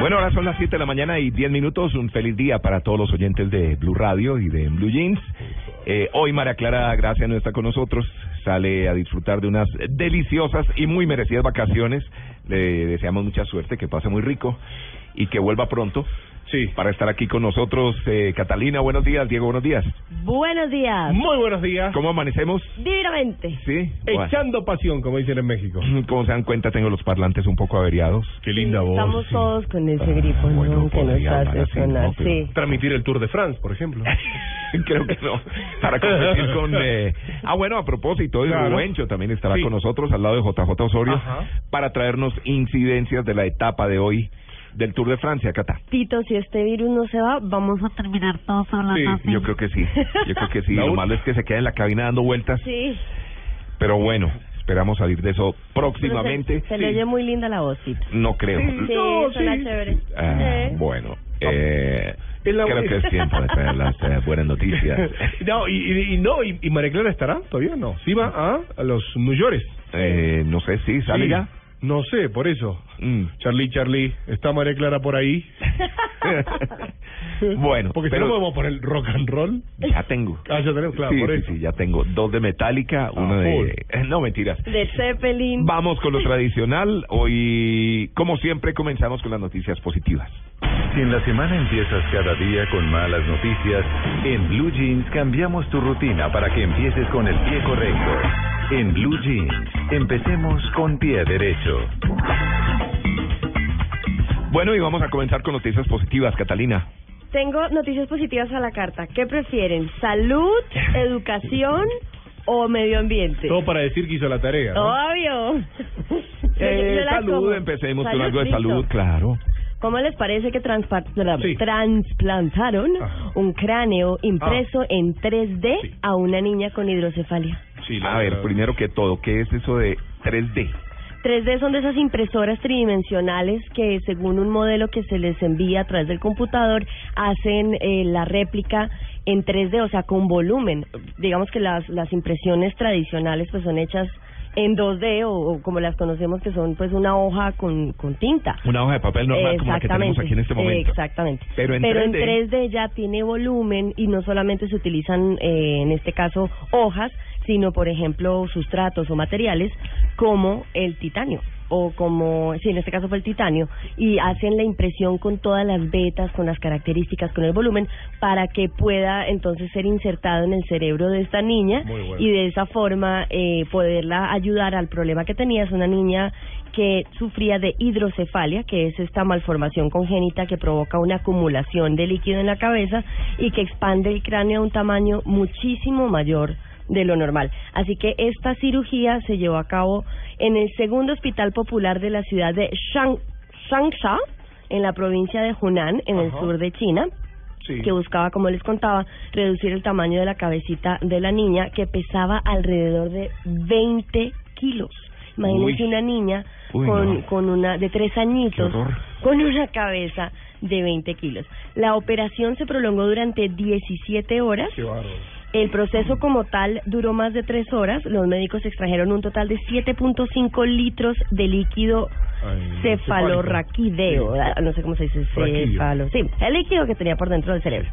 Bueno, ahora son las 7 de la mañana y 10 minutos. Un feliz día para todos los oyentes de Blue Radio y de Blue Jeans. Eh, hoy María Clara Gracia no está con nosotros. Sale a disfrutar de unas deliciosas y muy merecidas vacaciones. Le deseamos mucha suerte, que pase muy rico y que vuelva pronto. Sí. Para estar aquí con nosotros. Eh, Catalina, buenos días. Diego, buenos días. Buenos días. Muy buenos días. ¿Cómo amanecemos? Divinamente. Sí. Echando pasión, como dicen en México. Como se dan cuenta, tengo los parlantes un poco averiados. Qué linda voz. Estamos sí. todos con ese gripo, bueno, ¿no? Que nos hace sonar. ¿no? Sí. Transmitir el Tour de France, por ejemplo. Creo que no. Para competir con. Eh... Ah, bueno, a propósito, el Claro. Rubencho también estará Sí. con nosotros al lado de JJ Osorio Ajá. para traernos incidencias de la etapa de hoy del Tour de Francia, Cata. Tito, si este virus no se va, vamos a terminar todos hablando Sí, así. Yo creo que sí. Yo creo que sí. Lo malo es que se queda en la cabina dando vueltas. Sí. Pero bueno, esperamos salir de eso próximamente. Se, se le oye muy linda la voz, Tito. No creo. Sí, No, suena sí. chévere. Ah, Sí. bueno, eh, En la- creo que es tiempo de traer las eh, buenas noticias. no, y, y, y no, y, y María Clara estará todavía no. Sí va a, a los New York. Eh, no sé si sale Sí. ya. No sé, por eso. Mm. Charlie, Charlie, ¿está María Clara por ahí? bueno, Porque si pero no podemos poner rock and roll. ya tengo. Ah, ya tenemos, claro, sí, por sí, eso. sí, ya tengo dos de Metallica, uno full. de... No, mentiras. De Zeppelin. Vamos con lo tradicional. Hoy, como siempre, comenzamos con las noticias positivas. Si en la semana empiezas cada día con malas noticias, en Blue Jeans cambiamos tu rutina para que empieces con el pie correcto. En Blue Jeans, empecemos con pie derecho. Bueno, y vamos a comenzar con noticias positivas, Catalina. Tengo noticias positivas a la carta. ¿Qué prefieren? ¿Salud, educación o medio ambiente? Todo para decir que hizo la tarea. ¿no? Obvio. Eh, salud, empecemos con algo de listo. salud, claro. ¿Cómo les parece que transpa- tra- Sí. transplantaron Ajá. un cráneo impreso Ah. en 3D Sí. a una niña con hidrocefalia? Sí, la- A ver, la- primero que todo, ¿qué es eso de 3D? 3D son de esas impresoras tridimensionales que según un modelo que se les envía a través del computador hacen eh, la réplica en 3D, o sea, con volumen. Digamos que las, las impresiones tradicionales pues son hechas en 2D o, o como las conocemos que son pues una hoja con, con tinta. Una hoja de papel normal como la que tenemos Exactamente, aquí en este momento. Exactamente. Pero en 3D. 3D ya tiene volumen y no solamente se utilizan, eh, en este caso, hojas, sino, por ejemplo, sustratos o materiales como el titanio o como, sí, en este caso fue el titanio, y hacen la impresión con todas las vetas, con las características, con el volumen, para que pueda entonces ser insertado en el cerebro de esta niña bueno. y de esa forma eh, poderla ayudar al problema que tenía. Es una niña que sufría de hidrocefalia, que es esta malformación congénita que provoca una acumulación de líquido en la cabeza y que expande el cráneo a un tamaño muchísimo mayor de lo normal. Así que esta cirugía se llevó a cabo en el segundo hospital popular de la ciudad de Shang Changsha, en la provincia de Hunan, en el sur de China Sí. que buscaba, como les contaba, reducir el tamaño de la cabecita de la niña, que pesaba alrededor de 20 kilos. Imagínense Uy. una niña Uy, con, no. con una de tres añitos, con una cabeza de 20 kilos. La operación se prolongó durante 17 horas. Qué. El proceso como tal duró más de tres horas. Los médicos extrajeron un total de 7.5 litros de líquido Ay. Ah, No sé cómo se dice. Cefalo. Sí, el líquido que tenía por dentro del cerebro.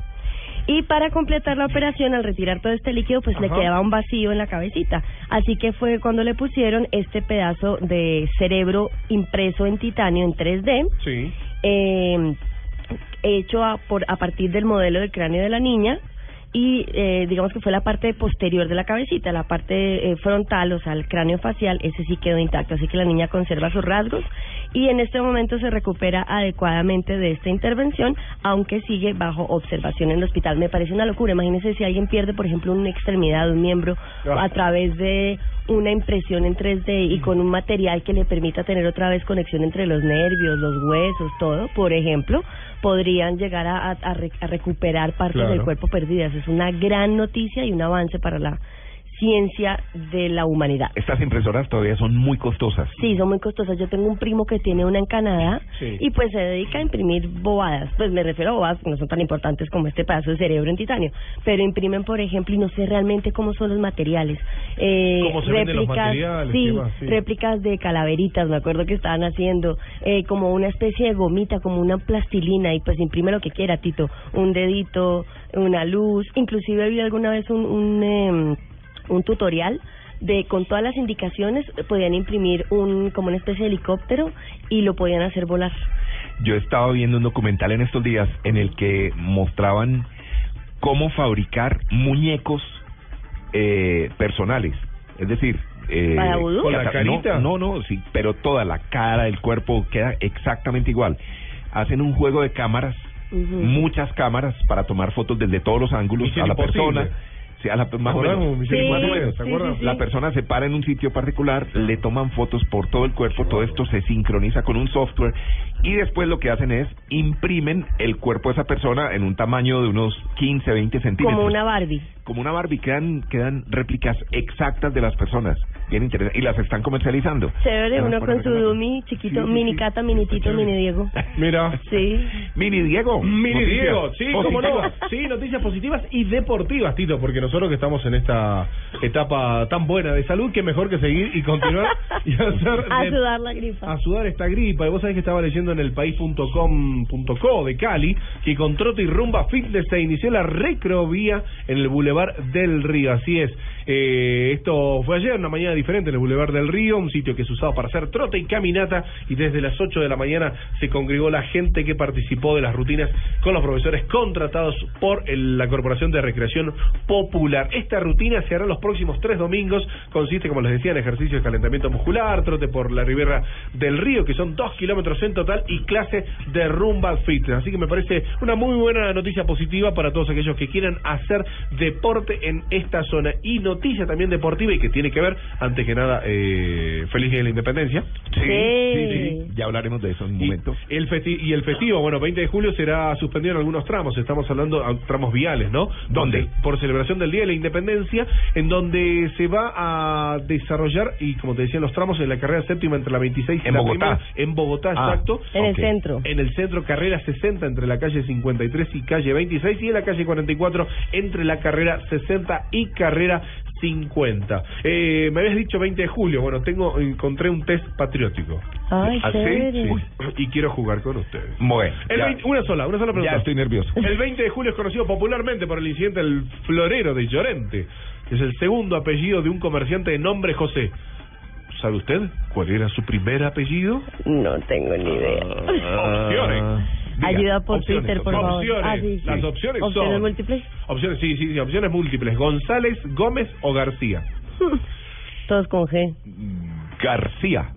Y para completar la operación, al retirar todo este líquido, pues le quedaba un vacío en la cabecita. Así que fue cuando le pusieron este pedazo de cerebro impreso en titanio en 3D. Sí. Eh, hecho a, por, a partir del modelo del cráneo de la niña y eh, digamos que fue la parte posterior de la cabecita, la parte eh, frontal, o sea, el cráneo facial, ese sí quedó intacto, así que la niña conserva sus rasgos y en este momento se recupera adecuadamente de esta intervención, aunque sigue bajo observación en el hospital. Me parece una locura, imagínense si alguien pierde, por ejemplo, una extremidad, un miembro, a través de una impresión en 3D y con un material que le permita tener otra vez conexión entre los nervios, los huesos, todo, por ejemplo, podrían llegar a, a- a re- a recuperar partes Claro. del cuerpo perdidas. Es una gran noticia y un avance para la ciencia de la humanidad. Estas impresoras todavía son muy costosas. Sí, son muy costosas. Yo tengo un primo que tiene una en Canadá Sí. y pues se dedica a imprimir bobadas. Pues me refiero a bobadas que no son tan importantes como este pedazo de cerebro en titanio. Pero imprimen, por ejemplo, y no sé realmente cómo son los materiales. Eh, ¿Cómo se venden los materiales? Sí. Sí. réplicas de calaveritas, me acuerdo que estaban haciendo. Eh, como una especie de gomita, como una plastilina y pues imprime lo que quiera, Tito. Un dedito, una luz. Inclusive vi alguna vez un... un em, un tutorial de con todas las indicaciones podían imprimir un como una especie de helicóptero y lo podían hacer volar. Yo estaba viendo un documental en estos días en el que mostraban cómo fabricar muñecos eh, personales. Es decir, eh. ¿Con la carita? No, no, no, sí, pero toda la cara, el cuerpo queda exactamente igual. Hacen un juego de cámaras, muchas cámaras para tomar fotos desde todos los ángulos a la Imposible. persona. Sí, a la, más. La persona se para en un sitio particular, le toman fotos por todo el cuerpo, todo esto se sincroniza con un software y después lo que hacen es imprimen el cuerpo de esa persona en un tamaño de unos 15, 20 centímetros. Como una Barbie. Como una Barbie, quedan, quedan réplicas exactas de las personas. Bien interesante. Y las están comercializando. Chévere, uno con su. Dumi chiquito, Sí, sí, mini sí. Cata, mini Tito, mini Diego. Mira. Sí. Mini Diego. Mini Noticias Diego, sí, cómo no. Sí, noticias positivas y deportivas, Tito, porque nosotros que estamos en esta etapa tan buena de salud, que mejor que seguir y continuar y hacer... A de- sudar la gripa. a sudar esta gripa. Y vos sabés que estaba leyendo en el país.com.co de Cali que con Trote y Rumba Fitness se inició la recrovía en el Boulevard del Río. Así es. Eh, esto fue ayer, una mañana diferente en el Boulevard del Río, un sitio que es usado para hacer trote y caminata. Y desde las 8 de la mañana se congregó la gente que participó de las rutinas con los profesores contratados por la Corporación de Recreación Popular. Esta rutina se hará los próximos tres domingos. Consiste, como les decía, en ejercicios de calentamiento muscular, trote por la ribera del río, que son dos kilómetros en total, y clase de rumba fitness. Así que me parece una muy buena noticia positiva para todos aquellos que quieran hacer deporte en esta zona. Y noticia también deportiva y que tiene que ver, antes que nada, eh, feliz día de la independencia. Sí, sí, Sí. sí. Ya hablaremos de eso en un Y momento. el, festi- y el festivo, bueno, 20 de julio será suspendido en algunos tramos, estamos hablando a tramos viales, ¿no? ¿Dónde? Por, por celebración del Día de la Independencia, en donde se va a desarrollar, y como te decía, los tramos en la carrera séptima entre la 26 y En la Bogotá. primera, en Bogotá, Ah. exacto. En el centro. En el centro, carrera 60 entre la calle 53 y calle 26 y en la calle 44 entre la carrera 60 y carrera 50. Eh, me habías dicho 20 de julio. Bueno, tengo encontré un test patriótico. Ay, ¿Ah, sí? y quiero jugar con ustedes. Bueno, El ya, 20 una sola, una sola pregunta. ya estoy nervioso. El 20 de julio es conocido popularmente por el incidente del florero de Llorente, que es el segundo apellido de un comerciante de nombre José. ¿Sabe usted cuál era su primer apellido? No tengo ni idea. Opciones. Diga, Ayuda por opciones, Twitter, por favor. opciones. Ah, sí, sí. Las opciones ¿Opciones son- múltiples? Opciones, sí, sí, sí, opciones múltiples. González, Gómez o García. Todos con G. García.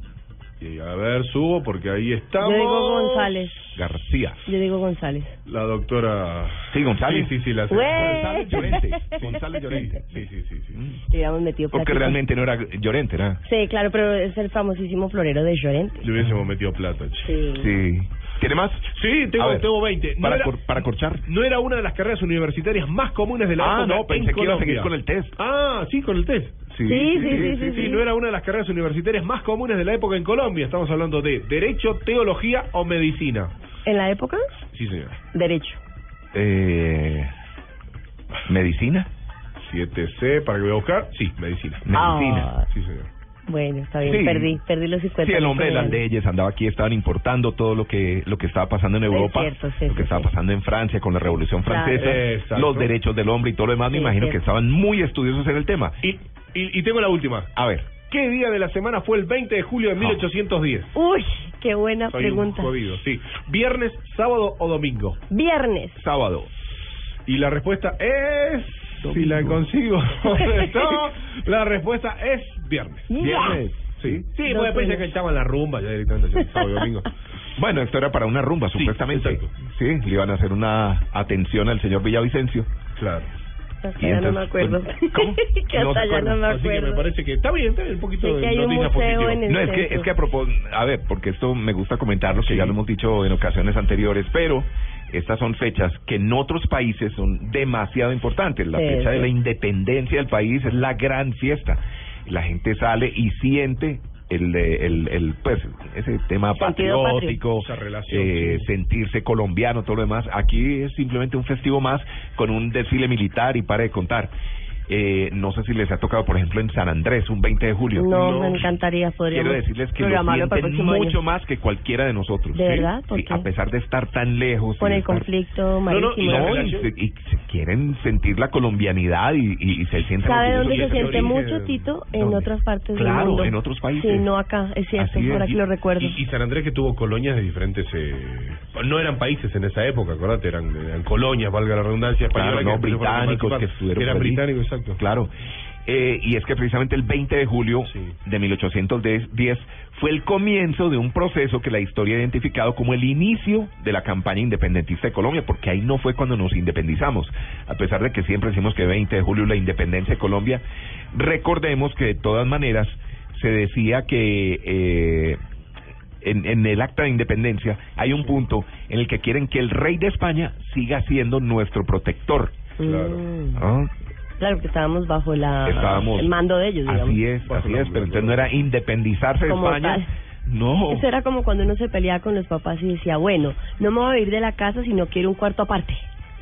Y a ver, subo porque ahí estamos. Yo digo González. García. Yo digo González. La doctora... Sí, González. Sí, sí, sí, la. González Llorente. González Llorente. Sí, sí, sí, sí. Le habíamos metido Porque realmente no era Llorente, ¿era? Sí, claro, pero es el famosísimo florero de Llorente. Le hubiésemos metido plata, che. Sí. Sí. ¿Tiene más? Sí, tengo, ver, tengo 20. No Para, era, cor- para corchar. no era una de las carreras universitarias más comunes de la Ah, época no, pensé en que iba a seguir con el test. Ah, sí, con el test. Sí, sí, sí, sí, Sí, no era una de las carreras universitarias más comunes de la época en Colombia. Estamos hablando de Derecho, Teología o Medicina. ¿En la época? Sí, señor. Derecho. Eh, ¿Medicina? 7C, ¿para que voy a buscar? Sí, Medicina. Medicina. Ah, Sí, señor. Bueno, está bien, Sí. perdí, perdí los 50. Sí, el hombre de las leyes andaba aquí, estaban importando todo lo que lo que estaba pasando en Es Europa, cierto, sí, lo sí, que estaba sí. pasando en Francia con la Revolución. Francesa, Exacto. los derechos del hombre y todo lo demás. Me imagino que estaban muy estudiosos en el tema. Y, y, y tengo la última. A ver, ¿qué día de la semana fue el 20 de julio de 1810? Uy, qué buena Soy pregunta. un jodido, sí. ¿Viernes, sábado o domingo? Viernes. Sábado. Y la respuesta es... Si la consigo. no, la respuesta es viernes. Viernes. Sí, sí, No porque después ya que estaban la rumba, ya directamente el sábado y domingo. Bueno, esto era para una rumba, Sí, supuestamente. exacto. Sí, le iban a hacer una atención al señor Villavicencio. Claro. Hasta ya no me acuerdo. ¿cómo? que No hasta ya no me Así que me acuerdo. parece que está bien, está bien, un poquito de un noticia positiva. en No, es que, es que a propósito, a ver, porque esto me gusta comentarlo, que Sí. ya lo hemos dicho en ocasiones anteriores, pero estas son fechas que en otros países son demasiado importantes. La Sí, fecha de la independencia del país es la gran fiesta. La gente sale y siente el, eh, el, el pues ese tema Sentido patriótico, relación, eh, sí. sentirse colombiano, todo lo demás. Aquí es simplemente un festivo más con un desfile militar y para de contar. Eh, no sé si les ha tocado, por ejemplo, en San Andrés, un 20 de julio. No, No. me encantaría. Podríamos Quiero decirles que lo sienten mucho año. más que cualquiera de nosotros. ¿De ¿sí? verdad? ¿Por Sí, qué? a pesar de estar tan lejos. Con y de el estar- conflicto no, y marítimo. la No, y, se, y se quieren sentir la colombianidad y, y, y se sienten ¿Sabe dónde de se siente origen. mucho, Tito? En ¿Dónde? otras partes Claro, del mundo. en otros países. Sí, no acá, es cierto, Así es. ahora que lo recuerdo. Y, y San Andrés que tuvo colonias de diferentes... Eh, no eran países en esa época, acordate, eran, eran colonias, valga la redundancia. Claro, no, británicos que estuvieron Eran por británicos, exacto. Claro. Eh, y es que precisamente el 20 de julio Sí. de 1810 fue el comienzo de un proceso que la historia ha identificado como el inicio de la campaña independentista de Colombia, porque ahí no fue cuando nos independizamos. A pesar de que siempre decimos que 20 de julio es la independencia de Colombia, recordemos que de todas maneras se decía que eh, en, en el acta de independencia hay un punto en el que quieren que el rey de España siga siendo nuestro protector. Claro. ¿ah? Claro, que estábamos bajo la, Estábamos- el mando de ellos, digamos. Así es, así es, pero entonces no era independizarse de Como España. tal. No. Eso era como cuando uno se peleaba con los papás y decía, bueno, no me voy a ir de la casa, sino quiero un cuarto aparte.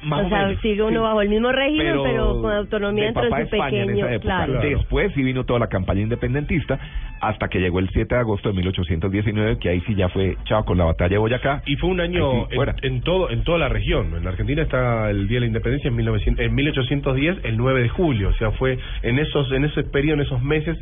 Más o o sea, menos, sigue uno sí. bajo el mismo régimen, pero, con autonomía de de su España en pequeño... esa época. claro. Claro. Después sí vino toda la campaña independentista, hasta que llegó el 7 de agosto de 1819, que ahí sí ya fue chao con la batalla de Boyacá. Y fue un año sí, fuera. en, en todo en toda la región. En la Argentina está el Día de la Independencia en, 1900 en 1810, el 9 de julio. O sea, fue en esos en ese periodo, en esos meses,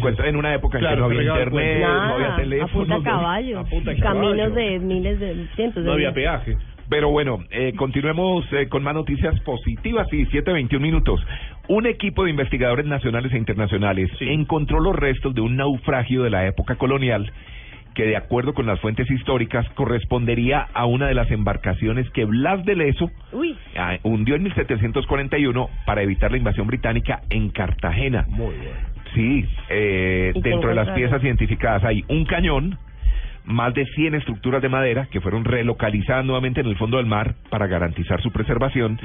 cuento en una época en Claro, que no había internet, no había teléfono. a punta no- caballo, a punta caminos caballo. de miles de cientos de No había peaje. Pero bueno, eh, continuemos eh, con más noticias positivas. Sí, 7.21 minutos. Un equipo de investigadores nacionales e internacionales Sí. encontró los restos de un naufragio de la época colonial que, de acuerdo con las fuentes históricas, correspondería a una de las embarcaciones que Blas de Leso Uy, ah, hundió en 1741 para evitar la invasión británica en Cartagena. Muy bueno. Sí, eh, ¿Y qué dentro de las piezas identificadas hay un cañón, más de 100 estructuras de madera que fueron relocalizadas nuevamente en el fondo del mar para garantizar su preservación,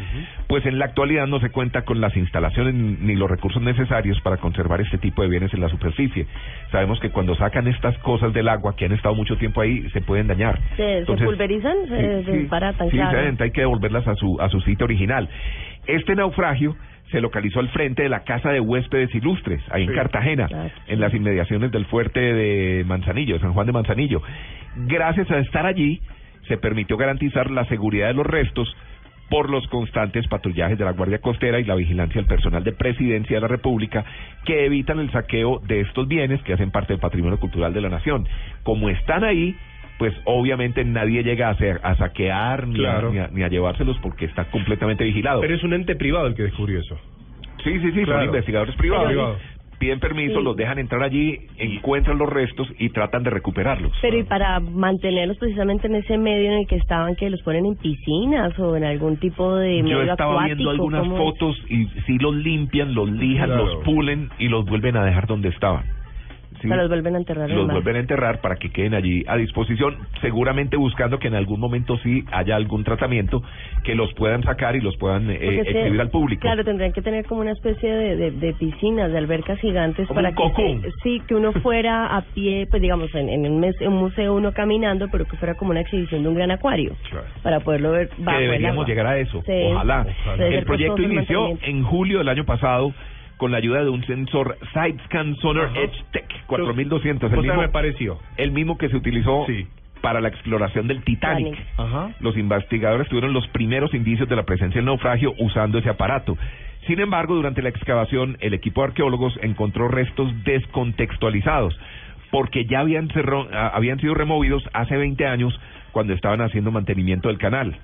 pues en la actualidad no se cuenta con las instalaciones ni los recursos necesarios para conservar este tipo de bienes en la superficie. Sabemos que cuando sacan estas cosas del agua que han estado mucho tiempo ahí se pueden dañar. ¿Se, se pulverizan? ¿Se sí, desbaratan? sí, claro. se- hay que devolverlas a su, a su sitio original. Este naufragio se localizó al frente de la Casa de Huéspedes Ilustres, ahí en. Cartagena, en las inmediaciones del fuerte de Manzanillo, de San Juan de Manzanillo. Gracias a estar allí, se permitió garantizar la seguridad de los restos por los constantes patrullajes de la Guardia Costera y la vigilancia del personal de Presidencia de la República que evitan el saqueo de estos bienes que hacen parte del patrimonio cultural de la nación. Como están ahí, pues obviamente nadie llega a, hacer- a saquear ni, a- ni a, ni a llevárselos porque está completamente vigilado. Pero es un ente privado el que descubrió eso. Sí, sí, sí, Claro. son investigadores privados. Pero-. Piden permiso, Sí. los dejan entrar allí, encuentran los restos y tratan de recuperarlos. Pero y para mantenerlos precisamente en ese medio en el que estaban, que los ponen en piscinas o en algún tipo de Yo medio estaba acuático, viendo algunas fotos y sí los limpian, los lijan, Claro. los pulen y los vuelven a dejar donde estaban. ¿Sí? Los vuelven a enterrar en los el vuelven a enterrar para que queden allí a disposición, seguramente buscando que en algún momento sí haya algún tratamiento que los puedan sacar y los puedan eh, que, exhibir al público. Claro, tendrían que tener como una especie de, de, de piscinas, de albercas gigantes Como para un que cocún. se- sí, que uno fuera a pie, pues digamos, en, en un, mes- un museo uno caminando, pero que fuera como una exhibición de un gran acuario, Claro. para poderlo ver que bajo el deberíamos agua. llegar a eso. Sí. Ojalá. Ojalá. El proyecto el inició en julio del año pasado con la ayuda de un sensor Sidescan Sonar Ajá. Edge Tech 4200, O el sea, mismo, me pareció. el mismo que se utilizó Sí. para la exploración del Titanic. Ajá. Los investigadores tuvieron los primeros indicios de la presencia del naufragio usando ese aparato. Sin embargo, durante la excavación, el equipo de arqueólogos encontró restos descontextualizados, porque ya habían, cerro- ah, habían sido removidos hace 20 años cuando estaban haciendo mantenimiento del canal.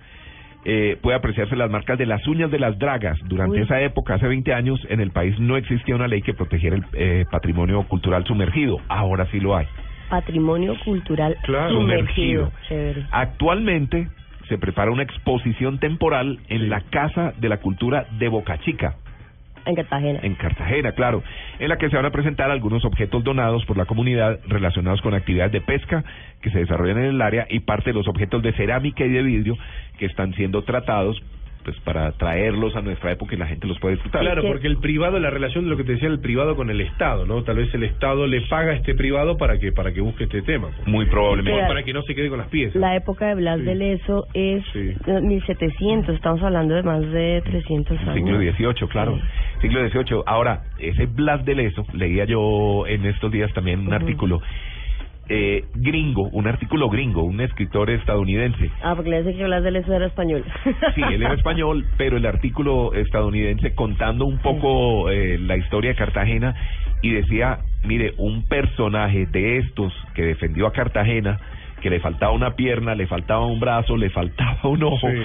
Eh, puede apreciarse las marcas de las uñas de las dragas. Durante Uy. esa época, hace 20 años, en el país no existía una ley que protegiera el eh, patrimonio cultural sumergido. Ahora sí lo hay. Patrimonio cultural Claro. sumergido. Sumergido. Actualmente se prepara una exposición temporal en la Casa de la Cultura de Boca Chica, En Cartagena. en Cartagena, claro, en la que se van a presentar algunos objetos donados por la comunidad relacionados con actividades de pesca que se desarrollan en el área y parte de los objetos de cerámica y de vidrio que están siendo tratados pues para traerlos a nuestra época y la gente los puede disfrutar. Claro, que- porque el privado, la relación de lo que te decía el privado con el Estado, ¿no? Tal vez el Estado le paga a este privado para que para que busque este tema. pues. Muy probablemente. Para que no se quede con las piezas. La época de Blas Sí. de Leso es Sí. eh, 1700, estamos hablando de más de 300 años. Siglo XVIII, claro. Siglo XVIII. Ahora, ese Blas de Leso, leía yo en estos días también un artículo eh, gringo, un artículo gringo, un escritor estadounidense. Ah, porque le dice que Blas de Leso era español. Sí, él era español, pero el artículo estadounidense contando un poco eh, la historia de Cartagena y decía, mire, un personaje de estos que defendió a Cartagena, que le faltaba una pierna, le faltaba un brazo, le faltaba un ojo, Sí.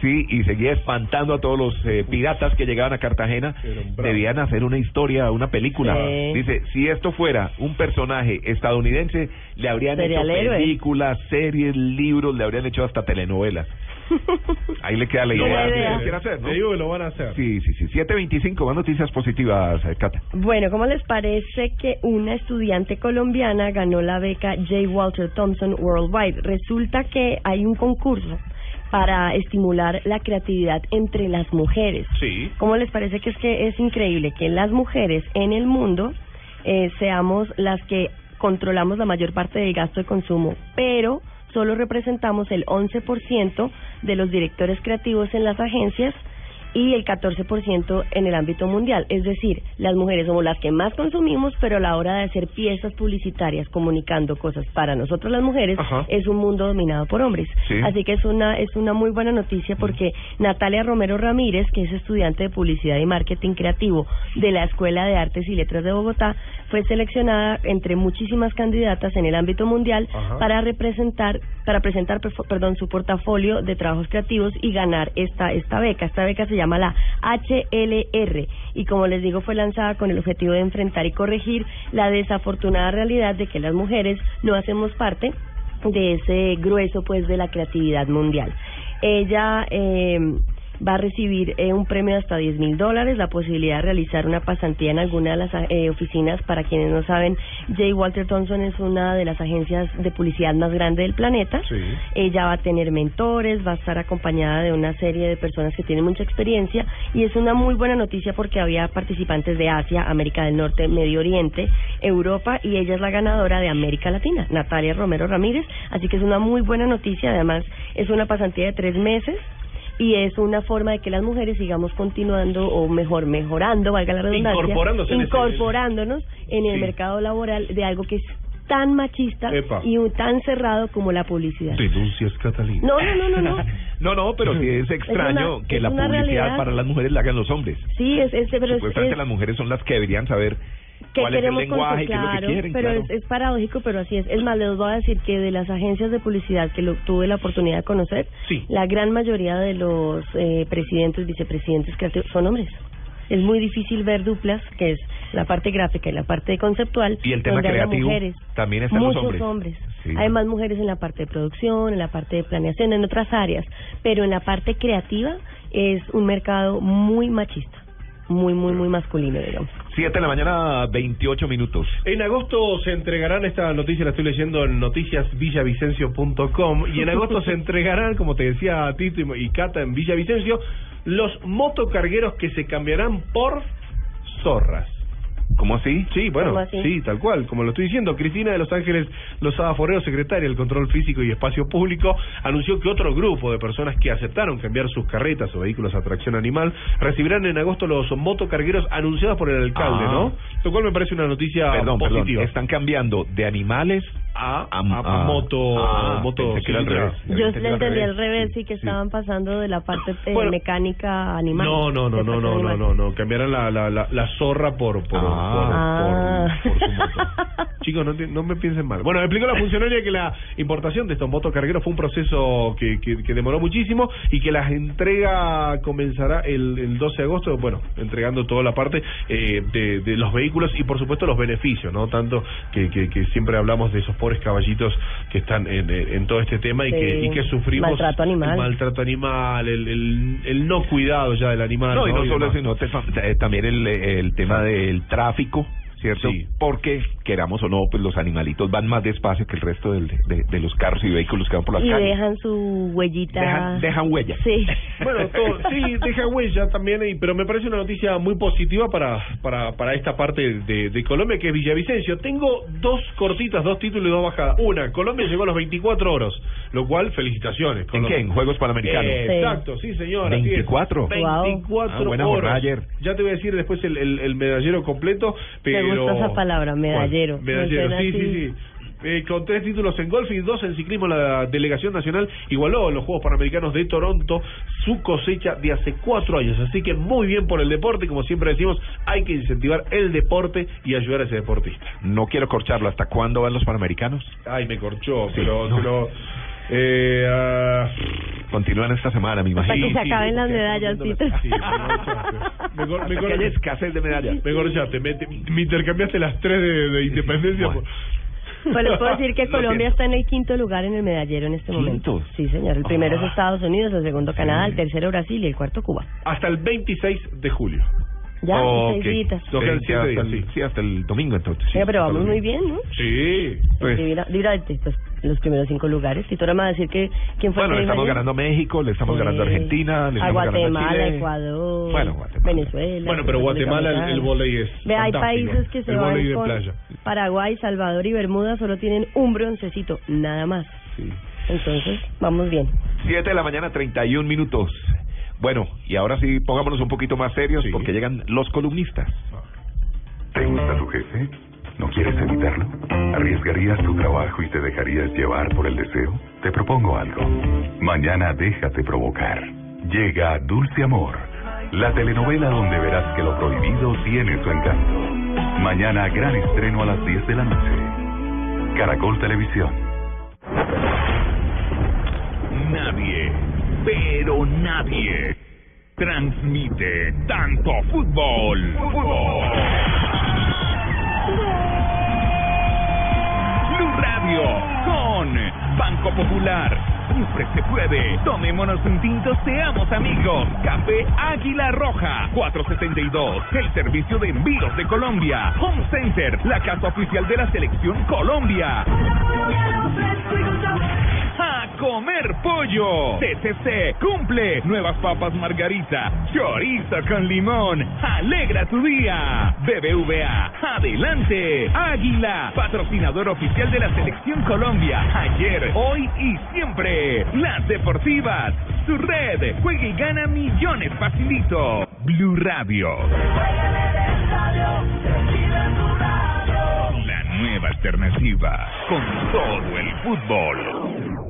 Sí, y seguía espantando a todos los eh, piratas que llegaban a Cartagena, debían hacer una historia, una película. Sí. Dice, si esto fuera un personaje estadounidense, le habrían Sería hecho películas, series, libros, le habrían hecho hasta telenovelas. Ahí le queda la idea. idea. ¿Qué quiere hacer, no? Te digo que lo van a hacer. Sí, sí, sí. 725, más noticias positivas, eh, Cata. Bueno, ¿cómo les parece que una estudiante colombiana ganó la beca J. Walter Thompson Worldwide? Resulta que hay un concurso para estimular la creatividad entre las mujeres. Sí. ¿Cómo les parece que es que es increíble que las mujeres en el mundo eh, seamos las que controlamos la mayor parte del gasto de consumo, pero solo representamos el 11% de los directores creativos en las agencias y el 14% en el ámbito mundial. Es decir, las mujeres somos las que más consumimos, pero a la hora de hacer piezas publicitarias comunicando cosas para nosotros las mujeres, Ajá. es un mundo dominado por hombres. Sí. Así que es una es una muy buena noticia porque Natalia Romero Ramírez, que es estudiante de publicidad y marketing creativo de la Escuela de Artes y Letras de Bogotá, fue seleccionada entre muchísimas candidatas en el ámbito mundial Ajá. para representar para presentar perdón su portafolio de trabajos creativos y ganar esta esta beca. Esta beca se llama la HLR y como les digo fue lanzada con el objetivo de enfrentar y corregir la desafortunada realidad de que las mujeres no hacemos parte de ese grueso pues de la creatividad mundial. Ella eh, va a recibir eh, un premio de hasta 10 mil dólares, la posibilidad de realizar una pasantía en alguna de las eh, oficinas. Para quienes no saben, J. Walter Thompson es una de las agencias de publicidad más grande del planeta. Sí. Ella va a tener mentores, va a estar acompañada de una serie de personas que tienen mucha experiencia y es una muy buena noticia porque había participantes de Asia, América del Norte, Medio Oriente, Europa y ella es la ganadora de América Latina, Natalia Romero Ramírez. Así que es una muy buena noticia. Además, es una pasantía de tres meses y es una forma de que las mujeres sigamos continuando o mejor mejorando, valga la redundancia, Incorporándose en ese- incorporándonos en el Sí. mercado laboral de algo que es tan machista Epa. y un- tan cerrado como la publicidad. Denuncias, Catalina. No, no, no, no, no. No, no, pero sí es extraño una- que es la publicidad realidad. para las mujeres la hagan los hombres. Sí, es, es, pero Supuestamente es- las mujeres son las que deberían saber que cuál es el queremos y qué es lo que claro, quieren. pero claro. es, es paradójico, pero así es. Es más, les voy a decir que de las agencias de publicidad que lo, tuve la oportunidad de conocer, Sí. la gran mayoría de los eh, presidentes, vicepresidentes creativos son hombres. Es muy difícil ver duplas, que es la parte gráfica y la parte conceptual, Y el tema donde creativo mujeres. también están los Muchos hombres. Sí. Hay más mujeres en la parte de producción, en la parte de planeación, en otras áreas, pero en la parte creativa es un mercado muy machista, muy, muy, muy masculino, digamos. 7 de la mañana, 28 minutos. En agosto se entregarán, esta noticia la estoy leyendo en noticiasvillavicencio.com, y en agosto se entregarán, como te decía Tito y y Cata en Villavicencio, los motocargueros que se cambiarán por zorras. ¿Cómo así? Sí, bueno, sí, tal cual, como lo estoy diciendo. Cristina de Los Ángeles Lozada Forero, secretaria del Control Físico y Espacio Público, anunció que otro grupo de personas que aceptaron cambiar sus carretas o vehículos a tracción animal recibirán en agosto los motocargueros anunciados por el alcalde, Ah. ¿no? Lo cual me parece una noticia Perdón, positiva. perdón. Están cambiando de animales a, A- a, moto, ah, moto que era al revés. Yo entendí al revés. revés, sí, que Sí, sí. estaban pasando de la parte eh, Bueno, mecánica animal. No, no, no, no, no, no, no, no, cambiarán la, la, la, la zorra por, por, Ah. Por, por, por su moto. Chicos, no, te- no me piensen mal. Bueno, me explicó la funcionaria que la importación de estos motocargueros fue un proceso que, que, que demoró muchísimo y que la entrega comenzará el, el 12 de agosto, bueno, entregando toda la parte eh, de, de los vehículos y por supuesto los beneficios, ¿no? Tanto que, que, que siempre hablamos de esos pobres caballitos que están en, todo este tema y, Sí. que, y que sufrimos Maltrato animal. el maltrato animal, el, el, el no cuidado ya del animal. No, y no solo eso, sino te fa- eh, también el, el tema del tráfico, ¿cierto? Sí. Porque, queramos o no, pues los animalitos van más despacio que el resto del- de, de los carros y vehículos que van por las Y calles. dejan su huellita. Dejan- dejan huella. Sí. Bueno, todo, sí, deja huella también, y- pero me parece una noticia muy positiva para, para, para esta parte de, de Colombia, que es Villavicencio. Tengo dos cortitas, dos títulos y dos bajadas. Una, Colombia llegó a los 24 horas, lo cual, felicitaciones. ¿En qué? ¿En Juegos Panamericanos? Eh, Sí. Exacto, sí, es. 24. 24 Ah, buena horas. ayer. Ya te voy a decir después el, el, el medallero completo, pero... gusta esa palabra, medallero. ¿Cuál? Medallero, Me sí, sí, sí. Eh, con tres títulos en golf y dos en ciclismo, la delegación nacional igualó en los Juegos Panamericanos de Toronto su cosecha de hace cuatro años. Así que muy bien por el deporte. Como siempre decimos, hay que incentivar el deporte y ayudar a ese deportista. No quiero corcharlo. ¿Hasta cuándo van los Panamericanos? Ay, me corchó, Sí, pero... no. pero eh, ah, Continúan esta semana, me Hasta imagino. que se sí, acaben las porque medallas, las- sí, me corchaste. Me cor- me Hasta que haya escasez de medallas. Me corchaste, me, me intercambiaste las tres de, de independencia. Bueno. Pues les puedo decir que Lo Colombia siento. está en el quinto lugar en el medallero en este momento. ¿Quinto? Sí, señor. El primero Ah. es Estados Unidos, el segundo Canadá, el tercero Brasil y el cuarto Cuba. Hasta el 26 de julio. Ya, Ok. seis días. Quedan Sí, siete hasta el, sí. sí, hasta el domingo entonces. sí. Pero Hasta vamos muy bien, ¿no? Sí. Pues, Divina- divina- los primeros cinco lugares. Tito ahora me va a decir que quién fue bueno, el le estamos ganando a México, le estamos ayer? ganando a Argentina, le a estamos ganando a Guatemala, Chile. Ecuador, Bueno, Guatemala. Venezuela. Bueno, pero Guatemala el, el volei es Ve, hay países que se el van volei de con playa. Paraguay, Salvador y Bermuda solo tienen un broncecito, nada más. Sí. Entonces, vamos bien. 7 de la mañana, 31 minutos. Bueno, y ahora sí, pongámonos un poquito más serios Sí. porque llegan los columnistas. ¿Te gusta tu jefe? ¿No quieres evitarlo? ¿Arriesgarías tu trabajo y te dejarías llevar por el deseo? Te propongo algo. Mañana déjate provocar. Llega Dulce Amor, la telenovela donde verás que lo prohibido tiene su encanto. Mañana gran estreno a las 10 de la noche. Caracol Televisión. Nadie, pero nadie, transmite tanto fútbol. Fútbol. Con Banco Popular. Siempre se puede. Tomémonos un tinto, seamos amigos. Café Águila Roja, 472. El servicio de envíos de Colombia. Home Center, la casa oficial de la selección Colombia. A comer pollo. TCC cumple. Nuevas papas margarita. Chorizo con limón. Alegra tu día. BBVA. Adelante. Águila. Patrocinador oficial de la selección Colombia. Ayer, hoy y siempre. Las deportivas. Su red. Juega y gana millones facilito. Blue Radio. La nueva alternativa. Con todo el fútbol.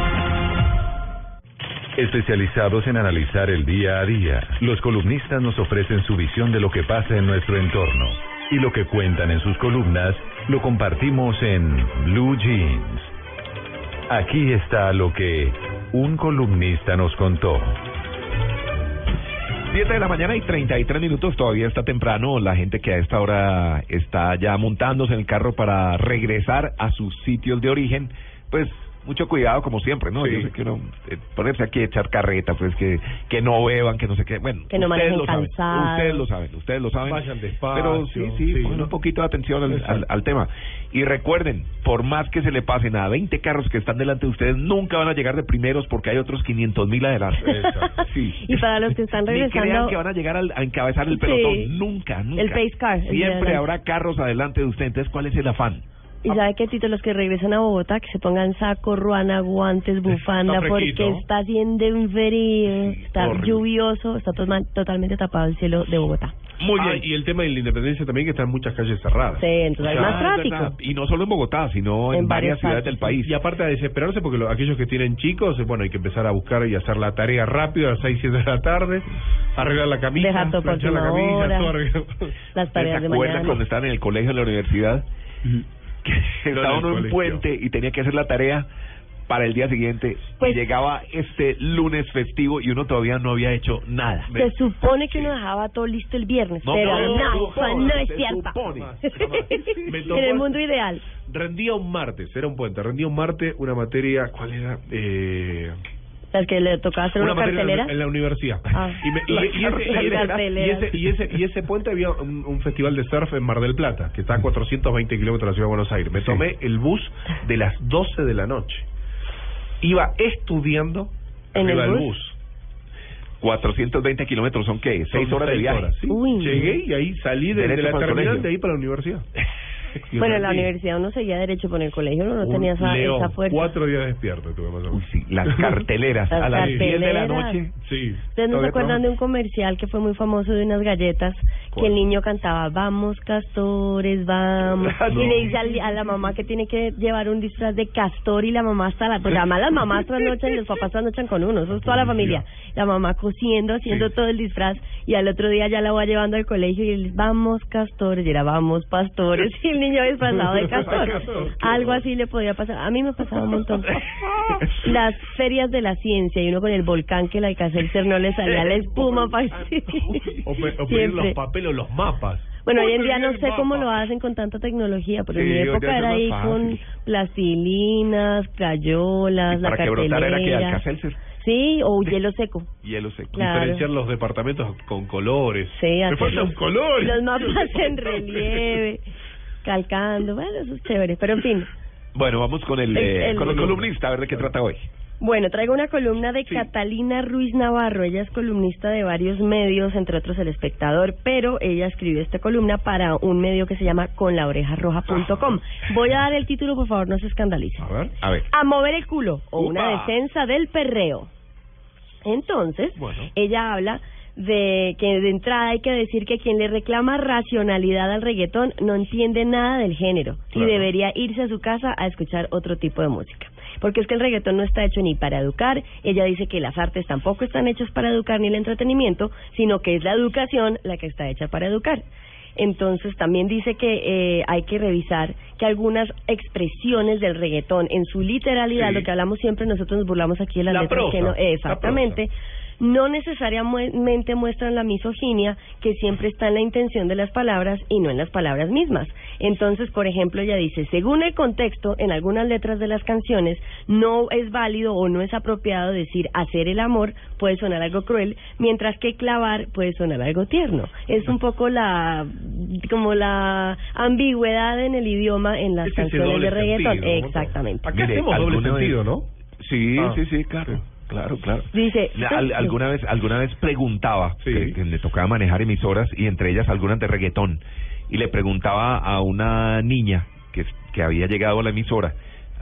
Especializados en analizar el día a día, los columnistas nos ofrecen su visión de lo que pasa en nuestro entorno. Y lo que cuentan en sus columnas lo compartimos en Blue Jeans. Aquí está lo que un columnista nos contó. 7 de la mañana y 33 minutos, todavía está temprano. La gente que a esta hora está ya montándose en el carro para regresar a sus sitios de origen, pues mucho cuidado como siempre, ¿no? Sí. Yo sé que uno eh, ponerse aquí a echar carreta, pues que que no beban, que no sé qué, bueno, Que no ustedes lo saben, ustedes lo saben, ustedes lo saben. Vayan despacio, Pero sí, sí, sí, un poquito de atención al, al, Exacto. al tema. Y recuerden, por más que se le pasen a 20 carros que están delante de ustedes, nunca van a llegar de primeros porque hay otros 500 mil adelante. Sí. Y para los que están Ni crean regresando, que van a llegar al- a encabezar el Sí. pelotón. Nunca, nunca. El pace car, Siempre habrá carros adelante de usted. Entonces, ¿cuál es el afán? Y sabe que Tito, los que regresan a Bogotá, que se pongan saco, ruana, guantes, bufanda, Está porque está haciendo un frío, está horrible. lluvioso, está totalmente tapado el cielo de Bogotá. Muy Ah, bien. y el tema de la independencia también, que están muchas calles cerradas. Sí, entonces hay Ah, más es tráfico. Y no solo en Bogotá, sino en, En varias ciudades partes, del país. Y aparte de desesperarse, porque lo- aquellos que tienen chicos, eh, bueno, hay que empezar a buscar y hacer la tarea rápido a las 6, 7 de la tarde, arreglar la camisa, Dejar todo por planchar la camisa, hora. todo arreglar. Las ¿Se tareas de mañana. cuando estaban en el colegio, en la universidad? Que estaba uno en un puente y tenía que hacer la tarea para el día siguiente. Pues- y llegaba este lunes festivo y uno todavía no había hecho nada. Se supone que uno dejaba todo listo el viernes, No, pero no, no, es cierto. en el mundo ideal. Rendía un martes, era un puente, rendía un martes una materia, ¿cuál era? Eh, ¿Sabes que le tocaba hacer una, en la- cartelera? en la universidad. Ah. Y, me- y- La y ese, y, cartelera. ese, Cartelera. y, ese, y, ese, y ese puente había un, un festival de surf en Mar del Plata, que está a 420 kilómetros de la ciudad de Buenos Aires. Me tomé el bus de las 12 de la noche. Iba estudiando ¿En arriba el bus? bus. 420 kilómetros son qué? Son Seis horas de viaje. horas, sí. Uy. Llegué y ahí salí de, de la terminal de ahí para la universidad. Bueno, en la universidad uno seguía derecho por el colegio, uno no Un tenía esa, león, esa fuerza. Cuatro días despierto tuve más o Uy, menos. sí, las carteleras Las a las 10 de la noche. Sí. ¿Ustedes no se acuerdan de un comercial que fue muy famoso de unas galletas que el niño cantaba, vamos castores, vamos? Ah, no. Y le dice al- a la mamá que tiene que llevar un disfraz de castor y la mamá hasta la... Pues además las mamás trasnochan y los papás trasnochan con uno, eso es toda la familia. La mamá cosiendo, haciendo Sí. todo el disfraz y al otro día ya la va llevando al colegio y él, vamos castores, y era, vamos pastores, y el niño disfrazado de castor. Algo así le podía pasar. A mí me pasaba un montón. Las ferias de la ciencia y uno con el volcán que el Alcacelser no le salía la espuma para O, o pedir los papeles o los mapas. Bueno, hoy en día no sé cómo lo hacen con tanta tecnología, pero en mi época era ahí fácil. con plastilinas, crayolas, Y la para que brotara era que cartelera. Sí, o hielo seco. hielo seco. Claro. Diferenciar los departamentos con colores. Sí, Me faltan los- colores. Los mapas en relieve, calcando, bueno, eso es chévere. Pero en fin, Bueno, vamos con el, El- eh, el- con el columnista, a ver de qué trata hoy. Bueno, traigo una columna de Catalina Ruiz Navarro. Ella es columnista de varios medios, entre otros El Espectador, pero ella escribió esta columna para un medio que se llama conlaorejarroja.com. Voy a dar el título, por favor, no se escandalice. A ver. A ver. A mover el culo o una defensa del perreo. Entonces, Bueno. ella habla de que de entrada hay que decir que quien le reclama racionalidad al reggaetón no entiende nada del género Claro. y debería irse a su casa a escuchar otro tipo de música. Porque es que el reggaetón no está hecho ni para educar, ella dice que las artes tampoco están hechas para educar ni el entretenimiento, sino que es la educación la que está hecha para educar. Entonces también dice que eh, hay que revisar que algunas expresiones del reggaetón en su literalidad, Sí. lo que hablamos siempre, nosotros nos burlamos aquí de las La letras prosa, que no, exactamente, no necesariamente muestran la misoginia que siempre está en la intención de las palabras y no en las palabras mismas. Entonces, por ejemplo, ella dice, según el contexto, en algunas letras de las canciones no es válido o no es apropiado decir hacer el amor puede sonar algo cruel, mientras que clavar puede sonar algo tierno. Es un poco la como la ambigüedad en el idioma en las Es canciones de reggaetón. sentido, ¿no? Exactamente. Acá hacemos doble ¿alguna vez- sentido, ¿no? Sí, Ah. sí, sí, claro, claro, claro. Dice, La- al- alguna vez, alguna vez preguntaba Sí. que, que le tocaba manejar emisoras y entre ellas algunas de reggaetón y le preguntaba a una niña que que había llegado a la emisora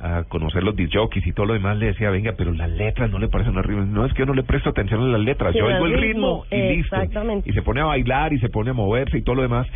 a conocer los disjockeys y todo lo demás le decía venga pero las letras no le parecen horribles no es que yo no le presto atención a las letras Sí, yo oigo el ritmo, ritmo y listo exactamente. y se pone a bailar y se pone a moverse y todo lo demás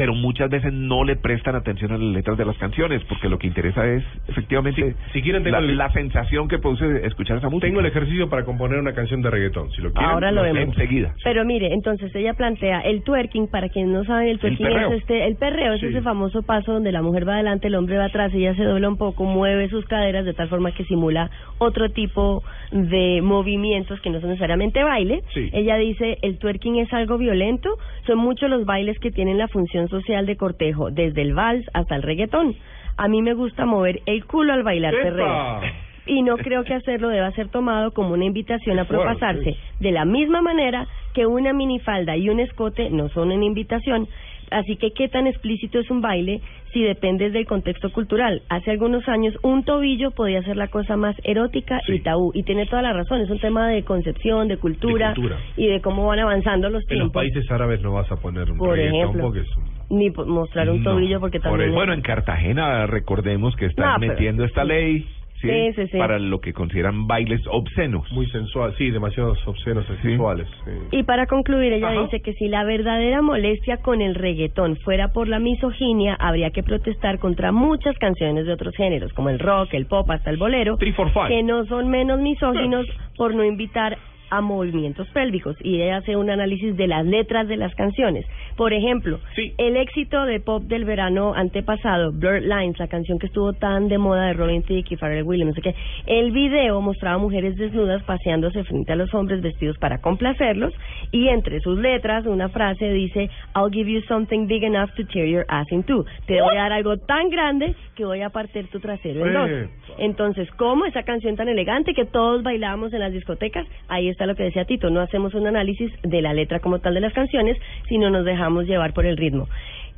pero muchas veces no le prestan atención a las letras de las canciones porque lo que interesa es efectivamente Si- si quieren, la, el- la sensación que produce escuchar esa música Tengo el ejercicio para componer una canción de reggaetón. Si lo quieren, Ahora lo vemos. enseguida Pero mire, entonces ella plantea el twerking, para quienes no saben, el twerking es este, el perreo es ese famoso paso donde la mujer va adelante, el hombre va atrás, ella se dobla un poco, mueve sus caderas de tal forma que simula otro tipo de movimientos que no son necesariamente baile. Sí. Ella dice, el twerking es algo violento, son muchos los bailes que tienen la función social de cortejo, desde el vals hasta el reggaetón. A mí me gusta mover el culo al bailar perreo. y no creo que hacerlo deba ser tomado como una invitación a propasarse. De la misma manera que una minifalda y un escote no son una invitación. Así que, ¿qué tan explícito es un baile si depende del contexto cultural? Hace algunos años, un tobillo podía ser la cosa más erótica y tabú. Y tiene toda la razón. Es un tema de concepción, de cultura, De cultura. y de cómo van avanzando los En los tiempos. países árabes no vas a poner un Por ejemplo. porque es un- Ni mostrar un No, tobillo porque por también... bueno, en Cartagena recordemos que están No, pero- metiendo esta ley ¿sí? Sí, sí, sí. para lo que consideran bailes obscenos. muy sensual, sí, demasiados obscenos y sexuales. sí. Y para concluir, ella Ajá. dice que si la verdadera molestia con el reggaetón fuera por la misoginia, habría que protestar contra muchas canciones de otros géneros, como el rock, el pop, hasta el bolero, que no son menos misóginos por no invitar a movimientos pélvicos. Y ella hace un análisis de las letras de las canciones. Por ejemplo, Sí. el éxito de pop del verano antepasado, Blurred Lines, la canción que estuvo tan de moda de Robin Thicke y Pharrell Williams, no sé qué, el video mostraba mujeres desnudas paseándose frente a los hombres vestidos para complacerlos y entre sus letras una frase dice I'll give you something big enough to tear your ass in two. Te voy a dar algo tan grande que voy a partir tu trasero en dos. Epa. Entonces, ¿cómo esa canción tan elegante que todos bailábamos en las discotecas? Ahí está lo que decía Tito, no hacemos un análisis de la letra como tal de las canciones, sino nos dejamos llevar por el ritmo.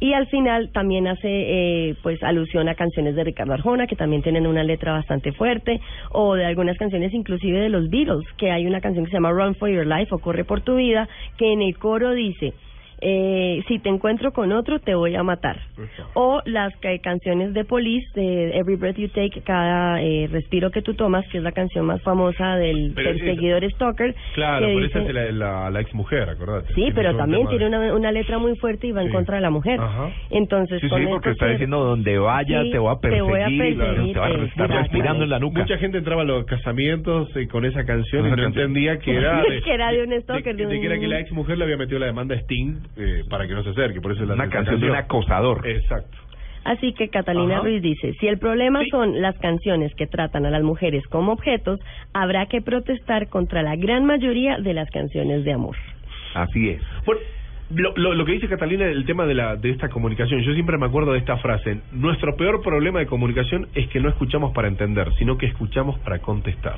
Y al final también hace eh, pues alusión a canciones de Ricardo Arjona que también tienen una letra bastante fuerte o de algunas canciones inclusive de los Beatles, que hay una canción que se llama Run for Your Life o Corre por tu vida, que en el coro dice eh, si te encuentro con otro te voy a matar. O las ca- canciones de Police, de Every Breath You Take, cada eh, respiro que tú tomas, que es la canción más famosa del Pero es- perseguidor Stalker. Claro, pero dice- esa es la, la, la ex mujer, acordate. Sí, Tiene pero también tiene una, una letra muy fuerte y va en Sí. contra de la mujer. Ajá. Entonces, Sí, con sí, porque está diciendo donde vaya Sí, te voy a te perseguir, voy a perseguir, te va a eh, estar respirando en la nuca. Mucha gente entraba a los casamientos eh, con esa canción y no canción. entendía que era de, Que era de un stalker, de, de de que era que la ex mujer le había metido la demanda a Sting eh, para que no se acerque, por eso es la Una canción de un acosador. Exacto. Así que Catalina Ajá. Ruiz dice, si el problema Sí. son las canciones que tratan a las mujeres como objetos, habrá que protestar contra la gran mayoría de las canciones de amor. Así es. Bueno, lo, lo, lo que dice Catalina el tema de la de esta comunicación, yo siempre me acuerdo de esta frase, nuestro peor problema de comunicación es que no escuchamos para entender, sino que escuchamos para contestar.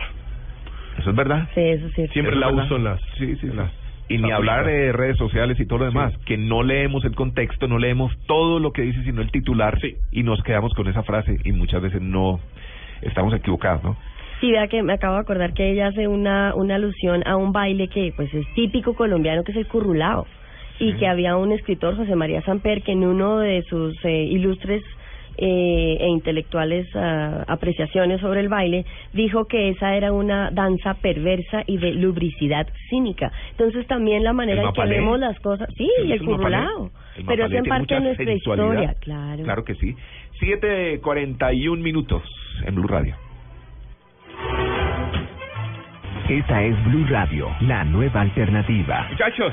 Eso es verdad. Sí, eso sí. Siempre Es la verdad. uso en las... Sí, sí, en sí. las Y ni hablar de redes sociales y todo lo demás, Sí. que no leemos el contexto, no leemos todo lo que dice, sino el titular, Sí. y nos quedamos con esa frase y muchas veces no estamos equivocados, ¿no? Sí, vea que me acabo de acordar que ella hace una, una alusión a un baile que pues es típico colombiano, que es el currulao. Y que había un escritor, José María Samper, que en uno de sus eh, ilustres eh, e intelectuales ah, apreciaciones sobre el baile, dijo que esa era una danza perversa y de lubricidad cínica. Entonces también la manera en que vemos las cosas, sí, y el El pero es mapalé en tiene parte de nuestra historia, claro. Claro que sí. 7.41 minutos en Blue Radio. Esta es Blue Radio, la nueva alternativa. Muchachos,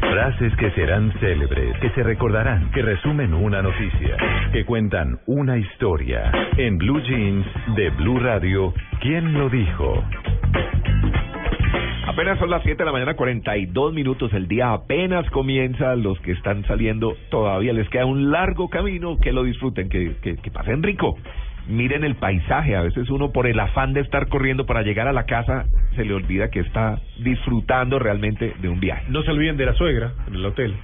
Frases que serán célebres, que se recordarán, que resumen una noticia, que cuentan una historia. En Blue Jeans de Blue Radio, ¿quién lo dijo? Apenas son las 7 de la mañana, 42 minutos. El día apenas comienza. Los que están saliendo todavía les queda un largo camino. Que lo disfruten, que, que, que pasen rico. Miren el paisaje. A veces uno, por el afán de estar corriendo para llegar a la casa, se le olvida que está disfrutando realmente de un viaje. No se olviden de la suegra en el hotel.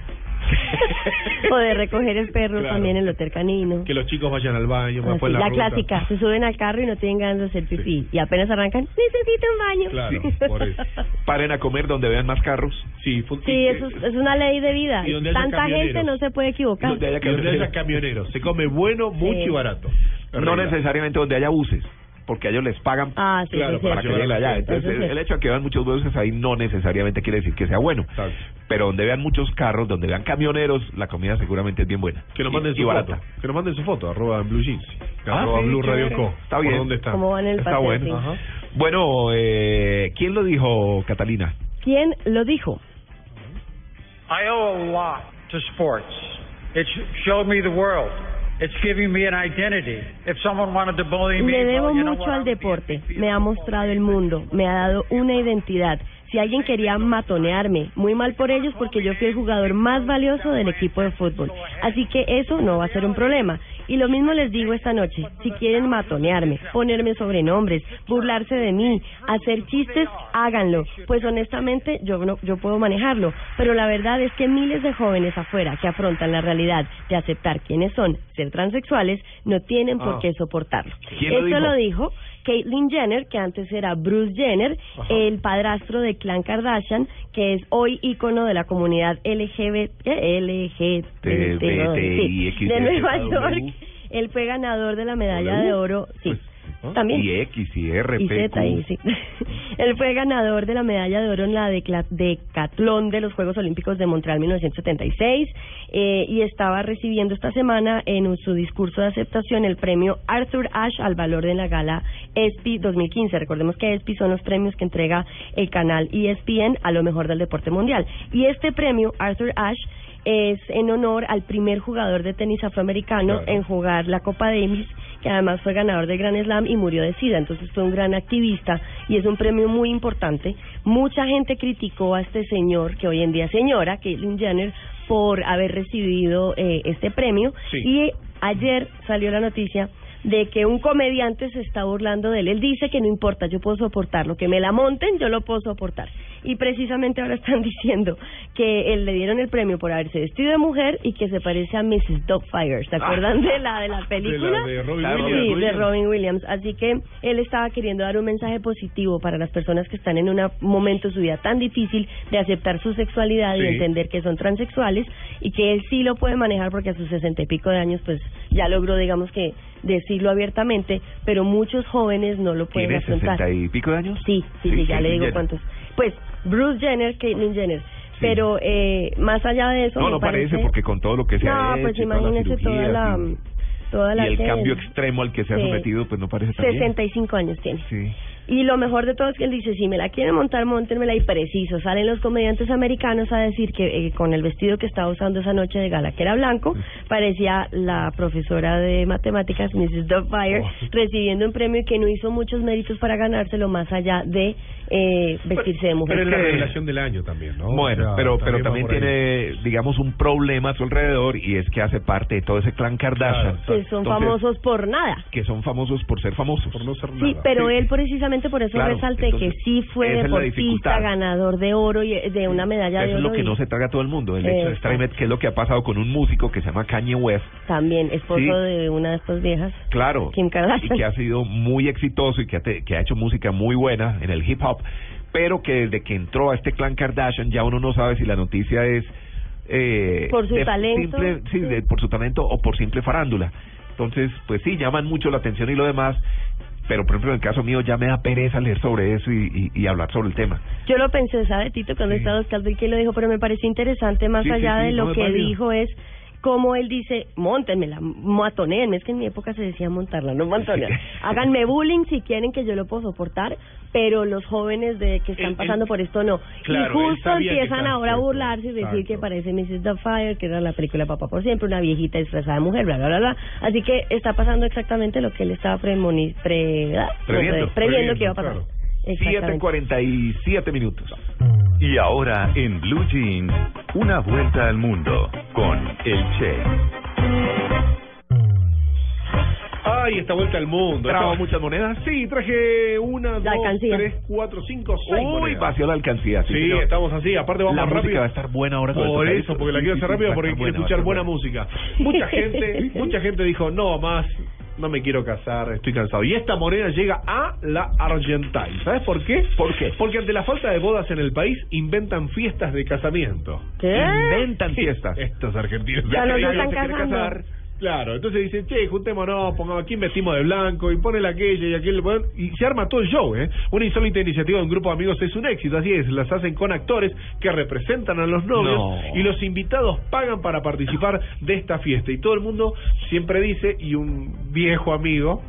O de recoger el perro Claro. también en el hotel canino. Que los chicos vayan al baño. Ah, sí, la, la clásica, se suben al carro y no tienen ganas de hacer pipí. Y apenas arrancan, necesito un baño. Claro, por eso. Paren a comer donde vean más carros. Sí, Sí, eso es, es una ley de vida. Y donde haya Tanta gente no se puede equivocar. Donde haya camioneros. Se come bueno, mucho Sí. y barato. No necesariamente donde haya buses, porque a ellos les pagan Ah, sí, Claro, sí, sí, para sí. que lleguen allá. Entonces, sí. el, el hecho de que vean muchos buses ahí no necesariamente quiere decir que sea bueno. Exacto. Pero donde vean muchos carros, donde vean camioneros, la comida seguramente es bien buena. Que nos Y- manden y su barata. foto. Que nos manden su foto, arroba Blue Jeans. Arroba Ah, sí, Blue Radio. Co. Está ¿Por bien. dónde está? ¿Cómo va en el Está paseo? bueno. Ajá. Bueno, eh, ¿quién lo dijo, Catalina? ¿Quién lo dijo? I owe a lot to sports. It's showed me the world. It's giving me an identity. If someone wanted to bully me, Le debo mucho al deporte, me ha mostrado el mundo, me ha dado una identidad. Si alguien quería matonearme, muy mal por ellos porque yo fui el jugador más valioso del equipo de fútbol. Así que eso no va a ser un problema. Y lo mismo les digo esta noche, si quieren matonearme, ponerme sobrenombres, burlarse de mí, hacer chistes, háganlo, pues honestamente yo no, yo puedo manejarlo, pero la verdad es que miles de jóvenes afuera que afrontan la realidad de aceptar quiénes son, ser transexuales, no tienen por Ah. qué soportarlo. ¿Quién lo Esto lo dijo Caitlyn Jenner, que antes era Bruce Jenner, el padrastro de Clan Kardashian, que es hoy ícono de la comunidad LGBT, LGBT TBTI, sí, de Nueva. York. Él fue ganador de la medalla de oro, sí, también. Y X, y R, Y P, Z, y sí. Él fue ganador de la medalla de oro en la decatlón de los Juegos Olímpicos de Montreal 1976 eh, y estaba recibiendo esta semana en su discurso de aceptación el premio Arthur Ashe al valor de la gala ESPY 2015. Recordemos que ESPY son los premios que entrega el canal ESPN a lo mejor del deporte mundial. Y este premio Arthur Ashe es en honor al primer jugador de tenis afroamericano Claro. en jugar la Copa Davis, que además fue ganador de Grand Slam y murió de SIDA. Entonces fue un gran activista y es un premio muy importante. Mucha gente criticó a este señor, que hoy en día es señora, Caitlyn Jenner, por haber recibido eh, este premio. Sí. Y ayer salió la noticia de que un comediante se está burlando de él. Él dice que no importa, yo puedo soportarlo, que me la monten, yo lo puedo soportar. Y precisamente ahora están diciendo que él le dieron el premio por haberse vestido de mujer y que se parece a Mrs. Doubtfire. ¿Se acuerdan de la de la película? De, la de Robin Claro, Williams. Sí, de. Robin Williams. Así que él estaba queriendo dar un mensaje positivo para las personas que están en un momento de su vida tan difícil de aceptar su sexualidad y Sí. entender que son transexuales y que él sí lo puede manejar porque a sus sesenta y pico de años pues ya logró digamos que decirlo abiertamente, pero muchos jóvenes no lo pueden ¿Tiene afrontar. sesenta y pico de años? Sí, sí, sí, ya le digo cuántos. Pues Bruce Jenner, Caitlyn Jenner. Pero eh, más allá de eso No, no parece porque con todo lo que se ha no, hecho pues y todas las imagínese toda la y- toda la y el cambio extremo al que se ha Sí. sometido, pues no parece tan bien. 65 años tiene. Sí. Y lo mejor de todo es que él dice, si me la quieren montar, montenmela y preciso. Salen los comediantes americanos a decir que eh, con el vestido que estaba usando esa noche de gala, que era blanco, parecía la profesora de matemáticas, Mrs. Doubtfire, Oh. recibiendo un premio y que no hizo muchos méritos para ganárselo más allá de eh, vestirse de mujer. Pero es la revelación del año también, ¿no? Bueno, O sea, pero pero también por ahí. tiene, digamos, un problema a su alrededor y es que hace parte de todo ese clan Kardashian. que son Entonces, famosos por nada. Que son famosos por ser famosos. Por no ser Sí, nada. pero Sí. él precisamente por eso Claro, resalté entonces, que sí fue es deportista, ganador de oro y eh, de una medalla de Eso es oro. lo que y no se traga todo el mundo. El hecho de estar que es lo que ha pasado con un músico que se llama Kanye West. También esposo Sí. de una de estas viejas. Claro. Kim Kardashian. Y que ha sido muy exitoso y que ha, te- que ha hecho música muy buena en el hip hop. Pero que desde que entró a este clan Kardashian ya uno no sabe si la noticia es. Eh, Por su de talento. simple- sí, de- por su talento o por simple farándula. Entonces, pues sí, llaman mucho la atención y lo demás. Pero, por ejemplo, en el caso mío ya me da pereza leer sobre eso y, y, y hablar sobre el tema. Yo lo pensé, ¿sabe, Tito? Cuando Sí. estaba y que lo dijo, pero me pareció interesante, más Sí, allá sí, de lo que dijo, es cómo él dice, montenmela, matonenme, es que en mi época se decía montarla, no montonear. Háganme bullying si quieren que yo lo puedo soportar, pero los jóvenes de que están pasando por esto no. Claro, y justo empiezan ahora a burlarse y decir que parece Mrs. Doubtfire, que era la película Papá por Siempre, una viejita disfrazada de mujer, bla, bla, bla, bla. Así que está pasando exactamente lo que él estaba premoni pre. Previendo. No, pre- previendo que iba a pasar. Claro. Exactamente. 7.47 minutos. Y ahora en Blue Jeans, una vuelta al mundo con el Che. Ay, esta vuelta al mundo. ¿Trajo muchas monedas? Sí, traje una, La dos, alcancía. tres, cuatro, cinco, seis Uy, monedas. vació la alcancía. Sí, Sí, señor. estamos así. Aparte vamos la rápido. música va a estar buena ahora con Por eso, porque la quiero hacer sí, rápido porque quiero escuchar buena buena. música. Mucha gente, mucha gente dijo, no más, no me quiero casar, estoy cansado. Y esta moneda llega a la Argentine. ¿Sabes por qué? ¿Por qué? Porque ante la falta de bodas en el país, inventan fiestas de casamiento. ¿Qué? Inventan fiestas. Estos argentinos. Ya no no están casando. casar, Claro, entonces dicen, che, juntémonos, pongamos aquí, vestimos de blanco, y pone la aquella y ponen, y se arma todo el show, ¿eh? Una insólita iniciativa de un grupo de amigos es un éxito, así es, las hacen con actores que representan a los novios No. y los invitados pagan para participar de esta fiesta. Y todo el mundo siempre dice, y un viejo amigo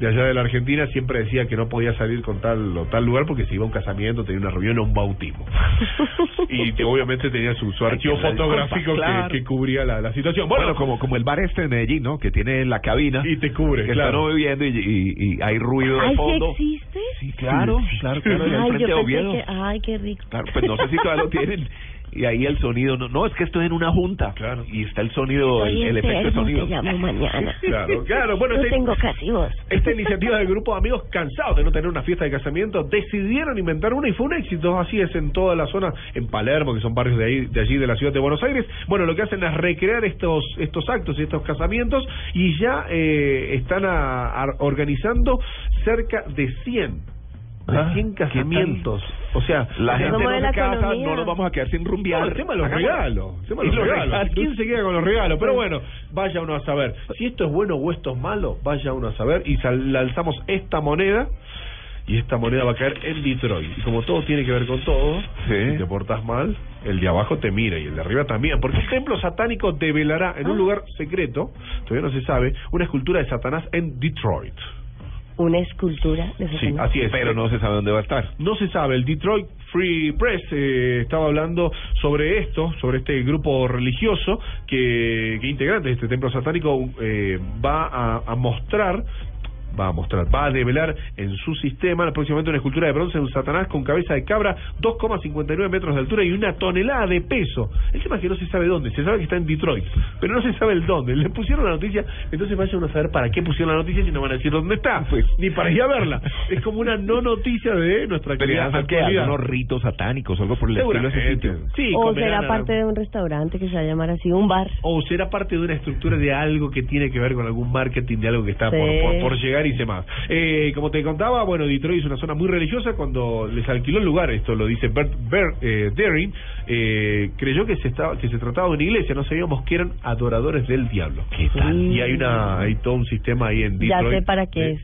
de allá de la Argentina siempre decía que no podía salir con tal o tal lugar porque se iba a un casamiento, tenía una reunión o un bautismo. y que obviamente tenía su, su archivo que fotográfico que- claro. que, cubría la, la situación. Bueno, Bueno, como, como el bar este de Medellín, ¿no? Que tiene la cabina. Y te cubre, Que claro. están bebiendo y, y, y hay ruido de Ay, ¿sí fondo. existe? Sí, claro, claro, claro. al Ay, frente de yo pensé que... Ay, qué rico. Claro, pues no sé si todavía lo tienen. Y ahí el sonido, no, no, es que estoy en una junta. Claro. Y está el sonido, el, Estoy el efecto de sonido. te llamo mañana. Claro, claro. Bueno, no este- tengo casi voz. Esta iniciativa del grupo de amigos cansados de no tener una fiesta de casamiento decidieron inventar una y fue un éxito. Así es en toda la zona, en Palermo, que son barrios de ahí, de allí de la ciudad de Buenos Aires. Bueno, lo que hacen es recrear estos estos actos y estos casamientos y ya eh, están a- a- organizando cerca de 100 Ah, 100 ¿qué tal? casamientos. O sea, La gente ¿Cómo no de se la casa, economía? no nos vamos a quedar sin rumbear. no, el tema de los regalos. El tema de Y los los regalos. regalos. ¿Quién se queda con los regalos? Pero bueno, vaya uno a saber. Si esto es bueno o esto es malo, vaya uno a saber. Y sal- lanzamos esta moneda. Y esta moneda va a caer en Detroit. Y como todo tiene que ver con todo, Sí. si te portas mal, el de abajo te mira y el de arriba también. Porque el templo satánico develará en un lugar secreto, todavía no se sabe, una escultura de Satanás en Detroit. Una escultura de Sí, así es. Pero no se sabe dónde va a estar. No se sabe, el Detroit Free Press eh, estaba hablando sobre esto, sobre este grupo religioso que, que integrante de este templo satánico eh, va a, a mostrar va a mostrar, va a develar en su sistema próximamente una escultura de bronce de un Satanás con cabeza de cabra, 2,59 metros de altura y una tonelada de peso. El tema es que no se sabe dónde, se sabe que está en Detroit, pero no se sabe el dónde. Le pusieron la noticia, entonces vaya uno a saber para qué pusieron la noticia si no van a decir dónde está, Pues. ni para ir a verla. Es como una no noticia de nuestra actualidad. algunos ritos satánicos, algo por el estilo de ese sitio. Sí, o será a- parte de un restaurante que se va a llamar así, un bar. o será parte de una estructura de algo que tiene que ver con algún marketing de algo que está Sí. por, por, por llegar y demás. Eh, como te contaba, bueno, Detroit es una zona muy religiosa. Cuando les alquiló el lugar, esto lo dice Bert, Bert, eh, Daring, eh, creyó que se estaba que se trataba de una iglesia. No sabíamos que eran adoradores del diablo. ¿Qué tal? Y hay una hay todo un sistema ahí en Ya Detroit. sé para qué es.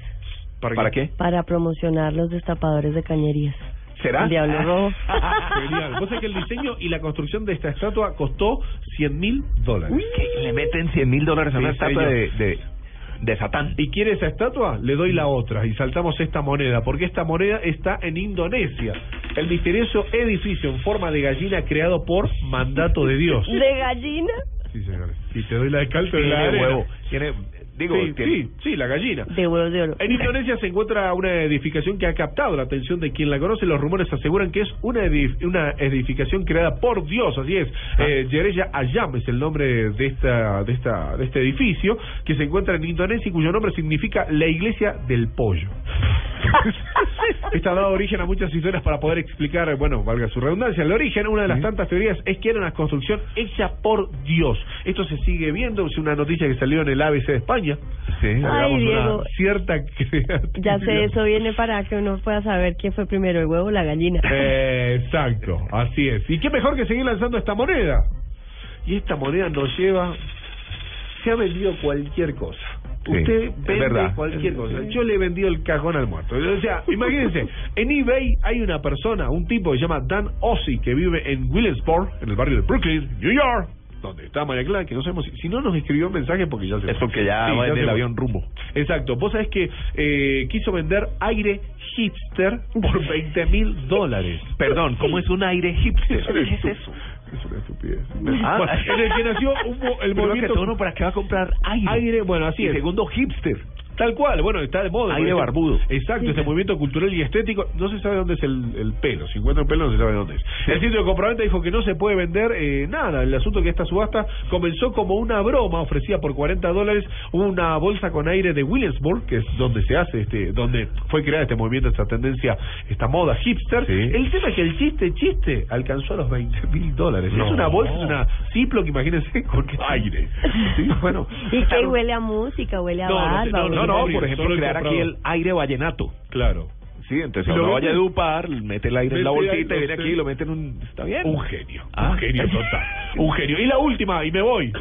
¿Para qué? Para promocionar los destapadores de cañerías. ¿Será? El diablo rojo. Genial. Vos sabés que el diseño y la construcción de esta estatua costó 100 mil dólares. ¿Qué? Le meten 100 mil dólares a Sí, una estatua de, de, de Satán. ¿Y quiere esa estatua? Le doy la otra y saltamos esta moneda, porque esta moneda está en Indonesia. El misterioso edificio en forma de gallina creado por mandato de Dios. ¿De gallina? Sí, señores. Si te doy la de cal, la arena. huevo. Tiene, digo, sí, sí, sí, la gallina. De huevos de oro. En Indonesia se encuentra una edificación que ha captado la atención de quien la conoce. Los rumores aseguran que es una, edif- una edificación creada por Dios, así es. Eh, Yereya Ayam es el nombre de esta, de esta, de este edificio que se encuentra en Indonesia y cuyo nombre significa la iglesia del pollo. Esto ha dado origen a muchas historias para poder explicar, bueno, valga su redundancia, el origen. Una de las tantas teorías es que era una construcción hecha por Dios. Esto se sigue viendo, es una noticia que salió en el ABC de España. Sí. Ay, Diego. Una cierta. Ya sé, eso viene para que uno pueda saber quién fue primero, el huevo o la gallina. Eh, exacto, así es. ¿Y qué mejor que seguir lanzando esta moneda? Y esta moneda nos lleva... Se ha vendido cualquier cosa. Sí, Usted vende verdad. cualquier cosa. Yo le he vendido el cajón al muerto. O sea, imagínense, en eBay hay una persona, un tipo que se llama Dan Ossi, que vive en Williamsburg, en el barrio de Brooklyn, New York, donde está María Clara, que no sabemos si, si no nos escribió un mensaje porque ya se Es fue. porque ya Sí, va en se el fue. avión rumbo. Exacto. Vos sabés que eh, quiso vender aire hipster por 20 mil dólares. Perdón, ¿cómo es un aire hipster? Es una ¿Qué es eso? Es una estupidez. Ah. Bueno, en el que nació un el que movimiento... todo, uno, ¿para qué va a comprar aire? Aire, bueno, así y es. segundo, hipster. Tal cual, bueno, está de moda. Aire barbudo. Exacto, este movimiento cultural y estético. No se sabe dónde es el, el pelo. Si encuentra el pelo, no se sabe dónde es. El sitio de compraventa dijo que no se puede vender eh, nada. El asunto que esta subasta comenzó como una broma ofrecida por 40 dólares una bolsa con aire de Williamsburg, que es donde se hace, este donde fue creada este movimiento, esta tendencia, esta moda hipster. Sí. El tema es que el chiste, chiste, alcanzó a los 20 mil dólares. No. Es una bolsa, es una Ziploc, imagínense, con aire. Sí, bueno. Y que huele a música, huele a No, no barba. No, por ejemplo, crear aquí el aire vallenato. Claro. Sí, entonces ¿Y lo uno vaya a edupar, mete el aire en la bolsita y viene aquí y lo mete en un... ¿Está bien? Un genio, Ah. un genio total. Un genio. Y la última, y me voy.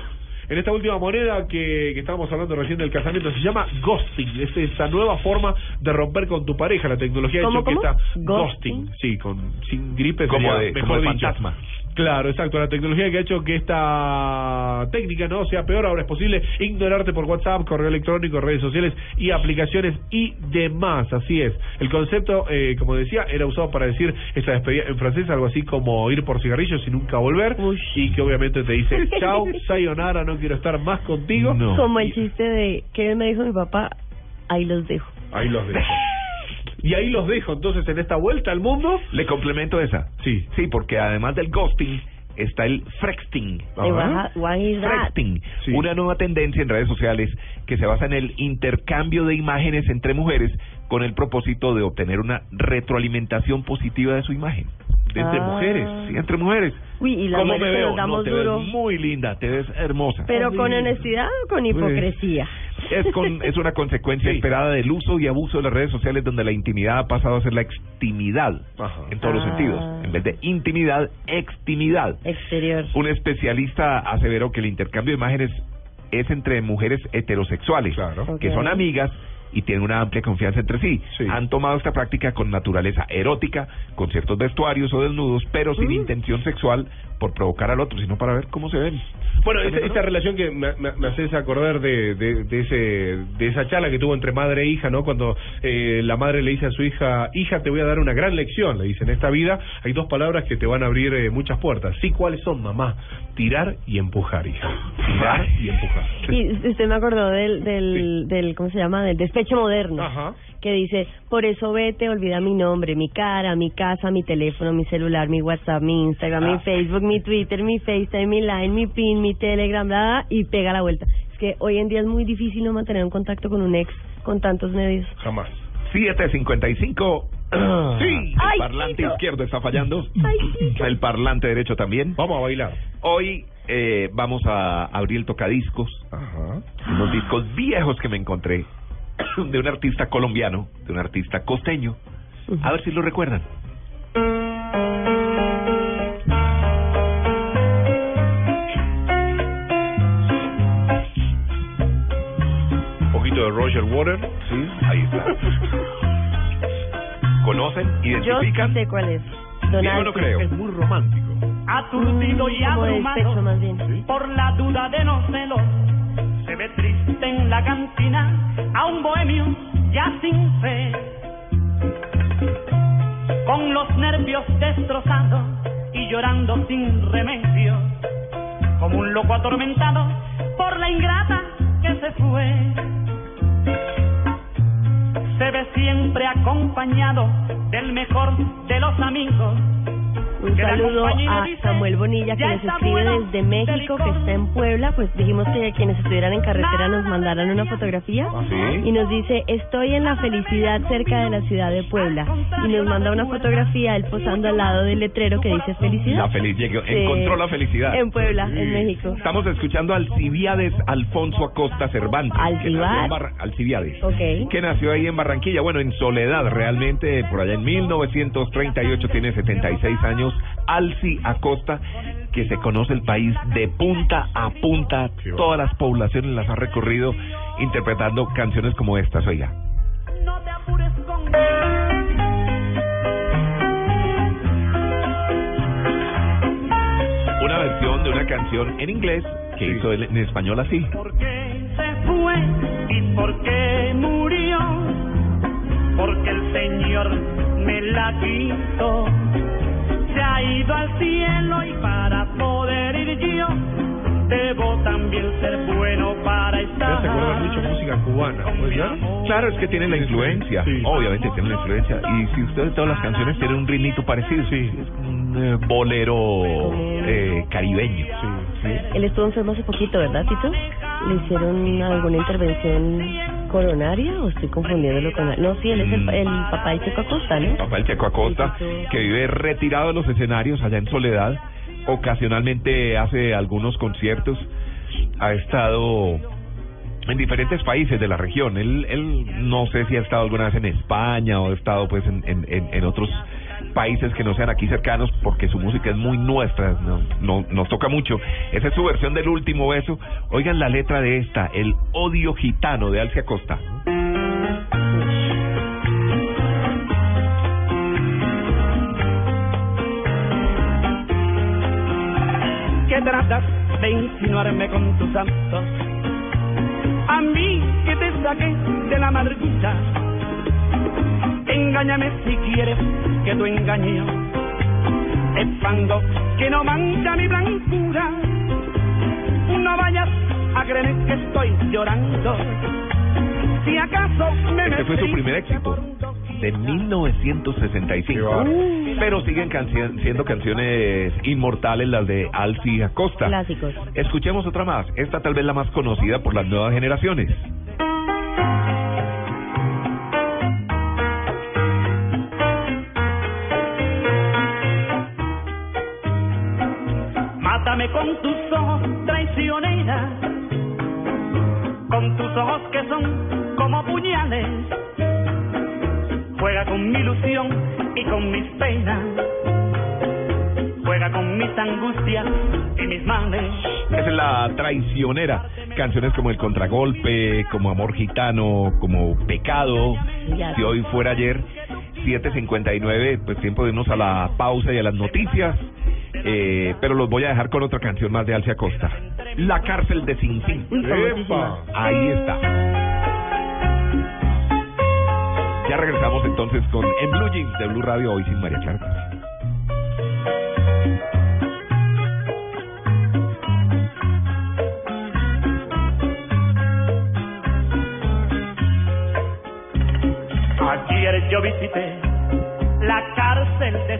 en esta última moneda que, que estábamos hablando recién del casamiento, se llama ghosting. Es esta nueva forma de romper con tu pareja. La tecnología ha ¿Cómo, hecho que Ghosting. ghosting, sí, con sin gripe Como de- mejor como de dicho. fantasma. Claro, exacto. La tecnología que ha hecho que esta técnica no sea peor, ahora es posible ignorarte por WhatsApp, correo electrónico, redes sociales y aplicaciones y demás. Así es. El concepto, eh, como decía, era usado para decir esta despedida en francés, algo así como ir por cigarrillos y nunca volver. Y que obviamente te dice, chao, sayonara, no quiero estar más contigo. Como el chiste de que me dijo mi papá, ahí los dejo. Ahí los dejo. Y ahí los dejo. Entonces, en esta vuelta al mundo. Le complemento esa. Sí. Sí, porque además del ghosting está el frexting. That? Frexting, una nueva tendencia en redes sociales que se basa en el intercambio de imágenes entre mujeres con el propósito de obtener una retroalimentación positiva de su imagen. Entre Ah. mujeres, sí, entre mujeres. Uy, y ¿Cómo me veo? damos no, te duro. ves muy linda, te ves hermosa. Pero con honestidad o con hipocresía. Es, con, es una consecuencia esperada del uso y abuso de las redes sociales donde la intimidad ha pasado a ser la extimidad en todos los Ah. sentidos. En vez de intimidad, extimidad. Exterior. Un especialista aseveró que el intercambio de imágenes es entre mujeres heterosexuales que son amigas y tienen una amplia confianza entre sí. Han tomado esta práctica con naturaleza erótica, con ciertos vestuarios o desnudos, pero sin intención sexual por provocar al otro, sino para ver cómo se ven. Bueno, esta, esta relación que me, me, me haces acordar de, de, de ese de esa charla que tuvo entre madre e hija, ¿no? Cuando eh, la madre le dice a su hija, hija, te voy a dar una gran lección. Le dice, en esta vida hay dos palabras que te van a abrir eh, muchas puertas. Sí, ¿cuáles son, mamá? Tirar y empujar, hija. Tirar y empujar. Y usted me acordó del, del, del ¿cómo se llama? Del despecho moderno. Que dice, por eso vete, olvida mi nombre, mi cara, mi casa, mi teléfono, mi celular, mi WhatsApp, mi Instagram, mi Ah. Facebook, mi Twitter, mi FaceTime, mi Line, mi PIN, mi Telegram, bla, bla, y pega la vuelta. Es que hoy en día es muy difícil no mantener un contacto con un ex con tantos medios. Jamás. 755. Sí, el Ay, parlante izquierdo está fallando. Ay. El parlante derecho también. Vamos a bailar. Hoy eh, vamos a abrir el tocadiscos. Unos discos viejos que me encontré de un artista colombiano, de un artista costeño. A ver si lo recuerdan. De Roger Water. Sí, ahí está. ¿Conocen? Yo ¿Identifican? sé cuál es. Yo no creo. Es muy romántico. aturdido y abrumado por la duda de no celos. Se ve triste en la cantina a un bohemio ya sin fe. Con los nervios destrozados y llorando sin remedio. Como un loco atormentado por la ingrata que se fue. Se ve siempre acompañado del mejor de los amigos. Un saludo a dice, Samuel Bonilla que "Ya nos escribe bueno desde México, que está en Puebla. Pues dijimos que quienes estuvieran en carretera nos mandaran una fotografía. sí? Y nos dice, estoy en la felicidad cerca de la ciudad de Puebla. Y nos manda una fotografía, él posando al lado del letrero que dice felicidad. La Sí. encontró la felicidad. En Puebla, en México. Estamos escuchando a Alcibiades Alfonso Acosta Cervantes. Barra- Alcibiades. Ok. Que nació ahí en Barranquilla, bueno, en Soledad, realmente, por allá en 1938, tiene 76 años. Alci Acosta, que se conoce el país de punta a punta, todas las poblaciones las ha recorrido interpretando canciones como estas, oiga. No te apures con Una versión de una canción en inglés que hizo él en español así. por qué se fue y por qué murió. Porque el Señor me la quitó. Ha ido al cielo y para poder ir yo, debo también ser bueno para estar. Se acuerda mucho música cubana, ¿puede ser? Claro, es que tiene la influencia. Obviamente tiene la influencia. Y si ustedes todas las canciones tienen un ritmito parecido, sí. Es un eh, bolero eh, caribeño. Él estuvo enfermo hace poquito, ¿verdad, Tito? ¿Le hicieron alguna intervención coronaria o estoy confundiéndolo con... No, sí, él es el, el papá de Checo Acosta, ¿no? Papá del Checo Acosta, que vive retirado de los escenarios allá en Soledad. Ocasionalmente hace algunos conciertos. Ha estado en diferentes países de la región. Él, él no sé si ha estado alguna vez en España o ha estado pues en, en, en, otros países que no sean aquí cercanos porque su música es muy nuestra, no, no- nos toca mucho. Esa es su versión del último beso. Oigan la letra de esta, El odio gitano de Alcia Costa. Tratas de insinuarme con tus santos. A mí que te saqué de la amargura. Engáñame si quieres que tu engaño es fango que no mancha mi blancura. No vayas a creer que estoy llorando. Si acaso me Este fue su metí primer éxito de 1965. Pero siguen siendo canciones inmortales las de Alci Acosta. Clásicos. Escuchemos otra más. Esta tal vez la más conocida por las nuevas generaciones. Mátame con tus ojos traicionera, con tus ojos que son como puñales. Juega con mi ilusión y con mis penas. Juega con mis angustias y mis males. Esa es la traicionera. Canciones como El Contragolpe, como Amor Gitano, como Pecado. Si hoy fuera ayer, 7.59, pues tiempo de irnos a la pausa y a las noticias. Eh, pero los voy a dejar con otra canción más de Alcia Costa. La cárcel de Sin Sin. Uy, famosísima. Ahí está. Regresamos entonces con En Blue Jeans de Blue Radio hoy sin María Clara. Ayer yo visité la cárcel de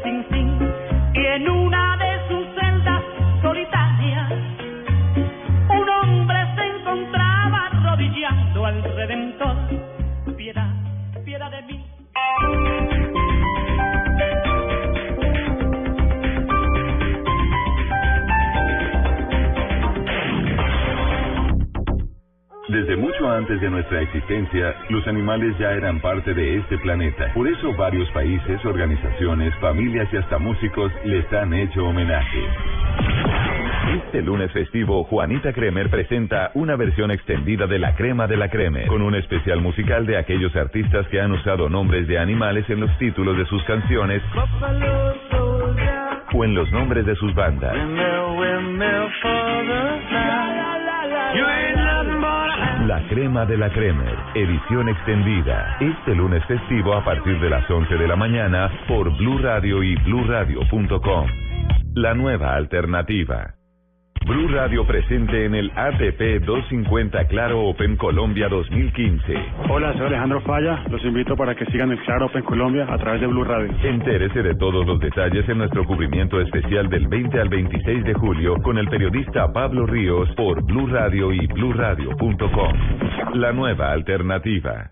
antes de nuestra existencia, los animales ya eran parte de este planeta. Por eso varios países, organizaciones, familias y hasta músicos les han hecho homenaje. Este lunes festivo, Juanita Kremer presenta una versión extendida de La Crema de la Kremer, con un especial musical de aquellos artistas que han usado nombres de animales en los títulos de sus canciones o en los nombres de sus bandas. La crema de la Kremer, edición extendida. Este lunes festivo a partir de las 11 de la mañana por Blue Radio y BlueRadio.com. La nueva alternativa. Blue Radio presente en el ATP 250 Claro Open Colombia 2015. Hola, soy Alejandro Falla. Los invito para que sigan el Claro Open Colombia a través de Blue Radio. Entérese de todos los detalles en nuestro cubrimiento especial del 20 al 26 de julio con el periodista Pablo Ríos por Blue Radio y BlueRadio.com. La nueva alternativa.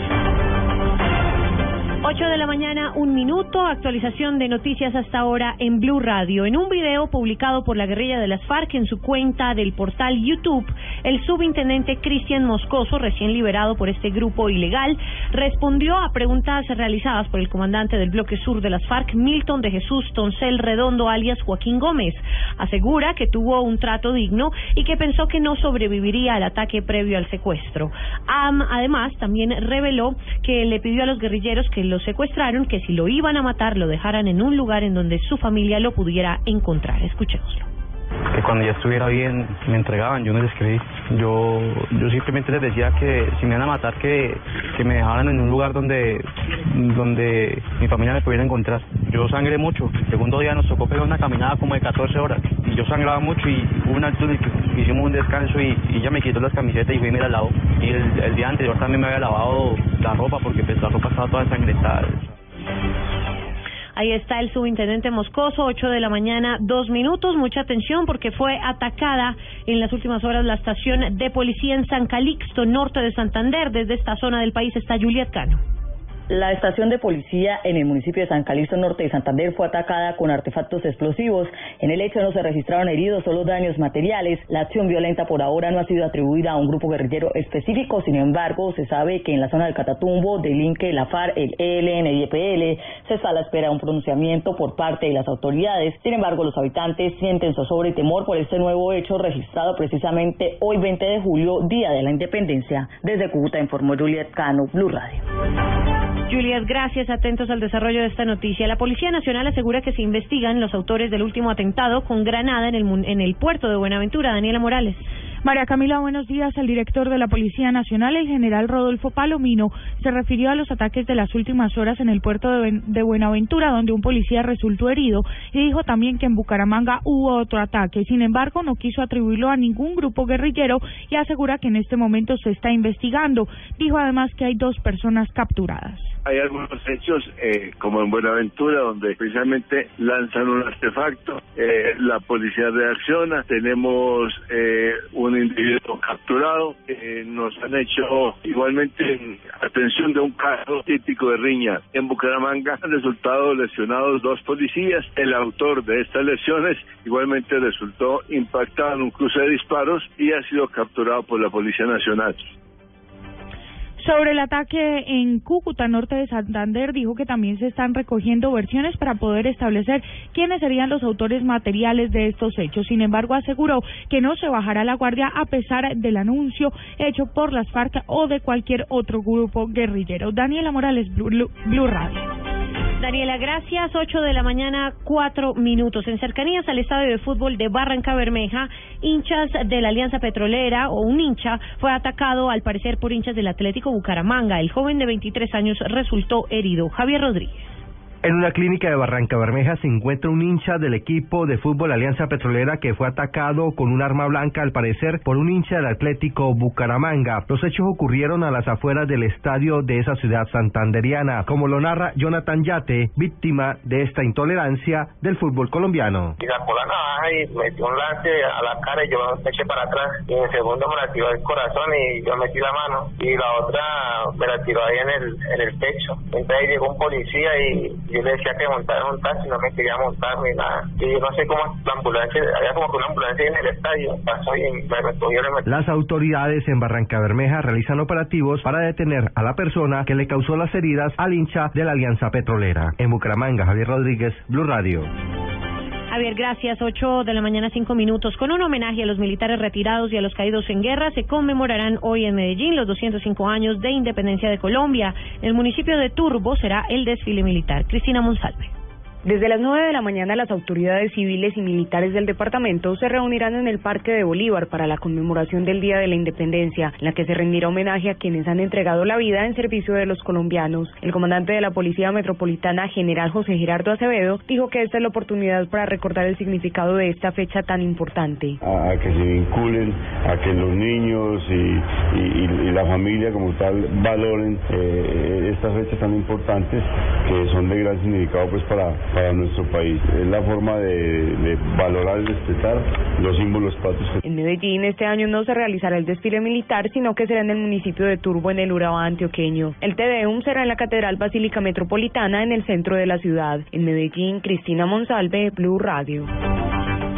8 de la mañana, un minuto, actualización de noticias hasta ahora en Blue Radio. En un video publicado por la guerrilla de las FARC en su cuenta del portal YouTube, el subintendente Cristian Moscoso, recién liberado por este grupo ilegal, respondió a preguntas realizadas por el comandante del bloque sur de las FARC, Milton de Jesús Toncel Redondo, alias Joaquín Gómez. Asegura que tuvo un trato digno y que pensó que no sobreviviría al ataque previo al secuestro. Am, además, también reveló que le pidió a los guerrilleros que lo secuestraron que si lo iban a matar lo dejaran en un lugar en donde su familia lo pudiera encontrar. Escuchémoslo. Que cuando ya estuviera bien me entregaban, yo no les creí. Yo, yo simplemente les decía que si me iban a matar, que, que me dejaran en un lugar donde, donde mi familia me pudiera encontrar. Yo sangré mucho. El segundo día nos tocó pegar una caminada como de 14 horas. Y yo sangraba mucho y hubo un alto que hicimos un descanso y, y ella me quitó las camisetas y fue y me las lavó. Y el, el día anterior también me había lavado la ropa porque pues, la ropa estaba toda ensangrentada. Ahí está el subintendente Moscoso, 8 de la mañana, dos minutos. Mucha atención porque fue atacada en las últimas horas la estación de policía en San Calixto, norte de Santander. Desde esta zona del país está Juliet Cano. La estación de policía en el municipio de San Calixto Norte de Santander fue atacada con artefactos explosivos. En el hecho no se registraron heridos, solo daños materiales. La acción violenta por ahora no ha sido atribuida a un grupo guerrillero específico. Sin embargo, se sabe que en la zona del Catatumbo, del INCE, la FARC, el ELN y EPL se está a la espera de un pronunciamiento por parte de las autoridades. Sin embargo, los habitantes sienten zozobra y temor por este nuevo hecho registrado precisamente hoy 20 de julio, Día de la Independencia. Desde Cúcuta informó Juliet Cano, Blue Radio. Juliet, gracias. Atentos al desarrollo de esta noticia. La Policía Nacional asegura que se investigan los autores del último atentado con granada en el, en el puerto de Buenaventura. Daniela Morales. María Camila, buenos días. El director de la Policía Nacional, el general Rodolfo Palomino, se refirió a los ataques de las últimas horas en el puerto de Buenaventura, donde un policía resultó herido, y dijo también que en Bucaramanga hubo otro ataque. Sin embargo, no quiso atribuirlo a ningún grupo guerrillero y asegura que en este momento se está investigando. Dijo además que hay dos personas capturadas. Hay algunos hechos, eh, como en Buenaventura, donde precisamente lanzan un artefacto, eh, la policía reacciona, tenemos eh, un individuo capturado, eh, nos han hecho igualmente en atención de un caso típico de riña en Bucaramanga, han resultado lesionados dos policías, el autor de estas lesiones igualmente resultó impactado en un cruce de disparos y ha sido capturado por la Policía Nacional. Sobre el ataque en Cúcuta, norte de Santander, dijo que también se están recogiendo versiones para poder establecer quiénes serían los autores materiales de estos hechos. Sin embargo, aseguró que no se bajará la guardia a pesar del anuncio hecho por las FARC o de cualquier otro grupo guerrillero. Daniela Morales, Blue, Blue- Radio. Daniela, gracias. 8 de la mañana, 4 minutos. En cercanías al estadio de fútbol de Barranca Bermeja, hinchas de la Alianza Petrolera o un hincha fue atacado al parecer por hinchas del Atlético Bucaramanga. El joven de 23 años resultó herido. Javier Rodríguez. En una clínica de Barranca Bermeja se encuentra un hincha del equipo de fútbol Alianza Petrolera que fue atacado con un arma blanca al parecer por un hincha del Atlético Bucaramanga. Los hechos ocurrieron a las afueras del estadio de esa ciudad santanderiana, como lo narra Jonathan Yate, víctima de esta intolerancia del fútbol colombiano. y sacó la navaja y metió un lance a la cara y yo me eché para atrás y en el segundo me la tiró el corazón y yo metí la mano y la otra me la tiró ahí en el, en el pecho entonces ahí llegó un policía y yo le decía que montara un taxi no me quería montar ni nada y yo no sé cómo la ambulancia había como que una ambulancia en el estadio pasó y me me Las autoridades en Barranca Bermeja realizan operativos para detener a la persona que le causó las heridas al hincha de la Alianza Petrolera. En Bucaramanga, Javier Rodríguez, Blue Radio. Javier, gracias. 8 de la mañana, 5 minutos. Con un homenaje a los militares retirados y a los caídos en guerra, se conmemorarán hoy en Medellín los 205 años de independencia de Colombia. En el municipio de Turbo será el desfile militar. Cristina Monsalve. Desde las 9 de la mañana las autoridades civiles y militares del departamento se reunirán en el Parque de Bolívar para la conmemoración del Día de la Independencia, en la que se rendirá homenaje a quienes han entregado la vida en servicio de los colombianos. El comandante de la Policía Metropolitana, general José Gerardo Acevedo, dijo que esta es la oportunidad para recordar el significado de esta fecha tan importante. a, que se vinculen, a que los niños y la familia como tal valoren eh, estas fechas tan importantes que son de gran significado pues para, para nuestro país. Es la forma de, valorar y respetar los símbolos patrios En Medellín este año no se realizará el desfile militar, sino que será en el municipio de Turbo, en el Urabá antioqueño. El Tedeum será en la Catedral Basílica Metropolitana, en el centro de la ciudad. En Medellín, Cristina Monsalve, Blue Radio.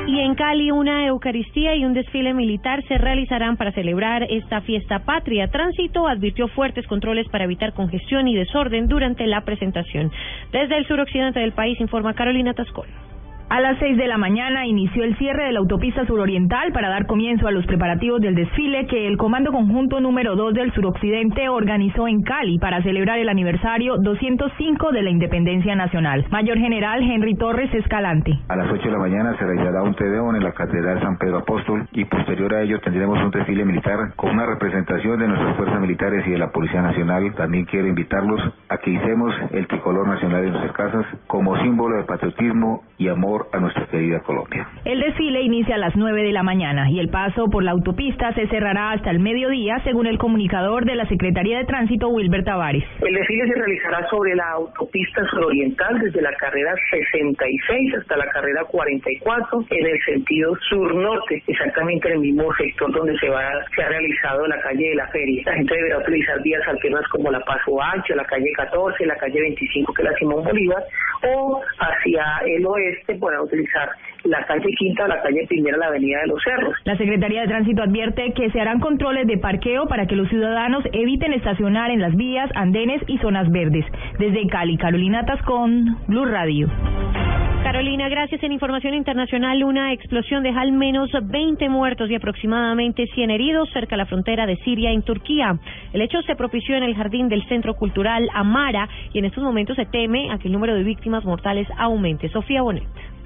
Y en Cali, una Eucaristía y un desfile militar se realizarán para celebrar esta fiesta patria. Tránsito advirtió fuertes controles para evitar congestión y desorden durante la presentación. Desde el suroccidente del país informa Carolina Tascón. A las 6 de la mañana inició el cierre de la autopista suroriental para dar comienzo a los preparativos del desfile que el Comando Conjunto número 2 del Suroccidente organizó en Cali para celebrar el aniversario 205 de la Independencia Nacional. Mayor General Henry Torres Escalante. A las 8 de la mañana se realizará un tedeón en la Catedral San Pedro Apóstol y posterior a ello tendremos un desfile militar con una representación de nuestras fuerzas militares y de la Policía Nacional. También quiero invitarlos a que hicemos el tricolor nacional en nuestras casas como símbolo de patriotismo y amor a nuestra querida Colombia. El desfile inicia a las 9 de la mañana y el paso por la autopista se cerrará hasta el mediodía, según el comunicador de la Secretaría de Tránsito, Wilber Tavares. El desfile se realizará sobre la autopista suroriental desde la carrera 66 hasta la carrera 44 en el sentido sur-norte, exactamente en el mismo sector donde se va se ha realizado la calle de la feria. La gente deberá utilizar vías alternas como la Paso Ancho, la calle 14, la calle 25 que es la Simón Bolívar o hacia el oeste utilizar la calle Quinta o la calle Primera, la avenida de los Cerros. La Secretaría de Tránsito advierte que se harán controles de parqueo para que los ciudadanos eviten estacionar en las vías, andenes y zonas verdes. Desde Cali, Carolina Tascón, Blue Radio. Carolina, gracias. En información internacional, una explosión deja al menos 20 muertos y aproximadamente 100 heridos cerca de la frontera de Siria en Turquía. El hecho se propició en el jardín del Centro Cultural Amara y en estos momentos se teme a que el número de víctimas mortales aumente. Sofía Bonet.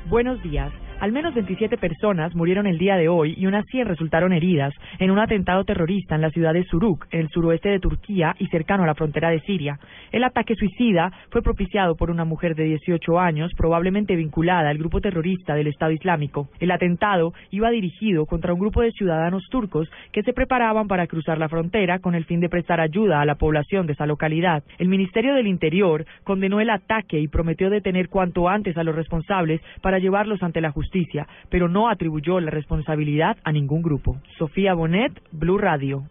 Buenos días. Al menos 27 personas murieron el día de hoy y unas 100 resultaron heridas en un atentado terrorista en la ciudad de Suruk, en el suroeste de Turquía y cercano a la frontera de Siria. El ataque suicida fue propiciado por una mujer de 18 años, probablemente vinculada al grupo terrorista del Estado Islámico. El atentado iba dirigido contra un grupo de ciudadanos turcos que se preparaban para cruzar la frontera con el fin de prestar ayuda a la población de esa localidad. El Ministerio del Interior condenó el ataque y prometió detener cuanto antes a los responsables para llevarlos ante la justicia justicia, pero no atribuyó la responsabilidad a ningún grupo. Sofía Bonet, Blue Radio.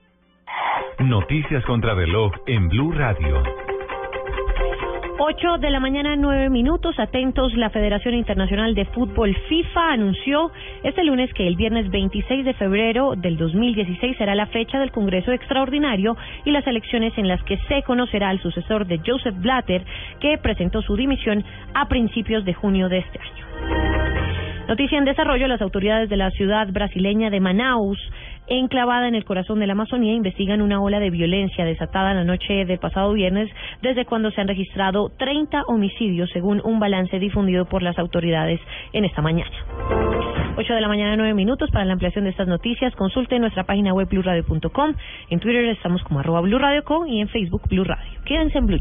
Noticias contra reloj en Blue Radio. 8 de la mañana, 9 minutos. Atentos, la Federación Internacional de Fútbol FIFA anunció este lunes que el viernes 26 de febrero del 2016 será la fecha del Congreso Extraordinario y las elecciones en las que se conocerá al sucesor de Joseph Blatter, que presentó su dimisión a principios de junio de este año. Noticia en desarrollo, las autoridades de la ciudad brasileña de Manaus, enclavada en el corazón de la Amazonía, investigan una ola de violencia desatada la noche del pasado viernes, desde cuando se han registrado 30 homicidios, según un balance difundido por las autoridades en esta mañana. 8 de la mañana, 9 minutos. Para la ampliación de estas noticias, consulte nuestra página web blurradio.com. En Twitter estamos como arroba Blue y en Facebook Blue Radio. Quédense en Blue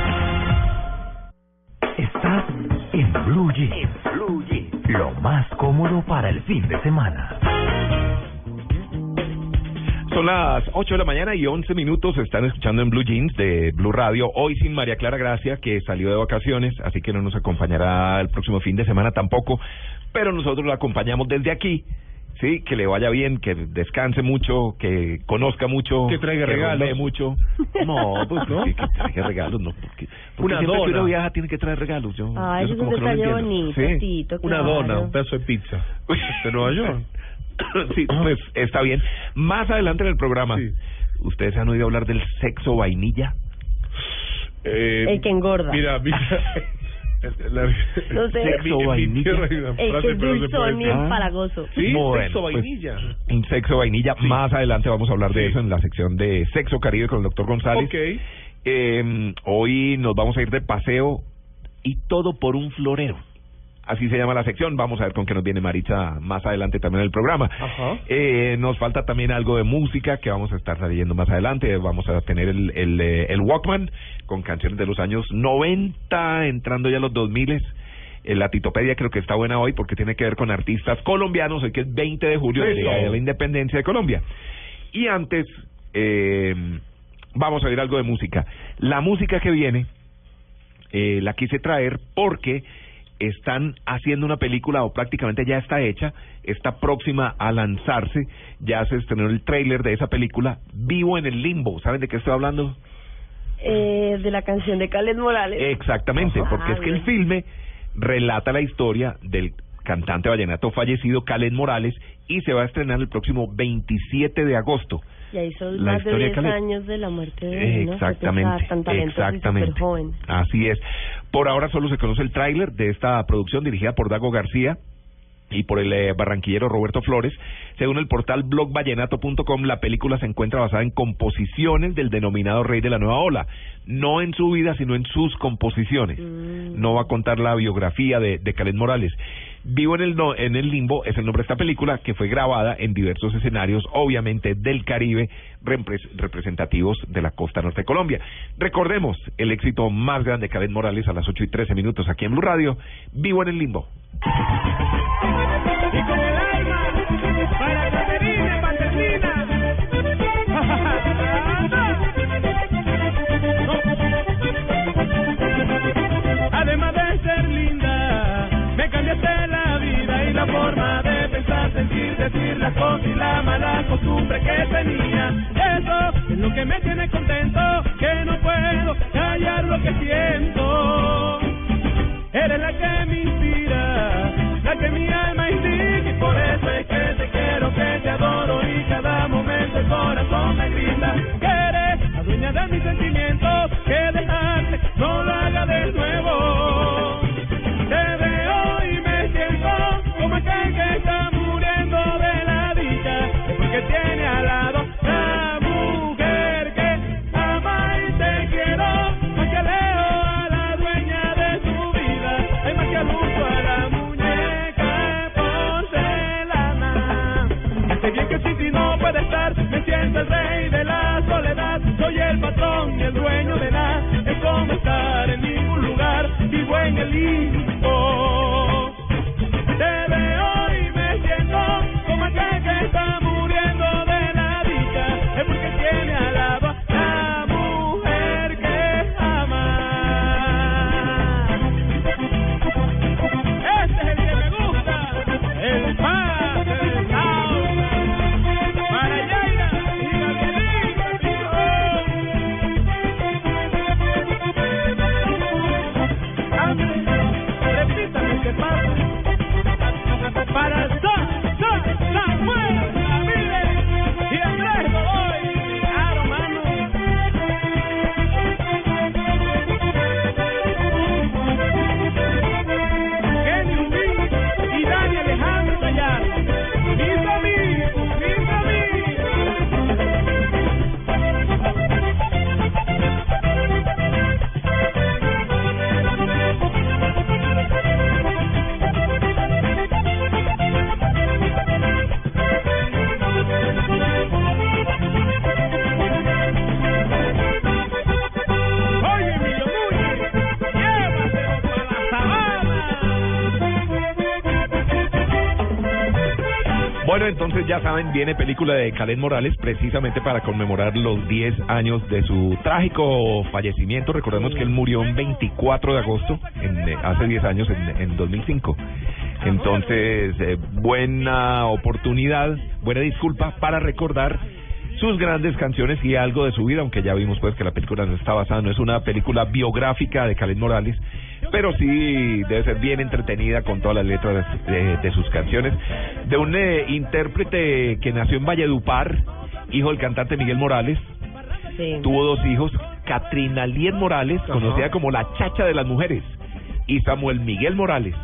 Estás en Blue Jeans. Lo más cómodo para el fin de semana. Son las 8 de la mañana y 11 minutos. Están escuchando en Blue Jeans de Blue Radio. Hoy sin María Clara Gracia, que salió de vacaciones, así que no nos acompañará el próximo fin de semana tampoco. Pero nosotros la acompañamos desde aquí Sí, que le vaya bien, que descanse mucho, que conozca mucho, que traiga regalos, mucho. No, pues ¿no? Que, traiga regalos, no. Porque, porque una dona. que uno viaja tiene que traer regalos. Yo, Ay, yo es un detalle no bonito, ¿Sí? Tito, Una dona, un pedazo de pizza. de Nueva York. sí, pues está bien. Más adelante en el programa, ¿ustedes han oído hablar del sexo vainilla? Eh, El que engorda. Mira, mira. No sé. en en que frase, es dulzón y empalagoso. Sí, Bueno, sexo pues, vainilla. Un sexo vainilla. Más adelante vamos a hablar de eso en la sección de Sexo Caribe con el doctor González. Ok. Eh, hoy nos vamos a ir de paseo y todo por un florero. Así se llama la sección. Vamos a ver con qué nos viene Maritza más adelante también en el programa. Ajá. Eh, nos falta también algo de música que vamos a estar leyendo más adelante. Vamos a tener el, el, eh, el Walkman con canciones de los años 90, entrando ya a los 2000. Eh, la Titopedia creo que está buena hoy porque tiene que ver con artistas colombianos, hoy que es 20 de julio, el día de la independencia de Colombia. Y antes, eh, vamos a ver algo de música. La música que viene, eh, la quise traer porque están haciendo una película o prácticamente ya está hecha, está próxima a lanzarse, ya se estrenó el tráiler de esa película, Vivo en el Limbo. ¿Saben de qué estoy hablando? Eh, de la canción de Khaled Morales. Exactamente, porque es que el filme relata la historia del cantante vallenato fallecido Khaled Morales y se va a estrenar el próximo 27 de agosto. Ya hizo La más de historia de 10 Khaled. años de la muerte de él, ¿no? Exactamente, tan exactamente. Así es. Por ahora solo se conoce el tráiler de esta producción dirigida por Dago García y por el eh, barranquillero Roberto Flores. Según el portal blogvallenato.com, la película se encuentra basada en composiciones del denominado rey de la nueva ola, no en su vida, sino en sus composiciones. No va a contar la biografía de, de Morales. Vivo en el, no- en el limbo es el nombre de esta película que fue grabada en diversos escenarios, obviamente del Caribe, repres- representativos de la costa norte de Colombia. Recordemos el éxito más grande de Khaled Morales a las 8 y 13 minutos aquí en Blue Radio. Vivo en el limbo. La forma de pensar, sentir, decir las cosas y la mala costumbre que tenía. Eso es lo que me tiene contento, que no puedo callar lo que siento. Eres la que me vivo ya saben, viene película de Khaled Morales precisamente para conmemorar los 10 años de su trágico fallecimiento. Recordemos que él murió el 24 de agosto, en, eh, hace 10 años, en, en 2005. Entonces, eh, buena oportunidad, buena disculpa para recordar sus grandes canciones y algo de su vida, aunque ya vimos pues que la película no está basada, no es una película biográfica de Khaled Morales, pero sí debe ser bien entretenida con todas las letras de- de sus canciones, de un eh, intérprete que nació en Valledupar, hijo del cantante Miguel Morales, tuvo dos hijos, Katrina Lien Morales, conocida como la chacha de las mujeres, y Samuel Miguel Morales,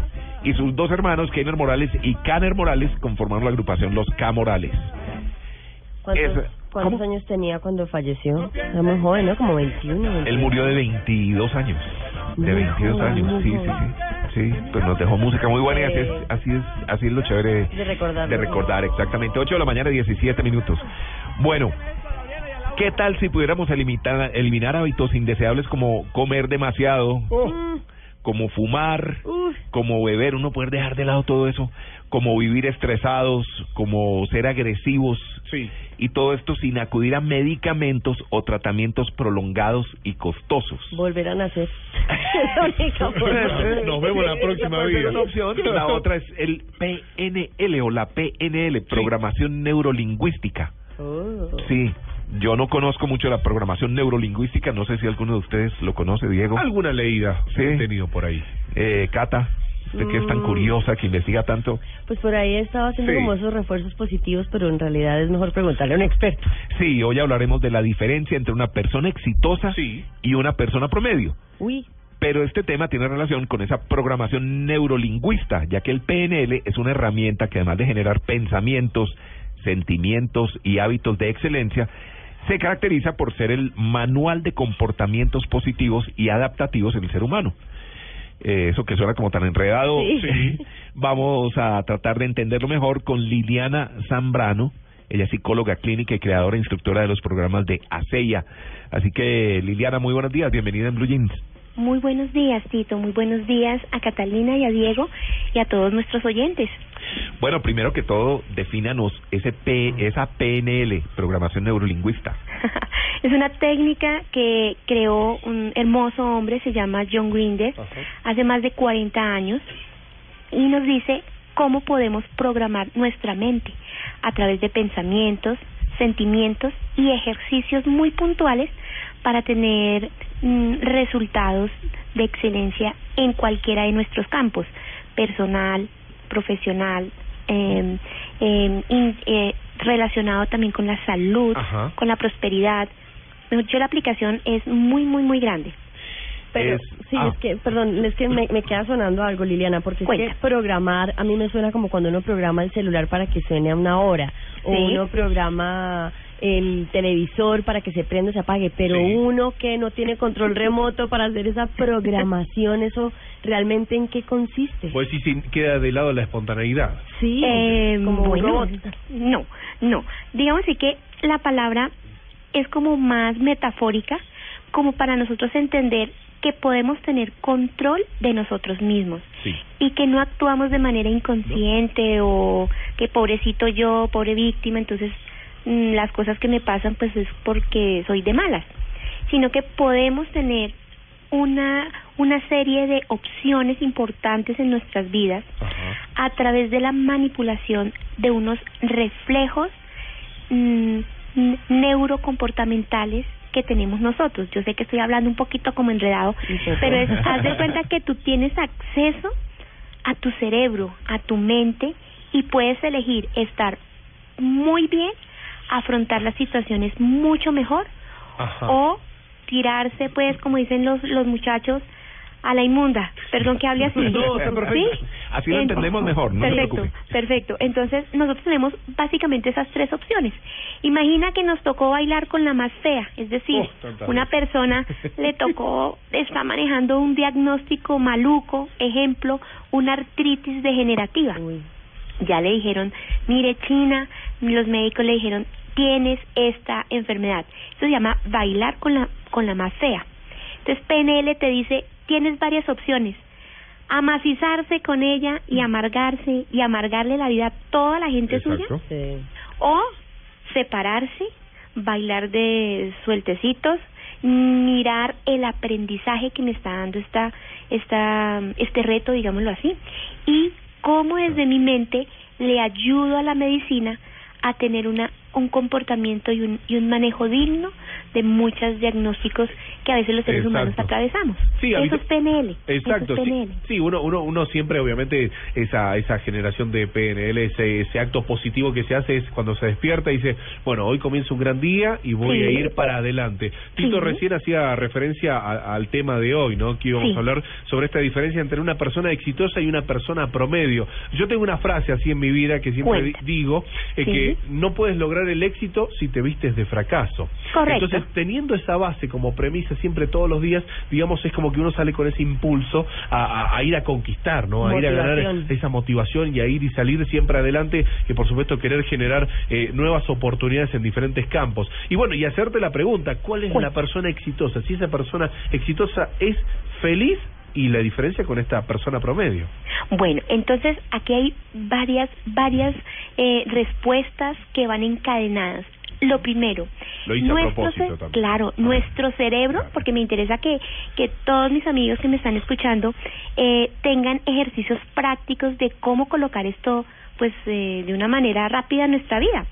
y sus dos hermanos, Keiner Morales y Caner Morales, conformaron la agrupación Los K Morales. ¿Cuántos, años tenía cuando falleció? Era muy joven, ¿no? Como 21. Él murió de 22 años. De Muy 22 joven, años, sí, sí, sí. Sí, pues nos dejó música muy buena y así es, así es, así es lo chévere De recordar. de recordar, exactamente. 8 de la mañana, 17 minutos. Bueno, ¿qué tal si pudiéramos eliminar, eliminar hábitos indeseables como comer demasiado, como fumar, como beber, uno poder dejar de lado todo eso, como vivir estresados, como ser agresivos, y todo esto sin acudir a medicamentos o tratamientos prolongados y costosos. Volver a nacer. Nos vemos la próxima vida. una opción. La otra es el PNL o la PNL, Programación Neurolingüística. Oh. Sí, yo no conozco mucho la programación neurolingüística, no sé si alguno de ustedes lo conoce, Diego. Alguna leída Sí. he tenido por ahí. Eh, Cata, usted que es tan curiosa, que investiga tanto. Pues por ahí estaba haciendo Sí. como esos refuerzos positivos, pero en realidad es mejor preguntarle a un experto. Sí, hoy hablaremos de la diferencia entre una persona exitosa y una persona promedio. Uy. Pero este tema tiene relación con esa programación neurolingüista, ya que el PNL es una herramienta que además de generar pensamientos, sentimientos y hábitos de excelencia, se caracteriza por ser el manual de comportamientos positivos y adaptativos en el ser humano. Eh, eso que suena como tan enredado, Sí. vamos a tratar de entenderlo mejor con Liliana Zambrano. Ella es psicóloga clínica y creadora e instructora de los programas de ASEIA. Así que, Liliana, muy buenos días. Bienvenida en Blue Jeans. Muy buenos días, Tito. Muy buenos días a Catalina y a Diego y a todos nuestros oyentes. Bueno, primero que todo, defínanos ese P, esa PNL, programación neurolingüista. Es una técnica que creó un hermoso hombre, se llama John Grinder, hace más de 40 años y nos dice cómo podemos programar nuestra mente a través de pensamientos, sentimientos y ejercicios muy puntuales para tener mm, resultados de excelencia en cualquiera de nuestros campos, personal, profesional, eh, eh, in- eh, relacionado también con la salud, Ajá. con la prosperidad. Mejor dicho, la aplicación es muy, muy, muy grande. Pero Es- sí, ah. es que, perdón, es que me, me queda sonando algo, Liliana, porque es que programar, a mí me suena como cuando uno programa el celular para que suene a una hora, o uno programa el televisor para que se prenda o se apague, pero uno que no tiene control remoto para hacer esa programación, eso realmente en qué consiste? Pues sí, sí, queda de lado la espontaneidad. Sí, Eh, como bueno, robot. No, no. Digamos así que la palabra es como más metafórica, como para nosotros entender que podemos tener control de nosotros mismos y que no actuamos de manera inconsciente o que pobrecito yo, pobre víctima, entonces las cosas que me pasan pues es porque soy de malas, sino que podemos tener una una serie de opciones importantes en nuestras vidas a través de la manipulación de unos reflejos mm, neurocomportamentales que tenemos nosotros. Yo sé que estoy hablando un poquito como enredado, pero es, haz de cuenta que tú tienes acceso a tu cerebro, a tu mente y puedes elegir estar muy bien, afrontar las situaciones mucho mejor o tirarse, pues, como dicen los, los muchachos, a la inmunda. Perdón que hable así. No, está perfecto. ¿Sí? Así lo En- entendemos mejor, no perfecto, perfecto. Entonces, nosotros tenemos básicamente esas tres opciones. Imagina que nos tocó bailar con la más fea, es decir, Oh, una persona le tocó, está manejando un diagnóstico maluco, ejemplo, una artritis degenerativa. Ya le dijeron, mire China, los médicos le dijeron, tienes esta enfermedad. Eso se llama bailar con la, con la más fea. Entonces PNL te dice, tienes varias opciones. Amacizarse con ella y amargarse y amargarle la vida a toda la gente suya. O separarse, bailar de sueltecitos, mirar el aprendizaje que me está dando esta, esta, este reto, digámoslo así, y cómo desde mi mente le ayudo a la medicina a tener una un comportamiento y un, y un manejo digno de muchos diagnósticos que a veces los seres humanos atravesamos. Sí, Eso es PNL. Exacto, Eso es sí, PNL. sí, uno, uno, uno siempre, obviamente, esa, esa generación de PNL, ese, ese acto positivo que se hace es cuando se despierta y dice, bueno, hoy comienza un gran día y voy Sí. a ir para adelante. Tito recién hacía referencia a- al tema de hoy, ¿no? Que íbamos a hablar sobre esta diferencia entre una persona exitosa y una persona promedio. Yo tengo una frase así en mi vida que siempre Cuenta. di- digo, eh, que no puedes lograr el éxito si te vistes de fracaso. Correcto. Entonces, teniendo esa base como premisa siempre todos los días, digamos, es como que uno sale con ese impulso a, a- a ir a conquistar, ¿no? A ir a ganar esa motivación y a ir y salir siempre adelante y por supuesto querer generar eh, nuevas oportunidades en diferentes campos. Y bueno, y hacerte la pregunta, ¿cuál es la persona exitosa? Si esa persona exitosa es feliz y la diferencia con esta persona promedio. Bueno, entonces aquí hay varias, varias eh, respuestas que van encadenadas. Lo primero, Lo hice a nuestro claro, nuestro cerebro, porque me interesa que, que todos mis amigos que me están escuchando eh, tengan ejercicios prácticos de cómo colocar esto, pues, eh, de una manera rápida en nuestra vida.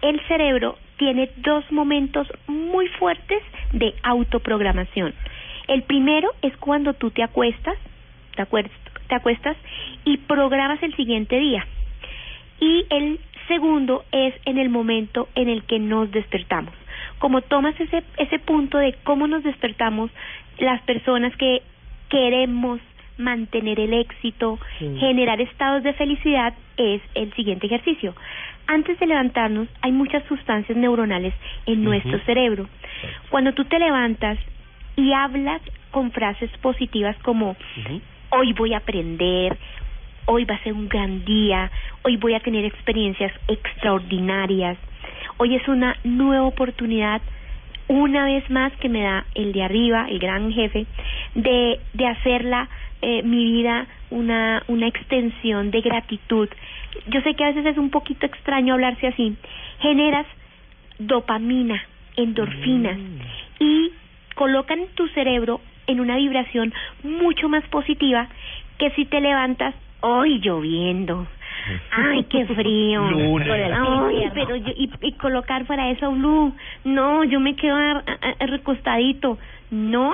El cerebro tiene dos momentos muy fuertes de autoprogramación. El primero es cuando tú te acuestas, te, acuer- te acuestas y programas el siguiente día. Y el segundo es en el momento en el que nos despertamos. Como tomas ese, ese punto de cómo nos despertamos, las personas que queremos mantener el éxito, Sí. generar estados de felicidad, es el siguiente ejercicio. Antes de levantarnos, hay muchas sustancias neuronales en nuestro cerebro. Cuando tú te levantas y hablas con frases positivas como hoy voy a aprender, hoy va a ser un gran día, hoy voy a tener experiencias extraordinarias, hoy es una nueva oportunidad, una vez más que me da el de arriba, el gran jefe, de, de hacerla eh, mi vida una, una extensión de gratitud. Yo sé que a veces es un poquito extraño hablarse así. Generas dopamina, endorfinas y colocan tu cerebro en una vibración mucho más positiva que si te levantas hoy lloviendo. Ay, qué frío. Ay, pero yo, y, y colocar para eso blue. No, yo me quedo a- a- a- recostadito. No,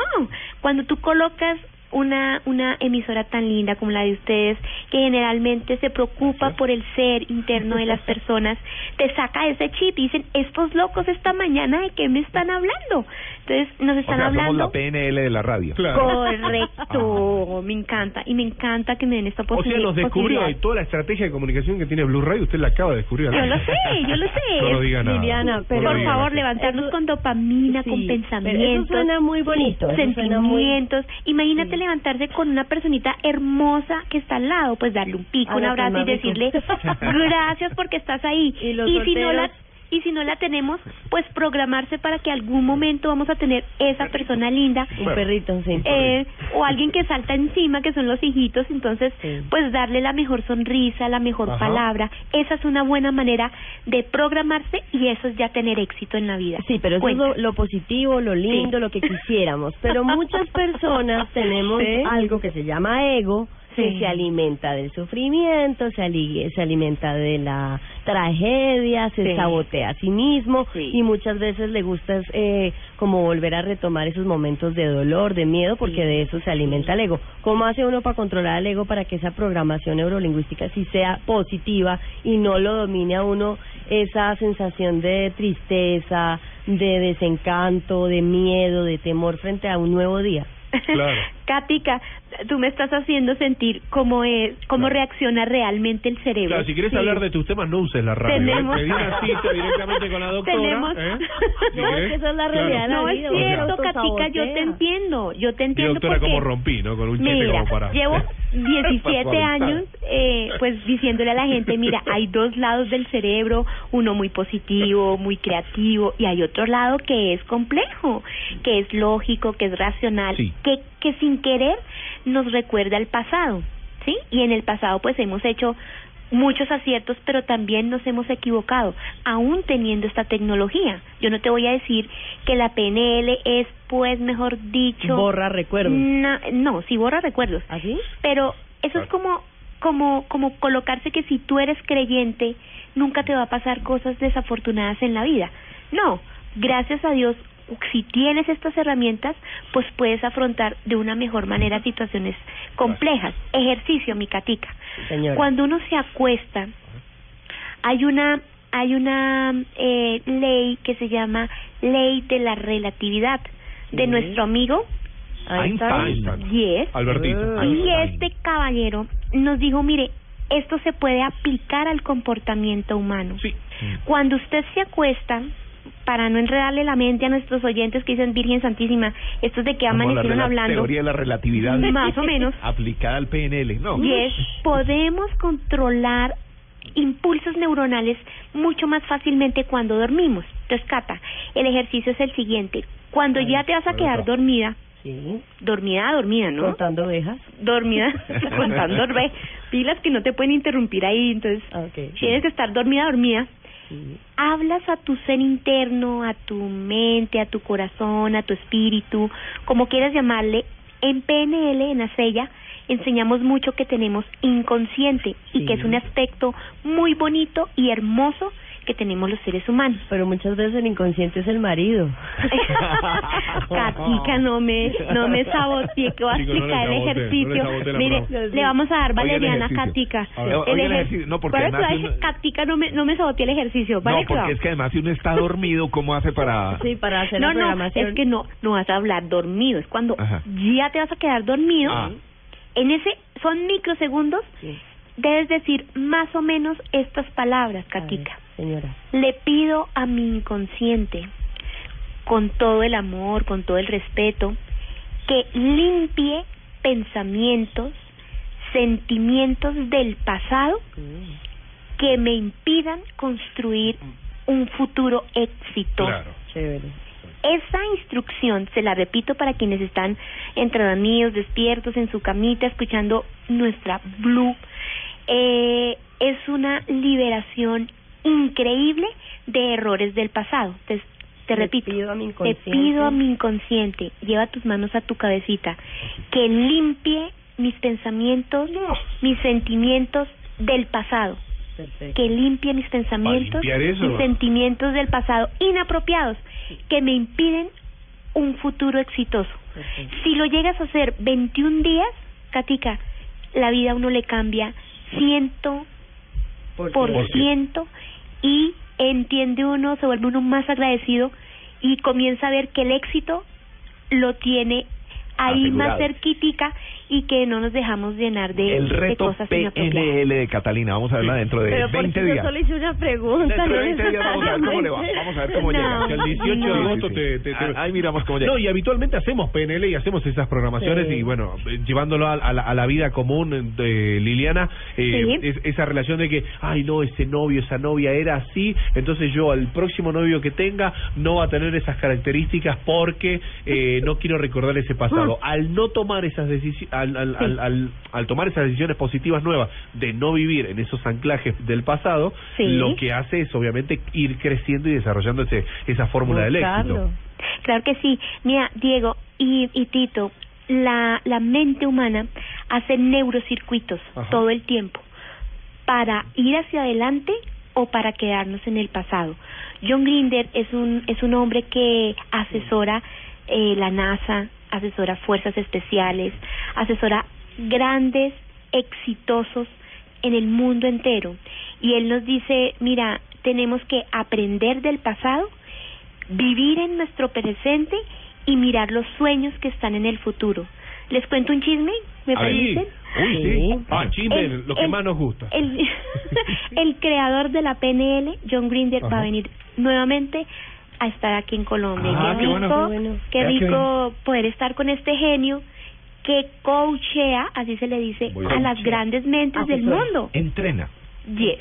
cuando tú colocas una una emisora tan linda como la de ustedes que generalmente se preocupa por el ser interno de las personas te saca ese chip y dicen estos locos esta mañana de qué me están hablando entonces nos O están sea, somos hablando la PNL de la radio. correcto me encanta y me encanta que me den esta O sea, nos descubrió posibilidad y toda la estrategia de comunicación que tiene Blue Radio, usted la acaba de descubrir. yo lo sé, yo lo sé. No lo diga nada. Liliana, pero- por diga favor, nada. levantarnos con dopamina, con Sí, pensamientos. eso suena muy bonito, eso suena muy- Sentimientos. Imagínate levantarse con una personita hermosa que está al lado, pues darle un pico, un abrazo y decirle gracias porque estás ahí. Y los si no la y si no la tenemos, pues programarse para que algún momento vamos a tener esa persona linda. Un perrito, sí. Eh, o alguien que salta encima, que son los hijitos, entonces, pues darle la mejor sonrisa, la mejor Ajá. palabra. Esa es una buena manera de programarse y eso es ya tener éxito en la vida. Sí, pero eso Cuenta. es lo, lo positivo, lo lindo, Sí. lo que quisiéramos. Pero muchas personas tenemos Sí. algo que se llama ego, Sí. se alimenta del sufrimiento, se, ali- se alimenta de la tragedia, se Sí. sabotea a sí mismo y muchas veces le gusta eh, como volver a retomar esos momentos de dolor, de miedo, porque de eso se alimenta el ego. ¿Cómo hace uno para controlar el ego para que esa programación neurolingüística sí sea positiva y no lo domine a uno esa sensación de tristeza, de desencanto, de miedo, de temor frente a un nuevo día? Claro. Katica, tú me estás haciendo sentir cómo es, cómo reacciona realmente el cerebro. Claro, si quieres Sí. hablar de tus temas, no uses la radio. ¿eh? Tenemos- Pedí una cita directamente con la doctora. Tenemos- ¿eh? Si No, es querés. que esa es la realidad No es cierto, uno Katica, yo te entiendo, yo te entiendo doctora, porque como rompí, ¿no? Con un chiste Mira, como para... llevo para 17 suavizar. años eh, pues diciéndole a la gente, mira, hay dos lados del cerebro, uno muy positivo, muy creativo y hay otro lado que es complejo, que es lógico, que es racional, Sí. que que sin querer nos recuerda al pasado, ¿sí? Y en el pasado pues hemos hecho muchos aciertos, pero también nos hemos equivocado, aún teniendo esta tecnología. Yo no te voy a decir que la PNL es, pues, mejor dicho... Borra recuerdos. Na- no, sí borra recuerdos. ¿Así? Pero eso es como, como, como colocarse que si tú eres creyente, nunca te va a pasar cosas desafortunadas en la vida. No, gracias a Dios, si tienes estas herramientas, pues puedes afrontar de una mejor manera situaciones complejas. Ejercicio, mi catica. Señora. Cuando uno se acuesta, hay una hay una eh, ley que se llama ley de la relatividad de Sí. nuestro amigo Einstein. Yes. Albertito. Y este caballero nos dijo, mire, esto se puede aplicar al comportamiento humano. Cuando usted se acuesta, para no enredarle la mente a nuestros oyentes que dicen Virgen Santísima, estos de que amanecieron hablando. Teoría de la relatividad. Más o menos. Aplicada al PNL. No. Yes, podemos controlar impulsos neuronales mucho más fácilmente cuando dormimos. Entonces, Cata, el ejercicio es el siguiente. Cuando ya te vas a quedar dormida, Sí. Dormida, dormida, ¿no? Contando ovejas. Dormida, contando ovejas. Pilas que no te pueden interrumpir ahí, entonces tienes que estar dormida, dormida. Hablas a tu ser interno, a tu mente, a tu corazón, a tu espíritu, como quieras llamarle. En PNL, en Acella, enseñamos mucho que tenemos inconsciente y que es un aspecto muy bonito y hermoso que tenemos los seres humanos. Pero muchas veces el inconsciente es el marido. Katica, no me, no me saboteé, que voy a Chico, no le explicar el sabote, ejercicio. no le sabote la Mire, le vamos a dar Oiga el valeriana a ejercicio. Katica. A ver, oiga el ejercicio. No, porque además uno- no me, no me saboteé el ejercicio. ¿vale? No, porque es que además si uno está dormido, ¿cómo hace para...? Sí, para hacer no, la no, programación. es que no, no vas a hablar dormido. Es cuando Ajá. ya te vas a quedar dormido. Ah. En ese, son microsegundos. Debes decir más o menos estas palabras, Katica. Señora. Le pido a mi inconsciente, con todo el amor, con todo el respeto, que limpie pensamientos, sentimientos del pasado que me impidan construir un futuro exitoso. Chévere. Esa instrucción, se la repito para quienes están entre dormidos, despiertos, en su camita, escuchando nuestra Blue, eh, es una liberación increíble de errores del pasado. Te, te Le repito, pido a mi te inconsciente. pido a mi inconsciente, lleva tus manos a tu cabecita, que limpie mis pensamientos, mis sentimientos del pasado que limpie mis pensamientos eso? mis sentimientos del pasado inapropiados que me impiden un futuro exitoso. Si lo llegas a hacer 21 días, Katica, la vida a uno le cambia ciento por, ciento y entiende uno, se vuelve uno más agradecido y comienza a ver que el éxito lo tiene ahí más Asegurado. Y que no nos dejamos llenar de, El de reto cosas inapropiadas. PNL de Catalina, vamos a verla dentro de Pero 20 porque yo días. solo hice una pregunta. Dentro de no 20 días vamos a ver cómo le va. Vamos a ver cómo No, llega. Que el 18 de no. agosto te, te- te- Ah, Ahí miramos cómo llega. No, y habitualmente hacemos PNL y hacemos esas programaciones Sí. y bueno, llevándolo a, a la, a la vida común de Liliana, eh, Sí. es- esa relación de que, ay no, ese novio, esa novia era así, entonces yo al próximo novio que tenga no va a tener esas características porque eh, no quiero recordar ese pasado. Al no tomar esas decisiones, al, al, al, al- al tomar esas decisiones positivas nuevas de no vivir en esos anclajes del pasado, Sí. lo que hace es obviamente ir creciendo y desarrollando ese, esa fórmula del éxito. Claro que sí. Mira, Diego y, y Tito, la, la mente humana hace neurocircuitos Ajá. todo el tiempo para ir hacia adelante o para quedarnos en el pasado. John Grinder es un, es un hombre que asesora eh, la NASA, asesora fuerzas especiales, asesora grandes, exitosos en el mundo entero. Y él nos dice, mira, tenemos que aprender del pasado vivir en nuestro presente y mirar los sueños que están en el futuro. ¿Les cuento un chisme? ¿Me Ahí. permiten? Uy, sí. Ah, chisme, El- lo que el- más nos gusta. El, el creador de la PNL, John Grinder, va a venir nuevamente a estar aquí en Colombia. Ah, qué qué rico, bueno. qué rico poder estar con este genio que coachea, así se le dice, Muy a bien. las grandes mentes del mundo. Entrena. Yes.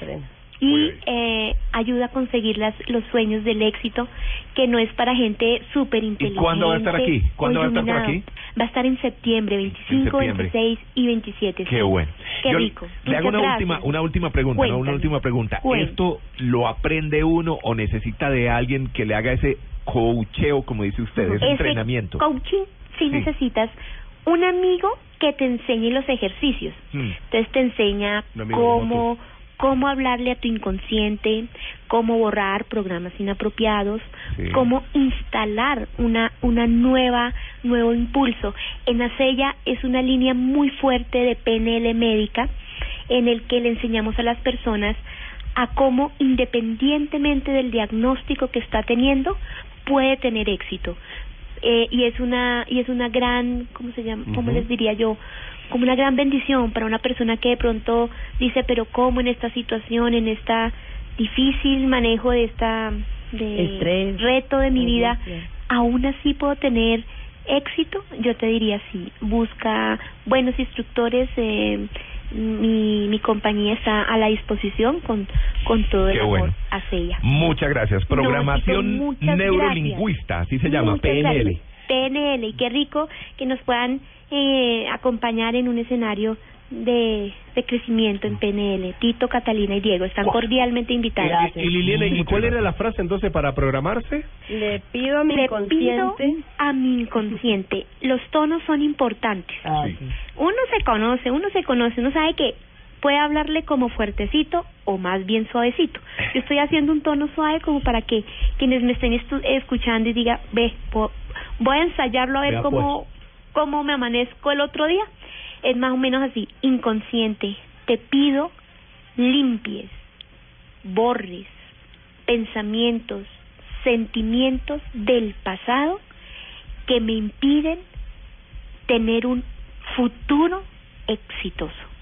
Y eh, ayuda a conseguir las, los sueños del éxito, que no es para gente súper inteligente. cuándo va a estar aquí? ¿Cuándo va a estar por aquí? Va a estar en septiembre, 25, septiembre. 26 y 27. Qué bueno. Qué Yo rico. Le hago una gracias. última, una última pregunta, ¿no? una última pregunta. Cuéntame. ¿Esto lo aprende uno o necesita de alguien que le haga ese coacheo, como dice usted, ese Ese entrenamiento? Coaching, sí, necesitas un amigo que te enseñe los ejercicios. Mm. Entonces te enseña como cómo, hablarle a tu inconsciente, cómo borrar programas inapropiados, Sí. cómo instalar una, una nueva, nuevo impulso. En Acella es una línea muy fuerte de PNL médica en el que le enseñamos a las personas a cómo independientemente del diagnóstico que está teniendo puede tener éxito eh, y es una y es una gran cómo se llama cómo les diría yo como una gran bendición para una persona que de pronto dice pero cómo en esta situación en esta difícil manejo de esta de Estrés. reto de mi vida aún así puedo tener éxito yo te diría sí busca buenos instructores eh, mi, mi compañía está a la disposición con con todo el Qué amor bueno. hacia ella Muchas gracias. Programación muchas neurolingüista, así se llama, Muchas PNL. gracias. PNL y qué rico que nos puedan eh, acompañar en un escenario de, de crecimiento en PNL. Tito, Catalina y Diego están cordialmente invitados. Y, y Liliana, ¿y cuál era la frase entonces para programarse? Le pido a mi Le inconsciente. pido a mi inconsciente. Los tonos son importantes. Ah, Uno se conoce, uno se conoce, uno sabe que puede hablarle como fuertecito o más bien suavecito. Yo estoy haciendo un tono suave como para que quienes me estén estu- escuchando y diga, ve, voy a ensayarlo a ver Vea, cómo, cómo me amanezco el otro día. Es más o menos así, inconsciente. Te pido limpies, borres pensamientos, sentimientos del pasado que me impiden tener un futuro exitoso.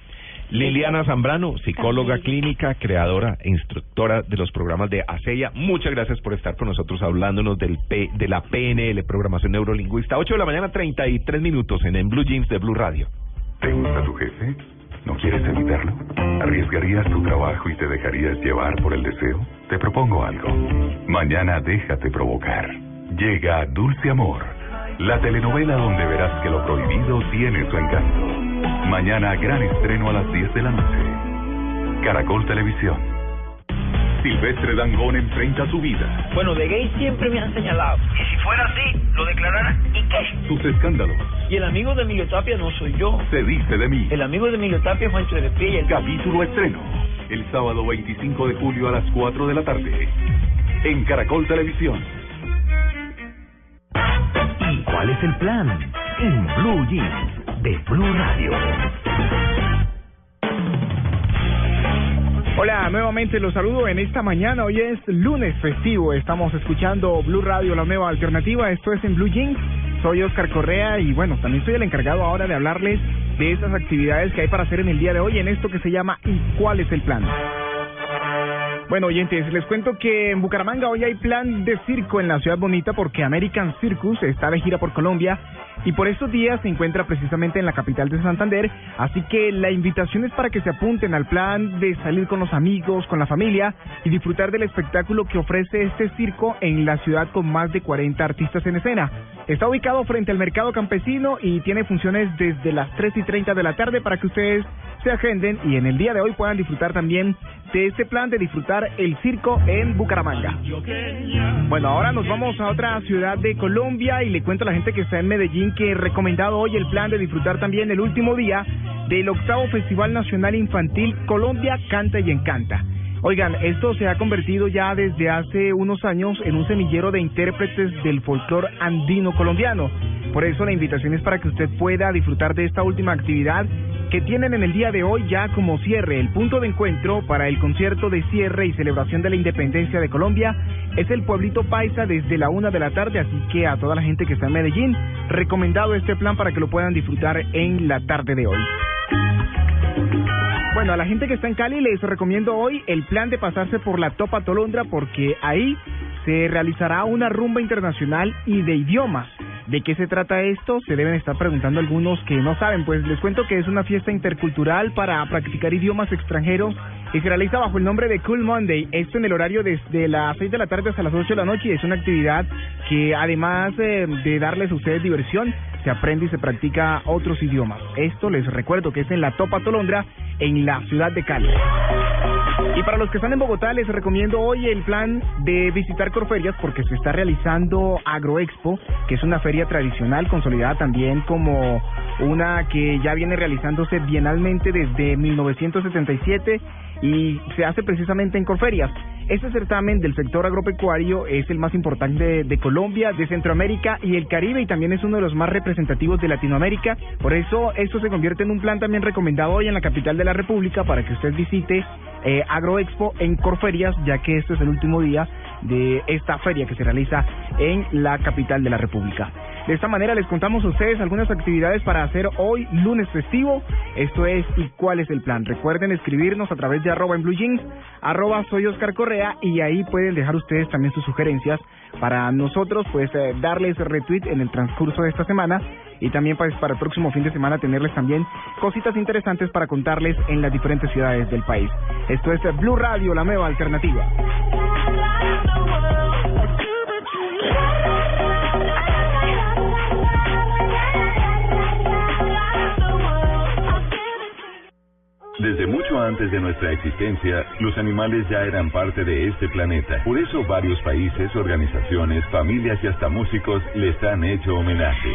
Liliana Zambrano, psicóloga clínica, creadora e instructora de los programas de ASEA. Muchas gracias por estar con nosotros hablándonos del P, de la PNL, Programación Neurolingüista. 8 de la mañana, 33 minutos en, en Blue Jeans de Blue Radio. ¿Te gusta tu jefe? ¿No quieres evitarlo? ¿Arriesgarías tu trabajo y te dejarías llevar por el deseo? Te propongo algo. Mañana déjate provocar. Llega Dulce Amor, la telenovela donde verás que lo prohibido tiene su encanto. Mañana gran estreno a las 10 de la noche. Caracol Televisión. Silvestre Dangón enfrenta su vida, Bueno, de gay siempre me han señalado. Y si fuera así, lo declarara. ¿Y qué? sus escándalos. Y el amigo de Emilio Tapia no soy yo. Se dice de mí. El amigo de Emilio Tapia es Juancho de Pie el Capítulo estreno. El sábado 25 de julio a las 4 de la tarde. En Caracol Televisión. ¿Y cuál es el plan? En Blue Jeans de Blue Radio. Hola, nuevamente los saludo en esta mañana. Hoy es lunes festivo. Estamos escuchando Blue Radio, la nueva alternativa. Esto es en Blue Jeans. Soy Oscar Correa y bueno, también soy el encargado ahora de hablarles de esas actividades que hay para hacer en el día de hoy en esto que se llama ¿Y cuál es el plan? Bueno, oyentes, les cuento que en Bucaramanga hoy hay plan de circo en la ciudad bonita porque American Circus está de gira por Colombia y por estos días se encuentra precisamente en la capital de Santander, así que la invitación es para que se apunten al plan de salir con los amigos, con la familia y disfrutar del espectáculo que ofrece este circo en la ciudad con más de 40 artistas en escena. Está ubicado frente al mercado campesino y tiene funciones desde las 3 y 30 de la tarde para que ustedes se agenden y en el día de hoy puedan disfrutar también de este plan de disfrutar el circo en Bucaramanga. Bueno, ahora nos vamos a otra ciudad de Colombia y le cuento a la gente que está en Medellín que recomendado hoy el plan de disfrutar también el último día del octavo Festival Nacional Infantil Colombia Canta y Encanta. Oigan, esto se ha convertido ya desde hace unos años en un semillero de intérpretes del folclore andino colombiano. Por eso la invitación es para que usted pueda disfrutar de esta última actividad que tienen en el día de hoy ya como cierre. El punto de encuentro para el concierto de cierre y celebración de la independencia de Colombia es el Pueblito Paisa desde la una de la tarde, así que a toda la gente que está en Medellín, recomendado este plan para que lo puedan disfrutar en la tarde de hoy. Bueno, a la gente que está en Cali les recomiendo hoy el plan de pasarse por la Topa Tolondra porque ahí se realizará una rumba internacional y de idiomas. ¿De qué se trata esto? Se deben estar preguntando algunos que no saben. Pues les cuento que es una fiesta intercultural para practicar idiomas extranjeros y se realiza bajo el nombre de Cool Monday. Esto en el horario desde las 6 de la tarde hasta las 8 de la noche y es una actividad que además eh, de darles a ustedes diversión, se aprende y se practica otros idiomas. Esto les recuerdo que es en la Topa Tolondra en la ciudad de Cali. Y para los que están en Bogotá les recomiendo hoy el plan de visitar Corferias porque se está realizando Agroexpo, que es una feria tradicional consolidada también como una que ya viene realizándose bienalmente desde 1977 y se hace precisamente en Corferias. Este certamen del sector agropecuario es el más importante de, Colombia, de Centroamérica y el Caribe y también es uno de los más representativos de Latinoamérica. Por eso esto se convierte en un plan también recomendado hoy en la capital de la República para que usted visite eh, Agroexpo en Corferias, ya que este es el último día de esta feria que se realiza en la capital de la República. De esta manera les contamos a ustedes algunas actividades para hacer hoy lunes festivo. Esto es ¿Y cuál es el plan? Recuerden escribirnos a través de arroba en blue jeans, arroba soy Oscar Correa y ahí pueden dejar ustedes también sus sugerencias para nosotros pues eh, darles retweet en el transcurso de esta semana y también pues para el próximo fin de semana tenerles también cositas interesantes para contarles en las diferentes ciudades del país. Esto es Blue Radio, la nueva alternativa. Antes de nuestra existencia, los animales ya eran parte de este planeta. Por eso varios países, organizaciones, familias y hasta músicos les han hecho homenaje.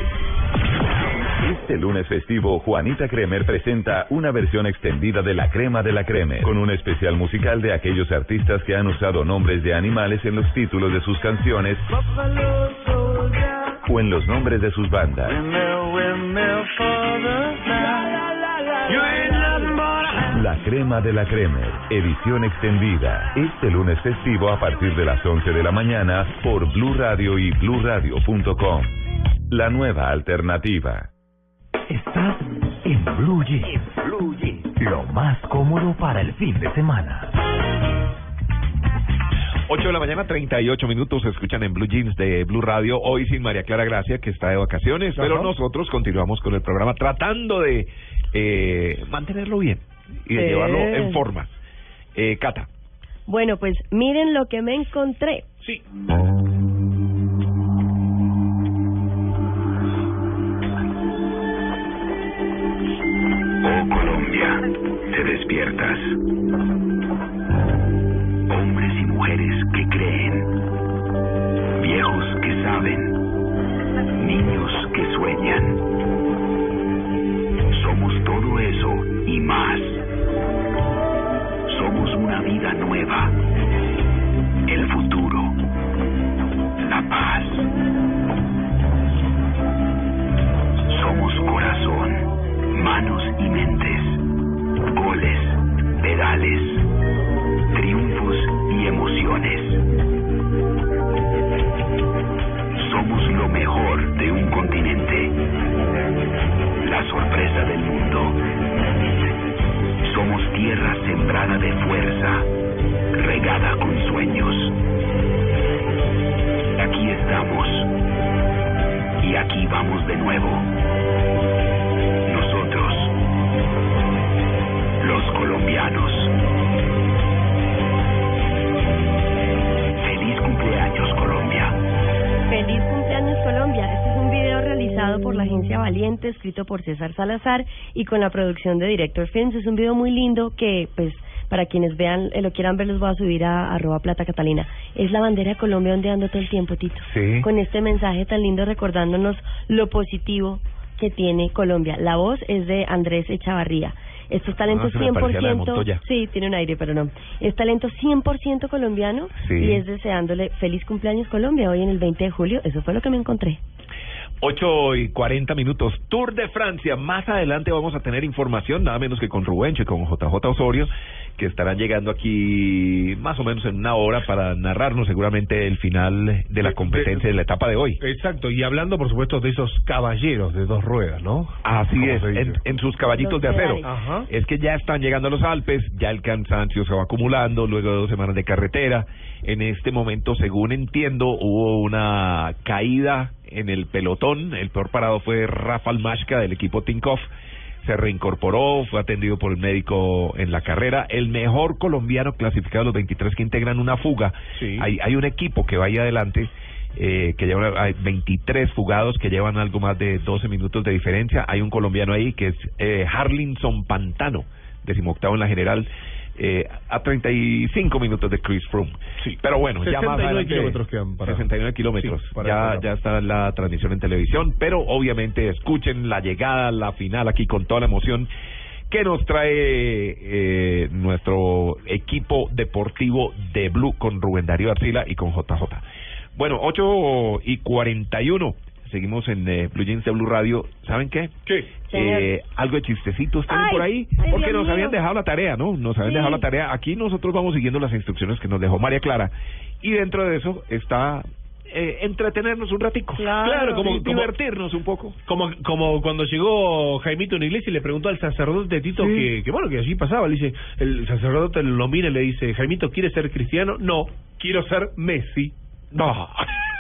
Este lunes festivo, Juanita Kremer presenta una versión extendida de La Crema de la Kremer, con un especial musical de aquellos artistas que han usado nombres de animales en los títulos de sus canciones o en los nombres de sus bandas. La Crema de la Kremer, edición extendida, este lunes festivo a partir de las 11 de la mañana por Blue Radio y BlueRadio.com. La nueva alternativa. Estás en Blue Jeans. Lo más cómodo para el fin de semana. 8 de la mañana, 38 minutos, se escuchan en Blue Jeans de Blue Radio, hoy sin María Clara Gracia, que está de vacaciones, pero nosotros continuamos con el programa tratando de eh, mantenerlo bien y de Sí. llevarlo en forma. Eh, Cata. Bueno, pues miren lo que me encontré. Sí. Oh Colombia, te despiertas. Hombres y mujeres que creen. Viejos que saben. Niños que sueñan. Todo eso y más. Somos una vida nueva. El futuro. La paz. Somos corazón, manos y mentes, goles, pedales, triunfos y Valiente, escrito por César Salazar y con la producción de Director Films. Es un video muy lindo que, pues, para quienes vean, eh, lo quieran ver, los voy a subir a arroba plata catalina. Es la bandera de Colombia ondeando todo el tiempo, Tito. Sí. Con este mensaje tan lindo recordándonos lo positivo que tiene Colombia. La voz es de Andrés Echavarría. Estos talentos Ah, de 100%, Montoya. sí, tiene un aire, pero no. Es talento 100% colombiano Sí. y es deseándole feliz cumpleaños Colombia hoy en el 20 de julio. Eso fue lo que me encontré. 8 y 40 minutos. Tour de Francia. Más adelante vamos a tener información, nada menos que con Rubencho y con JJ Osorio, que estarán llegando aquí más o menos en una hora para narrarnos seguramente el final de la competencia de la etapa de hoy. Exacto, y hablando por supuesto de esos caballeros de dos ruedas, ¿no? Así ¿Cómo es, en, en sus caballitos Los de acero. Ajá. Es que ya están llegando a los Alpes, ya el cansancio se va acumulando luego de dos semanas de carretera. En este momento, según entiendo, hubo una caída en el pelotón. El peor parado fue Rafael Mashka del equipo Tinkoff. Se reincorporó, fue atendido por el médico en la carrera. El mejor colombiano clasificado de los 23 que integran una fuga. Hay, hay un equipo que va ahí adelante eh, que lleva hay 23 fugados que llevan algo más de 12 minutos de diferencia. Hay un colombiano ahí que es eh, Harlinson Pantano, decimoctavo en la general, eh, a 35 minutos de Chris Froome. Pero bueno, ya más 69 adelante, kilómetros quedan para- 69 kilómetros. Sí, para ya, ya está la transmisión en televisión, pero obviamente escuchen la llegada, la final aquí con toda la emoción que nos trae eh, nuestro equipo deportivo de Blue con Rubén Darío Arcila y con JJ. Bueno, 8 y 41. Seguimos en eh, Blue Jeans de Blue Radio. ¿Saben qué? ¿Qué? Eh, algo de chistecitos Ay, por ahí. ay, porque Dios nos habían mío. dejado la tarea, ¿no? Nos habían Sí. dejado la tarea. Aquí nosotros vamos siguiendo las instrucciones que nos dejó María Clara. Y dentro de eso está eh, entretenernos un ratico. Claro, como- Sí, como- divertirnos un poco. Como, como cuando llegó Jaimito a una iglesia y le preguntó al sacerdote Tito Sí. que, que, bueno, que allí pasaba. Le dice, el sacerdote lo mira y le dice, Jaimito, ¿quieres ser cristiano? No, quiero ser Messi. No.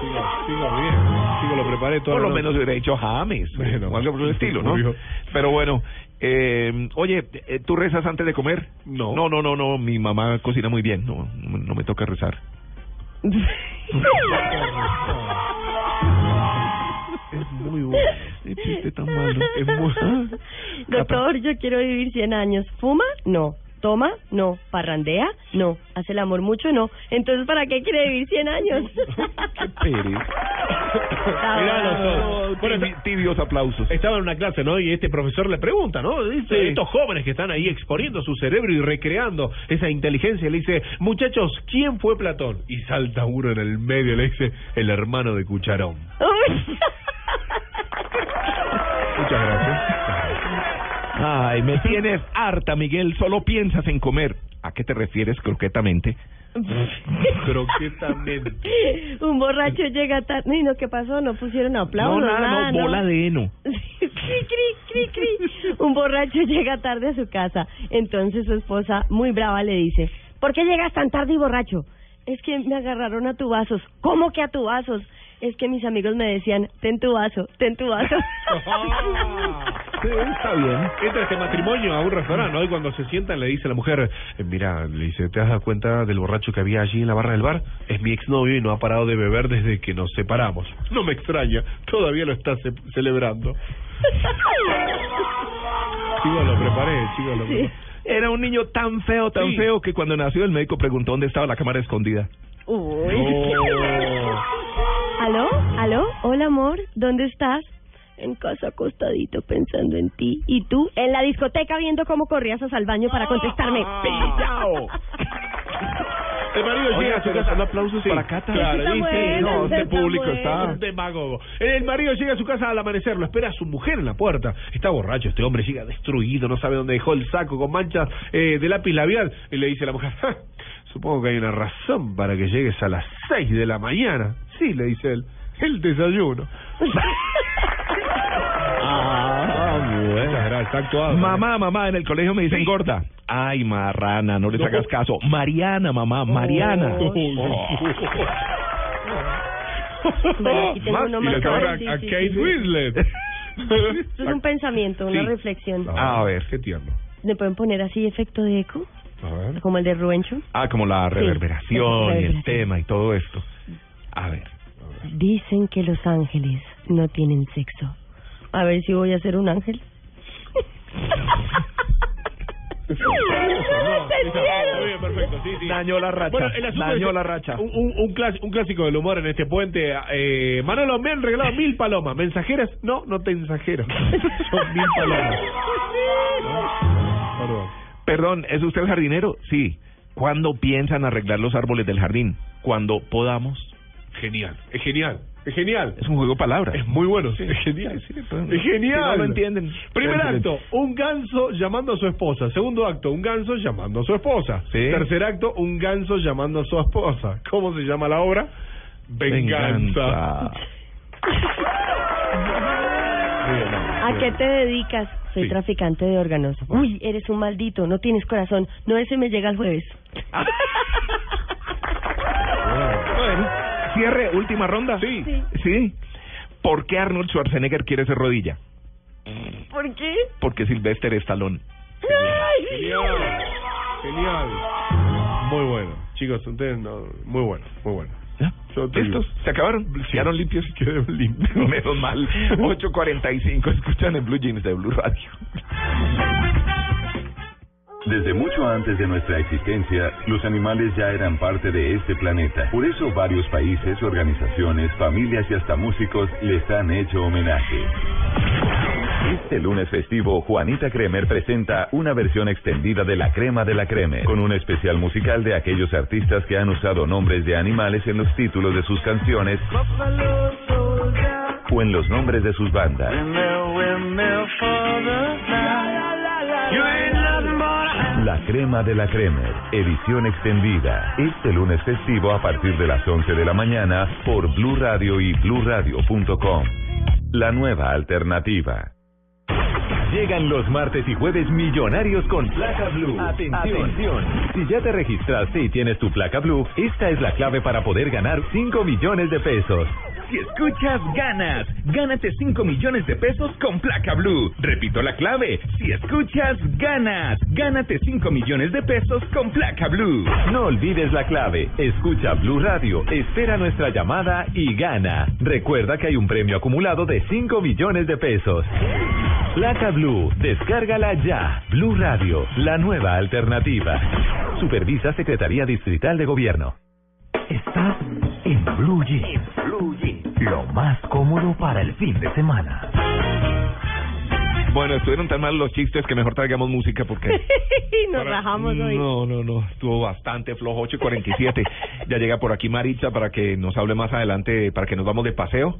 Sigo, sigo bien, sigo lo preparé todo. Por lo menos hubiera dicho James Bueno, o algo por el estilo, ¿no? Pero bueno, eh, oye, eh, ¿tú rezas antes de comer? No. No, no, no, no, mi mamá cocina muy bien, no, no, me- no me toca rezar. Es muy bueno. Este chiste tan malo. Es muy... Doctor, yo quiero vivir 100 años. ¿Fuma? No. ¿Toma? No. ¿Parrandea? No. ¿Hace el amor mucho? No. Entonces, ¿para qué quiere vivir 100 años? Pérez. Mirá los tibios aplausos. Estaba en una clase, ¿no? Y este profesor le pregunta, ¿no? Dice, Sí. estos jóvenes que están ahí exponiendo su cerebro y recreando esa inteligencia, le dice, muchachos, ¿quién fue Platón? Y salta uno en el medio, le dice, el hermano de Cucharón. Muchas gracias. Ay, me tienes harta, Miguel. Solo piensas en comer. ¿A qué te refieres croquetamente? Croquetamente. Un borracho llega tarde. No, ¿qué pasó? No pusieron aplausos. no, nada, no, bola de heno. cri, cri, cri, cri. Un borracho llega tarde a su casa. Entonces su esposa, muy brava, le dice: ¿Por qué llegas tan tarde y borracho? Es que me agarraron a tubazos. ¿Cómo que a tubazos? Es que mis amigos me decían: Ten tu vaso, ten tu vaso. Sí, está bien. Entra este matrimonio a un restaurante, ¿no? Y cuando se sientan le dice a la mujer, eh, mira, le dice, ¿te has dado cuenta del borracho que había allí en la barra del bar? Es mi exnovio y no ha parado de beber desde que nos separamos. No me extraña, todavía lo está ce- celebrando. Chico, lo preparé, chico, lo preparé. Era un niño tan feo, tan Sí. feo, que cuando nació el médico preguntó dónde estaba la cámara escondida. Uy. No. ¿Aló? ¿Aló? Hola, amor. ¿Dónde estás? En casa acostadito pensando en ti. ¿Y tú? En la discoteca viendo cómo corrías al baño para contestarme. ¡Pillao! El marido Oiga, llega a su casa. son aplausos para Cata. Claro, Está dice, bueno, no, este está público bueno. está un demagogo. El marido llega a su casa al amanecer, lo espera a su mujer en la puerta. Está borracho, este hombre llega destruido, no sabe dónde dejó el saco con manchas eh, de lápiz labial. Y le dice a la mujer, "Ja, supongo que hay una razón para que llegues a las seis de la mañana. Sí, le dice él, el desayuno. Ah, gracias, está actuado. Mamá, mamá, en el colegio me dicen gorda. Ay, marrana, no les No. hagas caso. Mariana, mamá, Mariana. Oh. Bueno, aquí tengo Más, uno y más le a, suave, sí, a sí, Kate sí. Winslet. Esto es un pensamiento, una Sí. reflexión. A ver. Qué tierno. ¿Le pueden poner así efecto de eco? A ver. Como el de Ruencho. Ah, como la reverberación y el reverberación. tema y todo esto. A ver. Dicen que los ángeles no tienen sexo. A ver si voy a ser un ángel. Está bien, perfecto, sí, sí. Dañó la racha. Bueno, el asunto Dañó es- la racha. Un, un, un, clas- un clásico del humor en este puente. Eh, Manolo, me han regalado mil palomas. ¿Mensajeras? No, no te mensajeras. Son mil palomas. Perdón. Perdón, ¿es usted jardinero? Sí. ¿Cuándo piensan arreglar los árboles del jardín? Cuando podamos. Genial, es genial, es genial. Es un juego de palabras. Es muy bueno, es genial. entonces, es genial. si no lo entienden. Primer acto, un ganso llamando a su esposa. Segundo acto, un ganso llamando a su esposa. Sí. Tercer acto, un ganso llamando a su esposa. ¿Cómo se llama la obra? Venganza. ¿A qué te dedicas? Soy Sí. traficante de órganos. Uy, eres un maldito, no tienes corazón. No, ese me llega el jueves. Bueno, cierre, última ronda. Sí. Sí. ¿Por qué Arnold Schwarzenegger quiere ser rodilla? ¿Por qué? Porque Sylvester es talón. Genial. Genial. Muy bueno. Chicos, ustedes no, muy bueno, muy bueno. ¿Ya? Digo. ¿Se acabaron? ¿Quedaron limpios? Quedaron limpios. Menos mal. 8.45. Escuchan en Blue Jeans de Blue Radio. Desde mucho antes de nuestra existencia, los animales ya eran parte de este planeta. Por eso varios países, organizaciones, familias y hasta músicos les han hecho homenaje. Este lunes festivo, Juanita Kremer presenta una versión extendida de La Crema de la Kremer, con un especial musical de aquellos artistas que han usado nombres de animales en los títulos de sus canciones o en los nombres de sus bandas. La Crema de la Kremer, edición extendida, este lunes festivo a partir de las 11 de la mañana por Blue Radio y bluradio.com. La nueva alternativa. Llegan los martes y jueves millonarios con placa blue. Atención. Si ya te registraste y tienes tu placa blue, esta es la clave para poder ganar 5 millones de pesos. Si escuchas, ganas. Gánate 5 millones de pesos con placa blue. Repito la clave. Si escuchas, ganas. Gánate 5 millones de pesos con placa blue. No olvides la clave. Escucha Blue Radio, espera nuestra llamada y gana. Recuerda que hay un premio acumulado de 5 millones de pesos. Placa Blue, descárgala ya. Blue Radio, la nueva alternativa. Supervisa Secretaría Distrital de Gobierno. Estás en Blue Jeans. Lo más cómodo para el fin de semana. Bueno, estuvieron tan mal los chistes que mejor traigamos música porque... Nos rajamos hoy. No, no, no, estuvo bastante flojo, 8 y 47. ya llega por aquí Maritza para que nos hable más adelante, para que nos vamos de paseo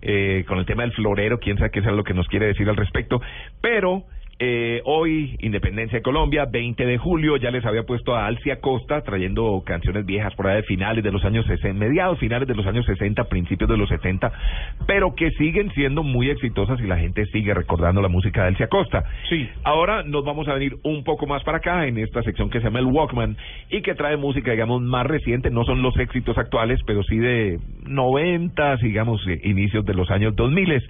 eh, con el tema del florero, quién sabe qué es lo que nos quiere decir al respecto. Pero eh, hoy, Independencia de Colombia, 20 de julio, ya les había puesto a Alcia Costa trayendo canciones viejas por ahí de finales de los años 60, mediados finales de los años 60, principios de los 70, pero que siguen siendo muy exitosas y la gente sigue recordando la música de Alcia Costa. Sí. Ahora nos vamos a venir un poco más para acá en esta sección que se llama el Walkman y que trae música, digamos, más reciente, no son los éxitos actuales, pero sí de 90, digamos, eh, inicios de los años 2000.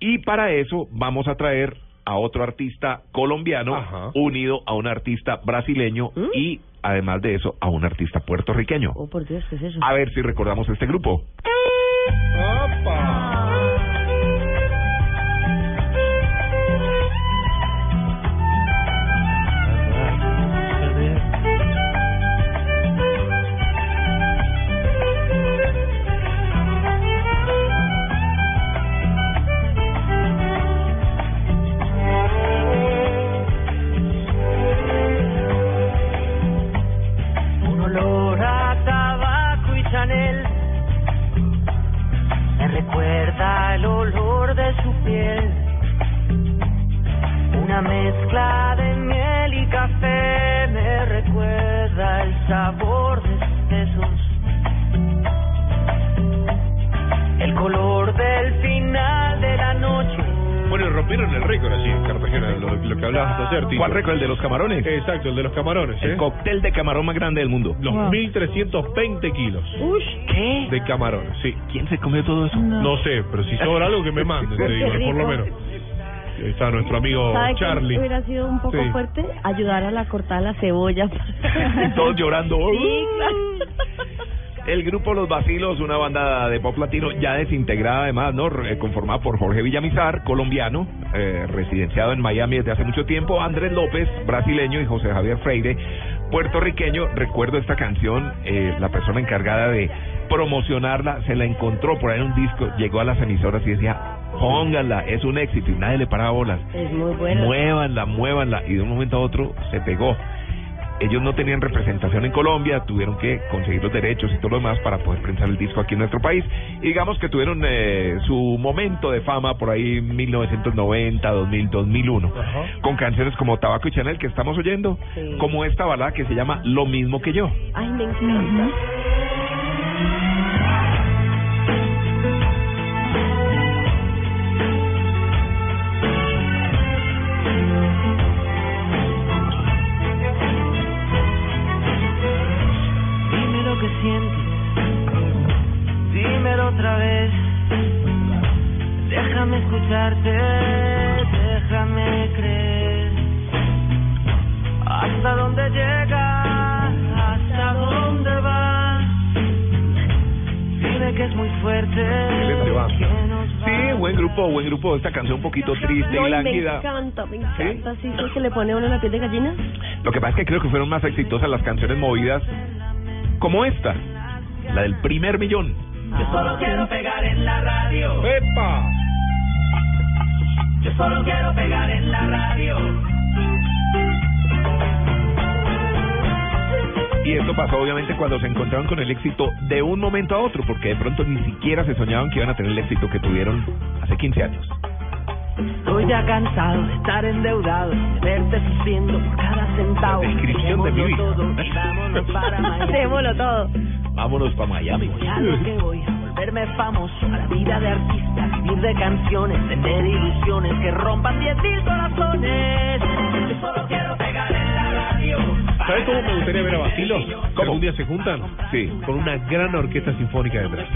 Y para eso vamos a traer a otro artista colombiano unido a un artista brasileño y además de eso a un artista puertorriqueño. Oh, por Dios, ¿qué es eso? A ver si recordamos este grupo. Un hablabas ayer, Tito. ¿Cuál récord? ¿El de los camarones? Exacto, el de los camarones, ¿eh? El cóctel de camarón más grande del mundo. Los 1.320 kilos ¿Qué? de camarones, sí. ¿Quién se comió todo eso? No, sé, pero si sobra algo que me manden, te digo, por lo menos. Ahí está nuestro amigo ¿Sabe qué Charlie. hubiera sido un poco Sí. fuerte? Ayudar a la cortar la cebolla. Y todos llorando. Sí, claro. El grupo Los Vacilos, una banda de pop latino ya desintegrada además, ¿no? Re- Conformada por Jorge Villamizar, colombiano, eh, residenciado en Miami desde hace mucho tiempo, Andrés López, brasileño, y José Javier Freire, puertorriqueño. Recuerdo esta canción, eh, la persona encargada de promocionarla se la encontró por ahí en un disco, llegó a las emisoras y decía, pónganla, es un éxito, y nadie le paraba bolas. Es muy bueno. Muévanla, muévanla. Y de un momento a otro se pegó. Ellos no tenían representación en Colombia, tuvieron que conseguir los derechos y todo lo demás para poder prensar el disco aquí en nuestro país. Y digamos que tuvieron eh, su momento de fama por ahí 1990, 2000, 2001, con canciones como Tabaco y Chanel que estamos oyendo, Sí. como esta balada que se llama Lo mismo que yo. Ay, me encanta. Dime poquito triste No, y me encanta, me encanta. Sí, sí, que le pone a uno la piel de gallina. Lo que pasa es que creo que fueron más exitosas las canciones movidas como esta, la del primer millón. Yo solo quiero pegar en la radio. ¡Epa! Yo solo quiero pegar en la radio. Y esto pasó obviamente cuando se encontraron con el éxito de un momento a otro, porque de pronto ni siquiera se soñaban que iban a tener el éxito que tuvieron hace 15 años. Estoy ya cansado de estar endeudado, de verte sufriendo por cada centavo. La descripción de mi vida. Todo y vámonos para Miami. Démoslo todo. Vámonos para Miami. Voy a lo que voy, a volverme famoso, a la vida de artista, vivir de canciones, tener ilusiones que rompan diez mil corazones. Yo solo quiero pegar radio. ¿Sabes cómo me gustaría ver a Basilos? Si algún día se juntan. Sí. Con una gran orquesta sinfónica detrás.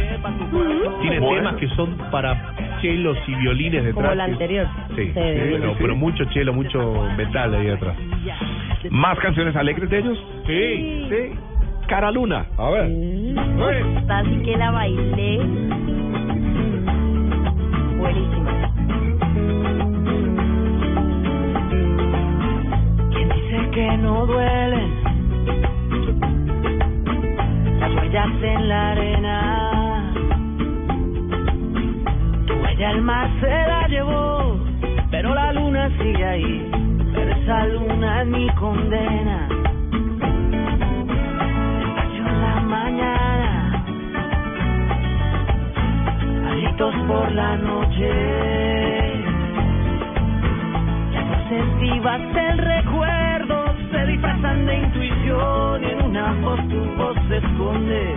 Tiene Bueno. temas que son para chelos y violines detrás. Como la anterior. Sí, Sí, pero, sí. pero mucho chelo, mucho metal ahí atrás. ¿Más canciones alegres de ellos? Sí, sí. Cara Luna. A ver. Esta Así que la bailé. Buenísima. Que no duelen las huellas en la arena. Tu huella el mar se la llevó, pero la luna sigue ahí. Pero esa luna es mi condena. Despacho en la mañana, alitos por la noche. Vivas del recuerdo se disfrazan de intuición y en una voz tu voz se esconde.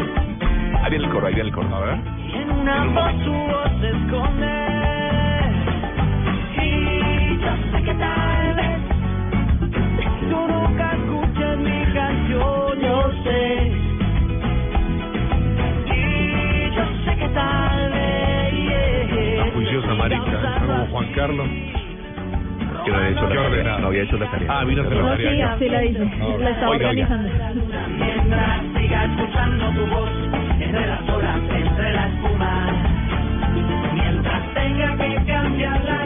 Ahí viene el coro, ahí viene el coro. A ver. Y en una voz tu voz se esconde. Y yo sé que tal vez tú nunca escuches mi canción, yo sé. Y yo sé que tal vez. Juiciosa marica, como Juan Carlos. Que no había hecho la tarea. ordenado. No había hecho la tarea. Ah, vino a hacer la No, sí, tarea acá. sí la hizo. No, La estaba oiga. organizando. Mientras siga escuchando tu voz entre las olas, entre la espuma. Mientras tenga que cambiar la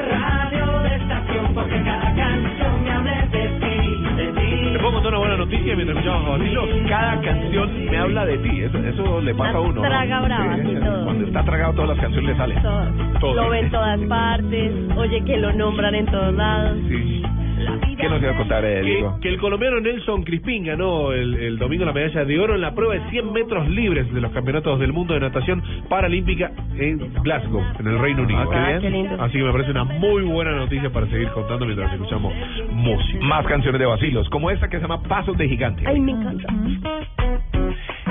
noticia mientras escuchamos a Basilos? Cada canción me habla de ti. Eso, eso le pasa a uno. ¿no? traga brava, Sí, todo. Cuando está tragado, todas las canciones le salen. Todo. Lo ve en todas partes. Oye, que lo nombran en todos lados. Sí. ¿Qué nos iba a contar, eh, Que, Diego? que el colombiano Nelson Crispín ganó el, el domingo la medalla de oro en la prueba de 100 metros libres de los campeonatos del mundo de natación paralímpica en Glasgow, en el Reino Unido. Ah, qué bien. qué lindo. Así que me parece una muy buena noticia para seguir contando mientras escuchamos música. Más canciones de vacilos, como esta que se llama Pasos de Gigante. Ay, me encanta.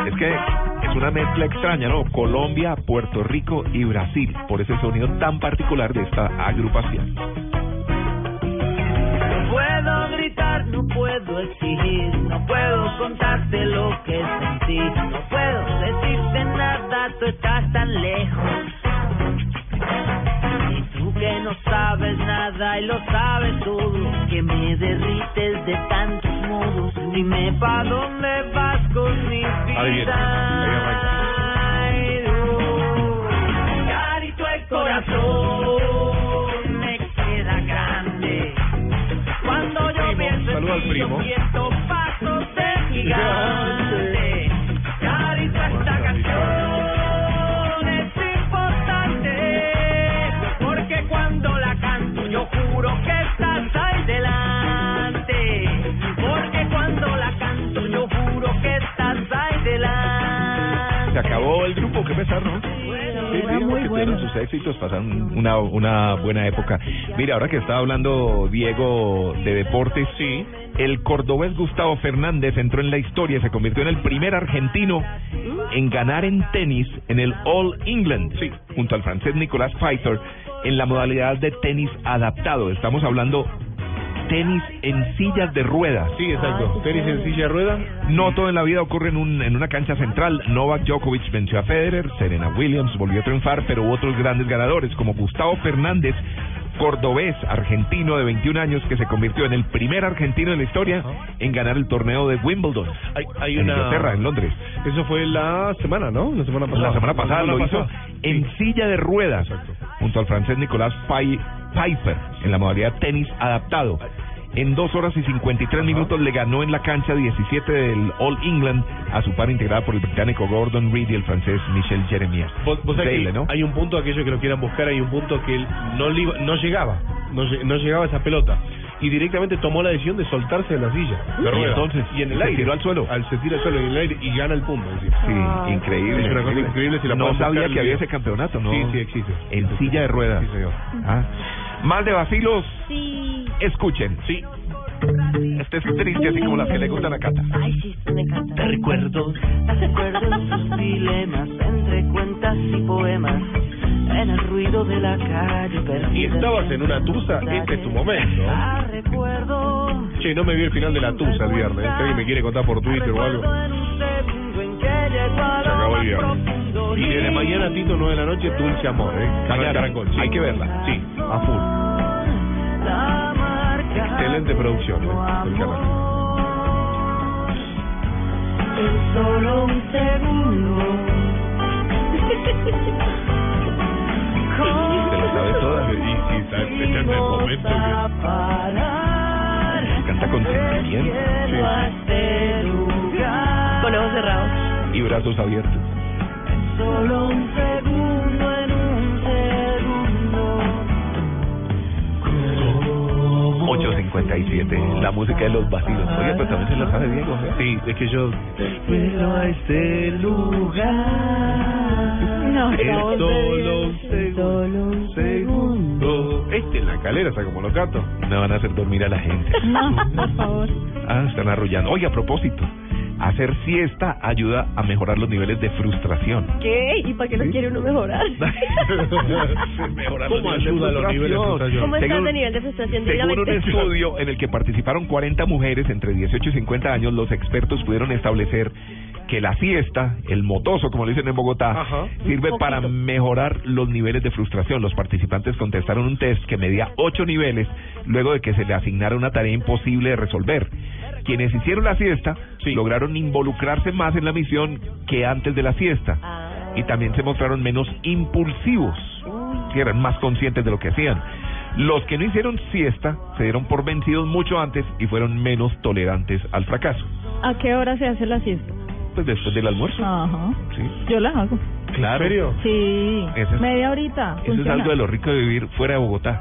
Es que es una mezcla extraña, ¿no? Colombia, Puerto Rico y Brasil, por ese sonido tan particular de esta agrupación. No puedo exigir, no puedo contarte lo que sentí, no puedo decirte nada, tú estás tan lejos. Y tú que no sabes nada y lo sabes todo, que me derrites de tantos modos, dime pa' dónde vas con mi vida. Al primo. pasos de gigante. Carito, esta canción es importante. Porque cuando la canto, yo juro que estás ahí delante. Porque cuando la canto, yo juro que estás ahí delante. Se acabó el grupo, qué pesar, ¿no? Porque tuvieron sus éxitos, pasaron una, una buena época. Mira, ahora que estaba hablando Diego de deportes, sí, el cordobés Gustavo Fernández entró en la historia, se convirtió en el primer argentino en ganar en tenis en el All England, sí, junto al francés Nicolas Pfizer, en la modalidad de tenis adaptado. Estamos hablando tenis en sillas de ruedas. Sí, exacto. Tenis en silla de ruedas. No todo en la vida ocurre en, un, en una cancha central. Novak Djokovic venció a Federer, Serena Williams volvió a triunfar, pero hubo otros grandes ganadores como Gustavo Fernández, cordobés argentino de 21 años que se convirtió en el primer argentino en la historia en ganar el torneo de Wimbledon. Hay, hay en una... Inglaterra, en Londres. Eso fue la semana, ¿no? La semana pasada. La semana pasada La lo hizo en silla de ruedas junto al francés Nicolás Pai- Pfeiffer en la modalidad tenis adaptado. En dos horas y 53 minutos le ganó en la cancha 17 del All England a su par integrada por el británico Gordon Reed y el francés Michel Jeremias. Vos, vos hay un punto, aquellos que lo quieran buscar, hay un punto que él no, no llegaba, no, lle- no llegaba esa pelota. Y directamente tomó la decisión de soltarse de la silla. Y entonces, y en el se aire. tiró al suelo. Al, se tira al suelo en el aire y gana el punto. encima. Sí, increíble. Es una cosa increíble si la no sabía que había ese campeonato, ¿no? Sí, sí existe. En silla de ruedas. Sí, señor. Ah. Más de vacilos. Sí. Escuchen. Sí. Este es triste, así como las que le gustan a Cata. Ay, sí, me encanta. Te recuerdo, te recuerdo sus dilemas entre cuentas y poemas. En el ruido de la calle Y estabas en una tusa, este es tu momento. Ah, recuerdo Che, no me vi el final de la tusa el viernes. Si alguien me quiere contar por Twitter o algo. Se acabó el viernes. Y desde mañana, Tito, 9 de la noche, Dulce Amor, ¿eh? Caracol. Sí. Hay que verla. Sí, a full. la marca Excelente producción, ¿eh? del canal. en solo un segundo Se lo sabe todas. Y, está en el momento. Canta con sentimiento. Con ojos cerrados. Y brazos abiertos. solo un segundo en un segundo 8.57, la música de los vacilos. Oye, pero también se la sabe Diego. ¿eh? Sí, es que yo... Pero a este lugar No, Es no, solo un segundo. Este en la calera, ¿sabes cómo lo cato? No van a hacer dormir a la gente. No, por favor. Ah, están arrullando. Oye, a propósito, hacer siesta ayuda a mejorar los niveles de frustración. ¿Qué? ¿Y para qué lo quiere uno mejorar? Mejorar ¿Cómo ayuda a los niveles de frustración? ¿Cómo estás Según- de nivel de frustración? Según un estudio en el que participaron 40 mujeres entre 18 y 50 años, los expertos pudieron establecer que la siesta, el motoso, como le dicen en Bogotá, Ajá. sirve para mejorar los niveles de frustración. Los participantes contestaron un test que medía ocho niveles luego de que se le asignara una tarea imposible de resolver. Quienes hicieron la siesta lograron involucrarse más en la misión que antes de la siesta Ah. y también se mostraron menos impulsivos, que eran más conscientes de lo que hacían. Los que no hicieron siesta se dieron por vencidos mucho antes y fueron menos tolerantes al fracaso. ¿A qué hora se hace la siesta? Pues después del almuerzo. Ajá. Sí. Yo la hago. Claro. ¿En serio? Sí. Es- Media horita. Eso es algo de lo rico de vivir fuera de Bogotá.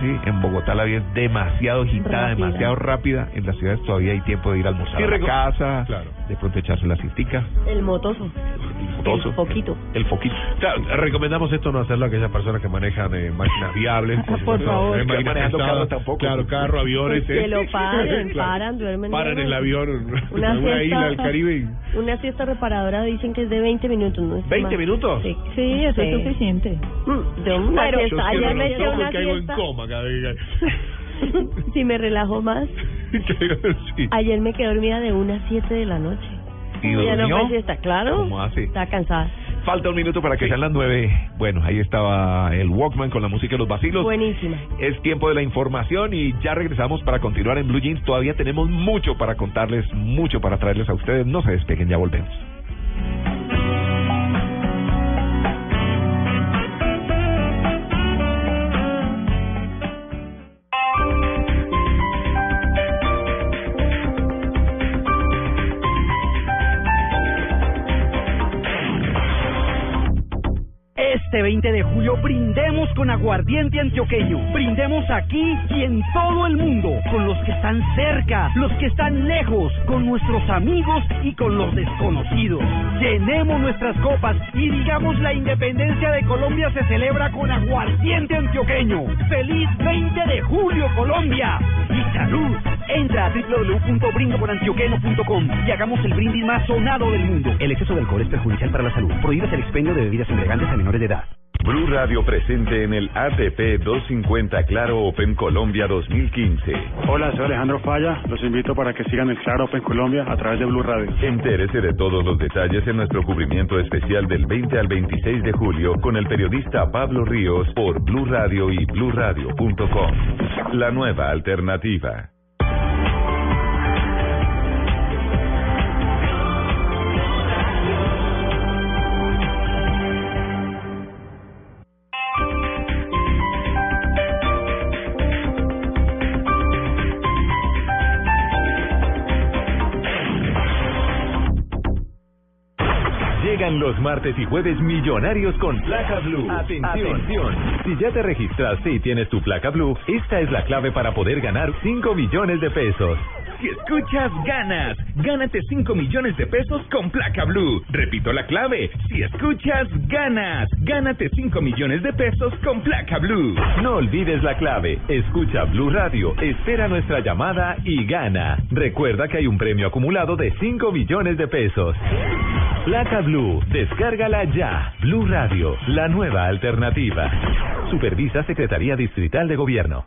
Sí, en Bogotá la vida es demasiado agitada, demasiado rápida. En las ciudades todavía hay tiempo de ir a almorzar Sí, a la casa, Claro. De pronto echarse la cistica, El motoso. el fotoso, El poquito. el foquito. Claro, recomendamos esto no hacerlo a aquellas personas que manejan eh, máquinas viables. Por supuesto, favor. Que máquinas manejando carro tampoco. Claro, carro, aviones. Pues que eh. lo paren, Claro. paran, duermen. Paran luego. el avión Una en una siesta. isla del Caribe. y- Una siesta reparadora dicen que es de 20 minutos, ¿no? estoy ¿20 mal. minutos? Sí. Sí, eso Sí. es suficiente. Mm, Yo una Pero- siesta. Ayer me eché una en siesta. coma cada vez si me relajo más. sí. Ayer me quedé dormida de una a 7 de la noche. ¿Y ya no fue siesta, claro. ¿Cómo hace? Está cansada. Falta un minuto para que sean las nueve. Bueno, ahí estaba el Walkman con la música de los vacilos. Buenísima. Es tiempo de la información y ya regresamos para continuar en Blue Jeans. Todavía tenemos mucho para contarles, mucho para traerles a ustedes. No se despeguen, ya volvemos. Este 20 de julio brindemos con aguardiente antioqueño. Brindemos aquí y en todo el mundo, con los que están cerca, los que están lejos, con nuestros amigos y con los desconocidos. Llenemos nuestras copas y digamos la independencia de Colombia se celebra con aguardiente antioqueño. ¡Feliz 20 de julio, Colombia! ¡Y salud! Entra a www.brindoconantioqueno.com y hagamos el brindis más sonado del mundo. El exceso de alcohol es perjudicial para la salud. Prohíbes el expendio de bebidas embriagantes a menores de edad. Blue Radio presente en el ATP 250 Claro Open Colombia 2015. Hola, soy Alejandro Falla. Los invito para que sigan el Claro Open Colombia a través de Blue Radio. Entérese de todos los detalles en nuestro cubrimiento especial del 20 al 26 de julio con el periodista Pablo Ríos por Blue Radio y bluradio.com. La nueva alternativa. Llegan los martes y jueves millonarios con placa blue. Atención. Si ya te registraste y tienes tu placa blue, esta es la clave para poder ganar 5 millones de pesos. Si escuchas, ganas. Gánate 5 millones de pesos con placa blue. Repito la clave. Si escuchas, ganas. Gánate 5 millones de pesos con placa blue. No olvides la clave. Escucha Blue Radio, espera nuestra llamada y gana. Recuerda que hay un premio acumulado de 5 millones de pesos. Placa Blue, descárgala ya. Blue Radio, la nueva alternativa. Supervisa Secretaría Distrital de Gobierno.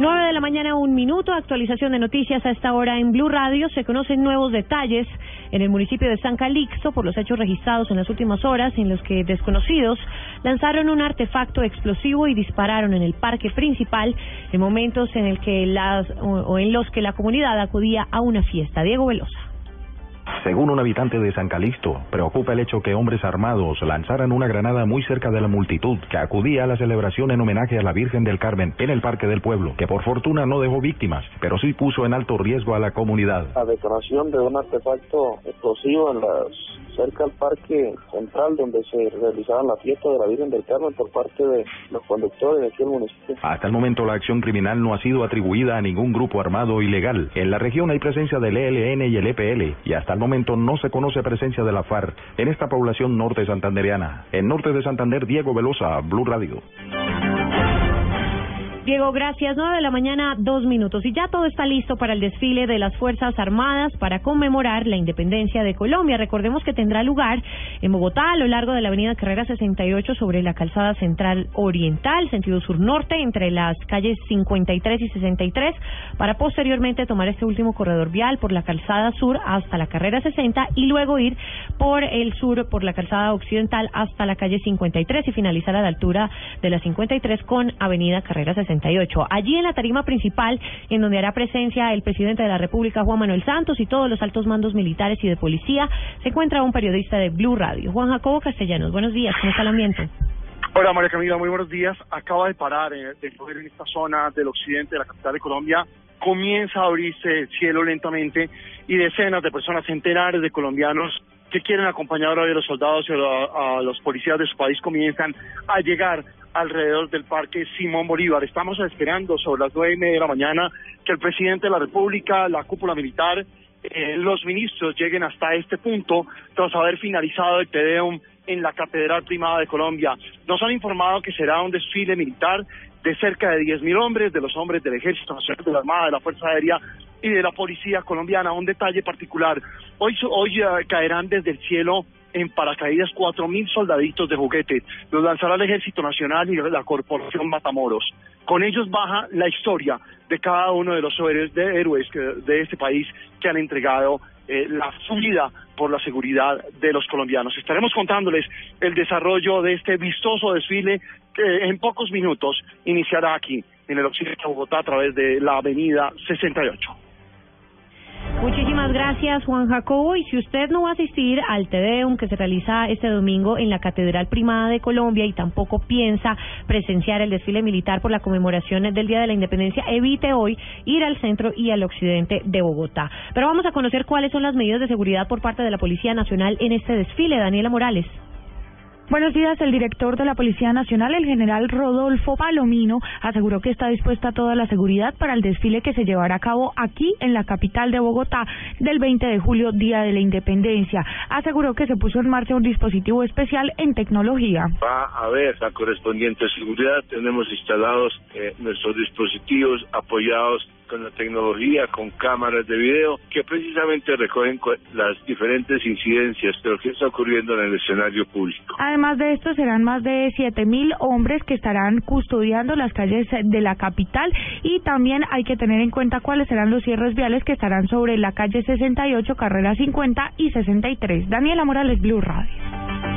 9 de la mañana, un minuto. Actualización de noticias a esta hora en Blue Radio. Se conocen nuevos detalles en el municipio de San Calixto por los hechos registrados en las últimas horas en los que desconocidos lanzaron un artefacto explosivo y dispararon en el parque principal en momentos en el que las o, en los que la comunidad acudía a una fiesta. Diego Velosa. Según un habitante de San Calixto, preocupa el hecho que hombres armados lanzaran una granada muy cerca de la multitud que acudía a la celebración en homenaje a la Virgen del Carmen en el Parque del Pueblo, que por fortuna no dejó víctimas, pero sí puso en alto riesgo a la comunidad. La detonación de un artefacto explosivo en las cerca al parque central donde se realizaban la fiesta de la Virgen del Carmen por parte de los conductores de aquí del municipio. Hasta el momento la acción criminal no ha sido atribuida a ningún grupo armado ilegal. En la región hay presencia del ELN y el EPL y hasta el momento no se conoce presencia de la FARC en esta población norte santandereana. En norte de Santander, Diego Velosa, Blue Radio. Diego, gracias. 9 de la mañana, dos minutos. Y ya todo está listo para el desfile de las Fuerzas Armadas para conmemorar la independencia de Colombia. Recordemos que tendrá lugar en Bogotá, a lo largo de la avenida Carrera 68, sobre la calzada central oriental, sentido sur-norte, entre las calles 53 y 63, para posteriormente tomar este último corredor vial por la calzada sur hasta la carrera 60 y luego ir por el sur, por la calzada occidental hasta la calle 53 y finalizar a la altura de la 53 con avenida Carrera 68. Allí en la tarima principal, en donde hará presencia el presidente de la República, Juan Manuel Santos, y todos los altos mandos militares y de policía, se encuentra un periodista de Blue Radio, Juan Jacobo Castellanos. Buenos días, ¿cómo está el ambiente? Hola María Camila, muy buenos días. Acaba de parar eh, de llover en esta zona del occidente de la capital de Colombia. Comienza a abrirse el cielo lentamente y decenas de personas, centenares de colombianos que quieren acompañar a los soldados y a, a los policías de su país comienzan a llegar alrededor del Parque Simón Bolívar. Estamos esperando sobre las nueve y media de la mañana que el presidente de la República, la cúpula militar, eh, los ministros lleguen hasta este punto tras haber finalizado el Tedeum en la Catedral Primada de Colombia. Nos han informado que será un desfile militar de cerca de 10.000 hombres, de los hombres del Ejército Nacional, de la Armada, de la Fuerza Aérea y de la Policía Colombiana. Un detalle particular, hoy, hoy uh, caerán desde el cielo en paracaídas cuatro mil soldaditos de juguete. Los lanzará el Ejército Nacional y la Corporación Matamoros. Con ellos baja la historia de cada uno de los héroes de, este país que han entregado eh, la su vida por la seguridad de los colombianos. Estaremos contándoles el desarrollo de este vistoso desfile que en pocos minutos iniciará aquí en el occidente de Bogotá a través de la avenida 68. Muchísimas gracias, Juan Jacobo. Y si usted no va a asistir al Tedeum que se realiza este domingo en la Catedral Primada de Colombia y tampoco piensa presenciar el desfile militar por la conmemoración del Día de la Independencia, evite hoy ir al centro y al occidente de Bogotá. Pero vamos a conocer cuáles son las medidas de seguridad por parte de la Policía Nacional en este desfile. Daniela Morales. Buenos días. El director de la Policía Nacional, el general Rodolfo Palomino, aseguró que está dispuesta toda la seguridad para el desfile que se llevará a cabo aquí en la capital de Bogotá del 20 de julio, Día de la Independencia. Aseguró que se puso en marcha un dispositivo especial en tecnología. Va a haber la correspondiente seguridad. Tenemos instalados eh, nuestros dispositivos apoyados con la tecnología, con cámaras de video, que precisamente recogen las diferentes incidencias de lo que está ocurriendo en el escenario público. Además de esto, serán más de 7.000 hombres que estarán custodiando las calles de la capital y también hay que tener en cuenta cuáles serán los cierres viales que estarán sobre la calle 68, carrera 50 y 63. Daniela Morales, Blue Radio.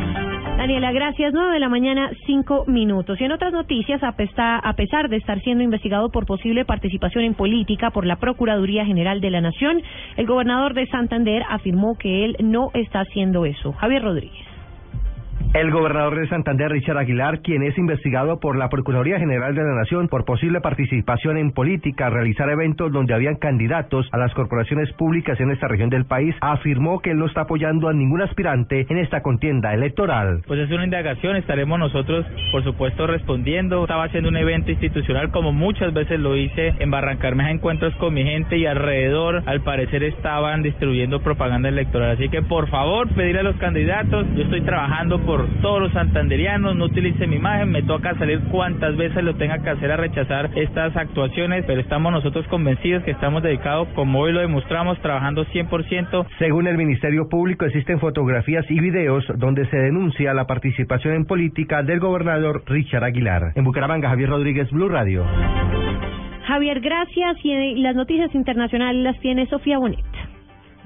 Daniela, gracias. Nueve de la mañana, cinco minutos. Y en otras noticias, a pesar de estar siendo investigado por posible participación en política por la Procuraduría General de la Nación, el gobernador de Santander afirmó que él no está haciendo eso. Javier Rodríguez. El gobernador de Santander, Richard Aguilar, quien es investigado por la Procuraduría General de la Nación por posible participación en política, realizar eventos donde habían candidatos a las corporaciones públicas en esta región del país, afirmó que él no está apoyando a ningún aspirante en esta contienda electoral. Pues es una indagación, estaremos nosotros, por supuesto, respondiendo. Estaba haciendo un evento institucional como muchas veces lo hice en Barrancarmeja, encuentros con mi gente y alrededor, al parecer, estaban distribuyendo propaganda electoral. Así que, por favor, pedir a los candidatos, yo estoy trabajando por todos los santanderianos, no utilice mi imagen, me toca salir cuantas veces lo tenga que hacer a rechazar estas actuaciones, pero estamos nosotros convencidos que estamos dedicados, como hoy lo demostramos, trabajando 100%. Según el Ministerio Público, existen fotografías y videos donde se denuncia la participación en política del gobernador Richard Aguilar. En Bucaramanga, Javier Rodríguez, Blue Radio. Javier, gracias. Y las noticias internacionales las tiene Sofía Bonet.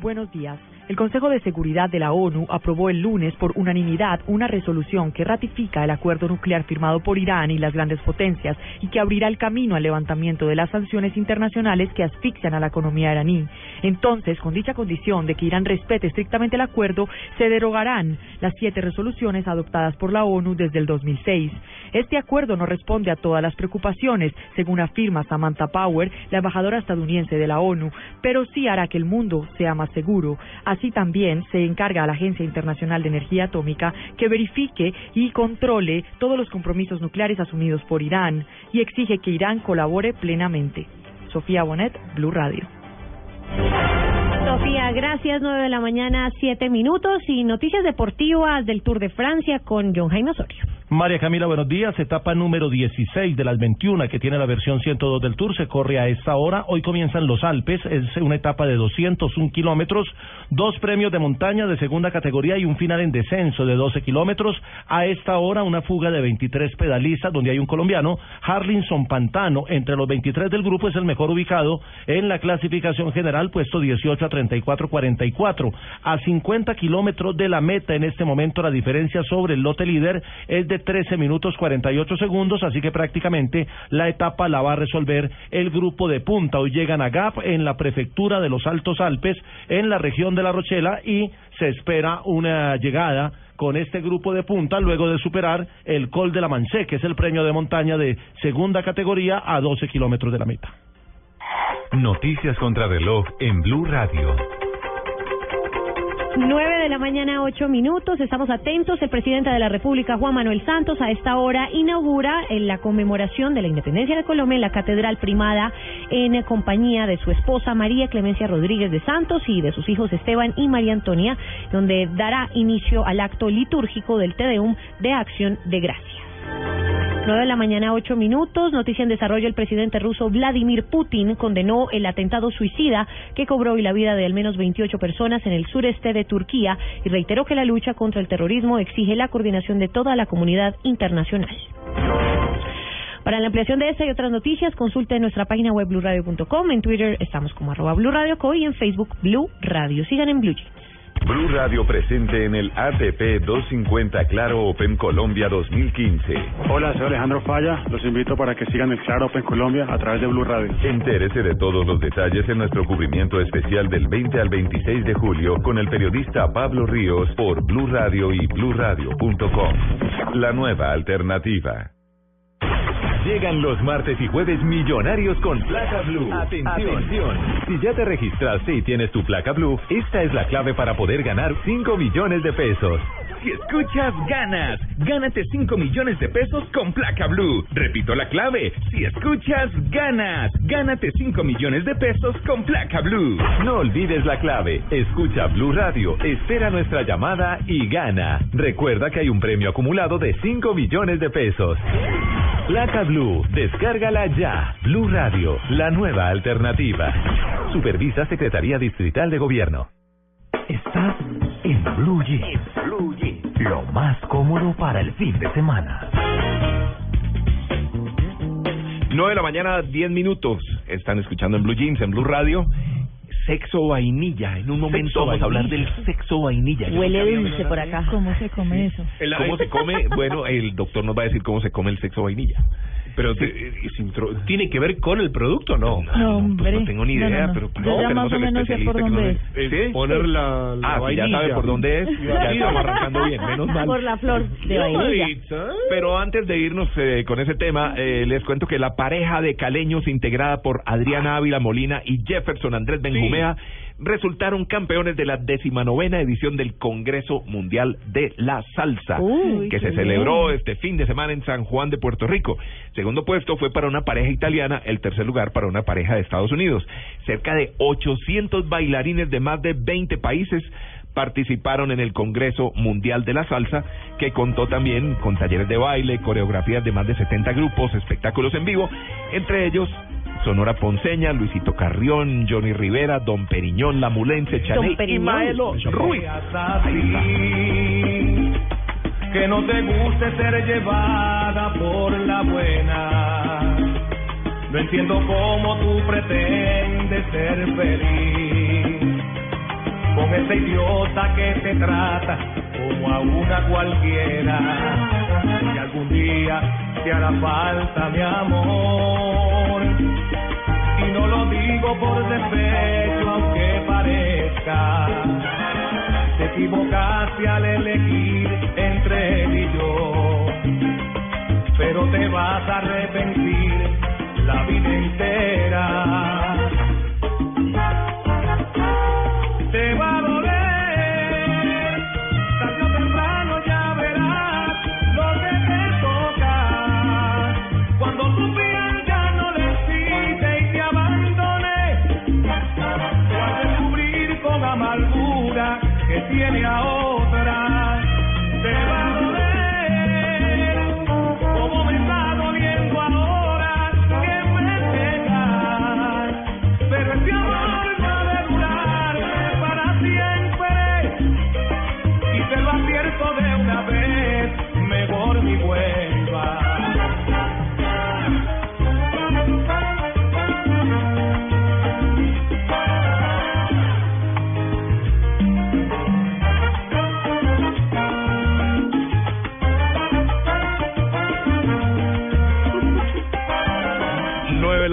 Buenos días. El Consejo de Seguridad de la ONU aprobó el lunes por unanimidad una resolución que ratifica el acuerdo nuclear firmado por Irán y las grandes potencias y que abrirá el camino al levantamiento de las sanciones internacionales que asfixian a la economía iraní. Entonces, con dicha condición de que Irán respete estrictamente el acuerdo, se derogarán las siete resoluciones adoptadas por la ONU desde el 2006. Este acuerdo no responde a todas las preocupaciones, según afirma Samantha Power, la embajadora estadounidense de la ONU, pero sí hará que el mundo sea más seguro. También se encarga a la Agencia Internacional de Energía Atómica que verifique y controle todos los compromisos nucleares asumidos por Irán y exige que Irán colabore plenamente. Sofía Bonet, Blue Radio. Sofía, gracias. 9 de la mañana, 7 minutos y noticias deportivas del Tour de Francia con John Jaime Osorio. María Camila, buenos días. Etapa número 16 de las 21 que tiene la versión 102 del Tour se corre a esta hora. Hoy comienzan los Alpes. Es una etapa de 201 kilómetros, dos premios de montaña de segunda categoría y un final en descenso de 12 kilómetros. A esta hora una fuga de 23 pedalistas donde hay un colombiano, Harlinson Pantano. Entre los 23 del grupo es el mejor ubicado en la clasificación general, puesto 18 a 34-44. A 50 kilómetros de la meta en este momento la diferencia sobre el lote líder es de 13 minutos 48 segundos, así que prácticamente la etapa la va a resolver el grupo de punta. Hoy llegan a Gap en la prefectura de los Altos Alpes, en la región de La Rochela, y se espera una llegada con este grupo de punta luego de superar el Col de la Manché, que es el premio de montaña de segunda categoría a 12 kilómetros de la meta. Noticias contra reloj en Blue Radio. 9 de la mañana, 8 minutos. Estamos atentos. El presidente de la República, Juan Manuel Santos, a esta hora inaugura en la conmemoración de la independencia de Colombia en la Catedral Primada en compañía de su esposa María Clemencia Rodríguez de Santos y de sus hijos Esteban y María Antonia, donde dará inicio al acto litúrgico del Tedeum de Acción de Gracias. 9 de la mañana, 8 minutos. Noticia en desarrollo. El presidente ruso Vladimir Putin condenó el atentado suicida que cobró hoy la vida de al menos 28 personas en el sureste de Turquía y reiteró que la lucha contra el terrorismo exige la coordinación de toda la comunidad internacional. Para la ampliación de esta y otras noticias, consulte nuestra página web blurradio.com. En Twitter estamos como arroba Blue Radio Co y en Facebook Blue Radio. Sigan en Blue Jeans. Blue Radio presente en el ATP 250 Claro Open Colombia 2015. Hola, soy Alejandro Falla. Los invito para que sigan el Claro Open Colombia a través de Blue Radio. Entérese de todos los detalles en nuestro cubrimiento especial del 20 al 26 de julio con el periodista Pablo Ríos por Blue Radio y bluradio.com. La nueva alternativa. Llegan los martes y jueves millonarios con placa blue. Atención. Si ya te registraste y tienes tu placa blue, esta es la clave para poder ganar 5 millones de pesos. Si escuchas, ganas. Gánate 5 millones de pesos con placa blue. Repito la clave. Si escuchas, ganas. Gánate 5 millones de pesos con placa blue. No olvides la clave. Escucha Blue Radio, espera nuestra llamada y gana. Recuerda que hay un premio acumulado de 5 millones de pesos. Placa Blue, descárgala ya. Blue Radio, la nueva alternativa. Supervisa Secretaría Distrital de Gobierno. Estás en Blue. Lo más cómodo para el fin de semana. 9 de la mañana, 10 minutos. Están escuchando en Blue Jeans, en Blue Radio. Sexo vainilla. En un momento Sexo vamos a hablar del sexo vainilla. Huele dulce por acá. ¿Cómo se come eso? ¿Cómo se come? Bueno, el doctor nos va a decir cómo se come el sexo vainilla. Pero te- es intro- ¿tiene que ver con el producto o no? No, hombre. No tengo ni No, idea, no, no. pero Yo no, ya tenemos más o el menos sé por especialista que dónde es. ¿Sí? Poner la- la ah, si ya sabe por dónde es, ya estamos arrancando bien, menos mal. Por la flor de vainilla. Pero antes de irnos eh, con ese tema, eh, les cuento que la pareja de caleños integrada por Adriana Ávila Molina y Jefferson Andrés Benjumea resultaron campeones de la decimanovena edición del Congreso Mundial de la Salsa, Uy, que se celebró bien. este fin de semana en San Juan de Puerto Rico. Segundo puesto fue para una pareja italiana, el tercer lugar para una pareja de Estados Unidos. Cerca de 800 bailarines de más de 20 países participaron en el Congreso Mundial de la Salsa, que contó también con talleres de baile, coreografías de más de 70 grupos, espectáculos en vivo, entre ellos Sonora Ponceña, Luisito Carrión, Johnny Rivera, Don Periñón, La Mulense, Chaney y Periñón. Maelo Ruiz. que no te guste ser llevada por la buena. No entiendo cómo tú pretendes ser feliz con ese idiota que te trata como a una cualquiera. Y algún día te hará falta mi amor. Y no lo digo por despecho, aunque parezca. Te equivocaste al elegir entre él y yo, pero te vas a arrepentir la vida entera. Tiene a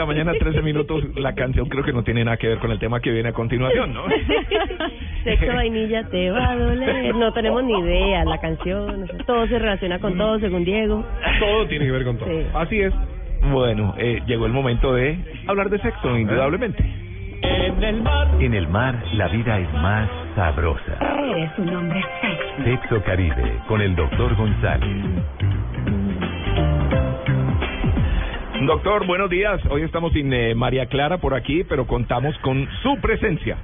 la mañana, 13 minutos. La canción creo que no tiene nada que ver con el tema que viene a continuación, ¿no? Sexo vainilla te va a doler. No tenemos ni idea, la canción, todo se relaciona con todo, según Diego. Todo tiene que ver con todo. Sí. Así es. Bueno, eh, llegó el momento de hablar de sexo, indudablemente. En el mar. En el mar, la vida es más sabrosa. Eres un hombre sexy. Sexo Caribe, con el doctor González. Doctor, buenos días. Hoy estamos sin eh, María Clara por aquí, pero contamos con su presencia.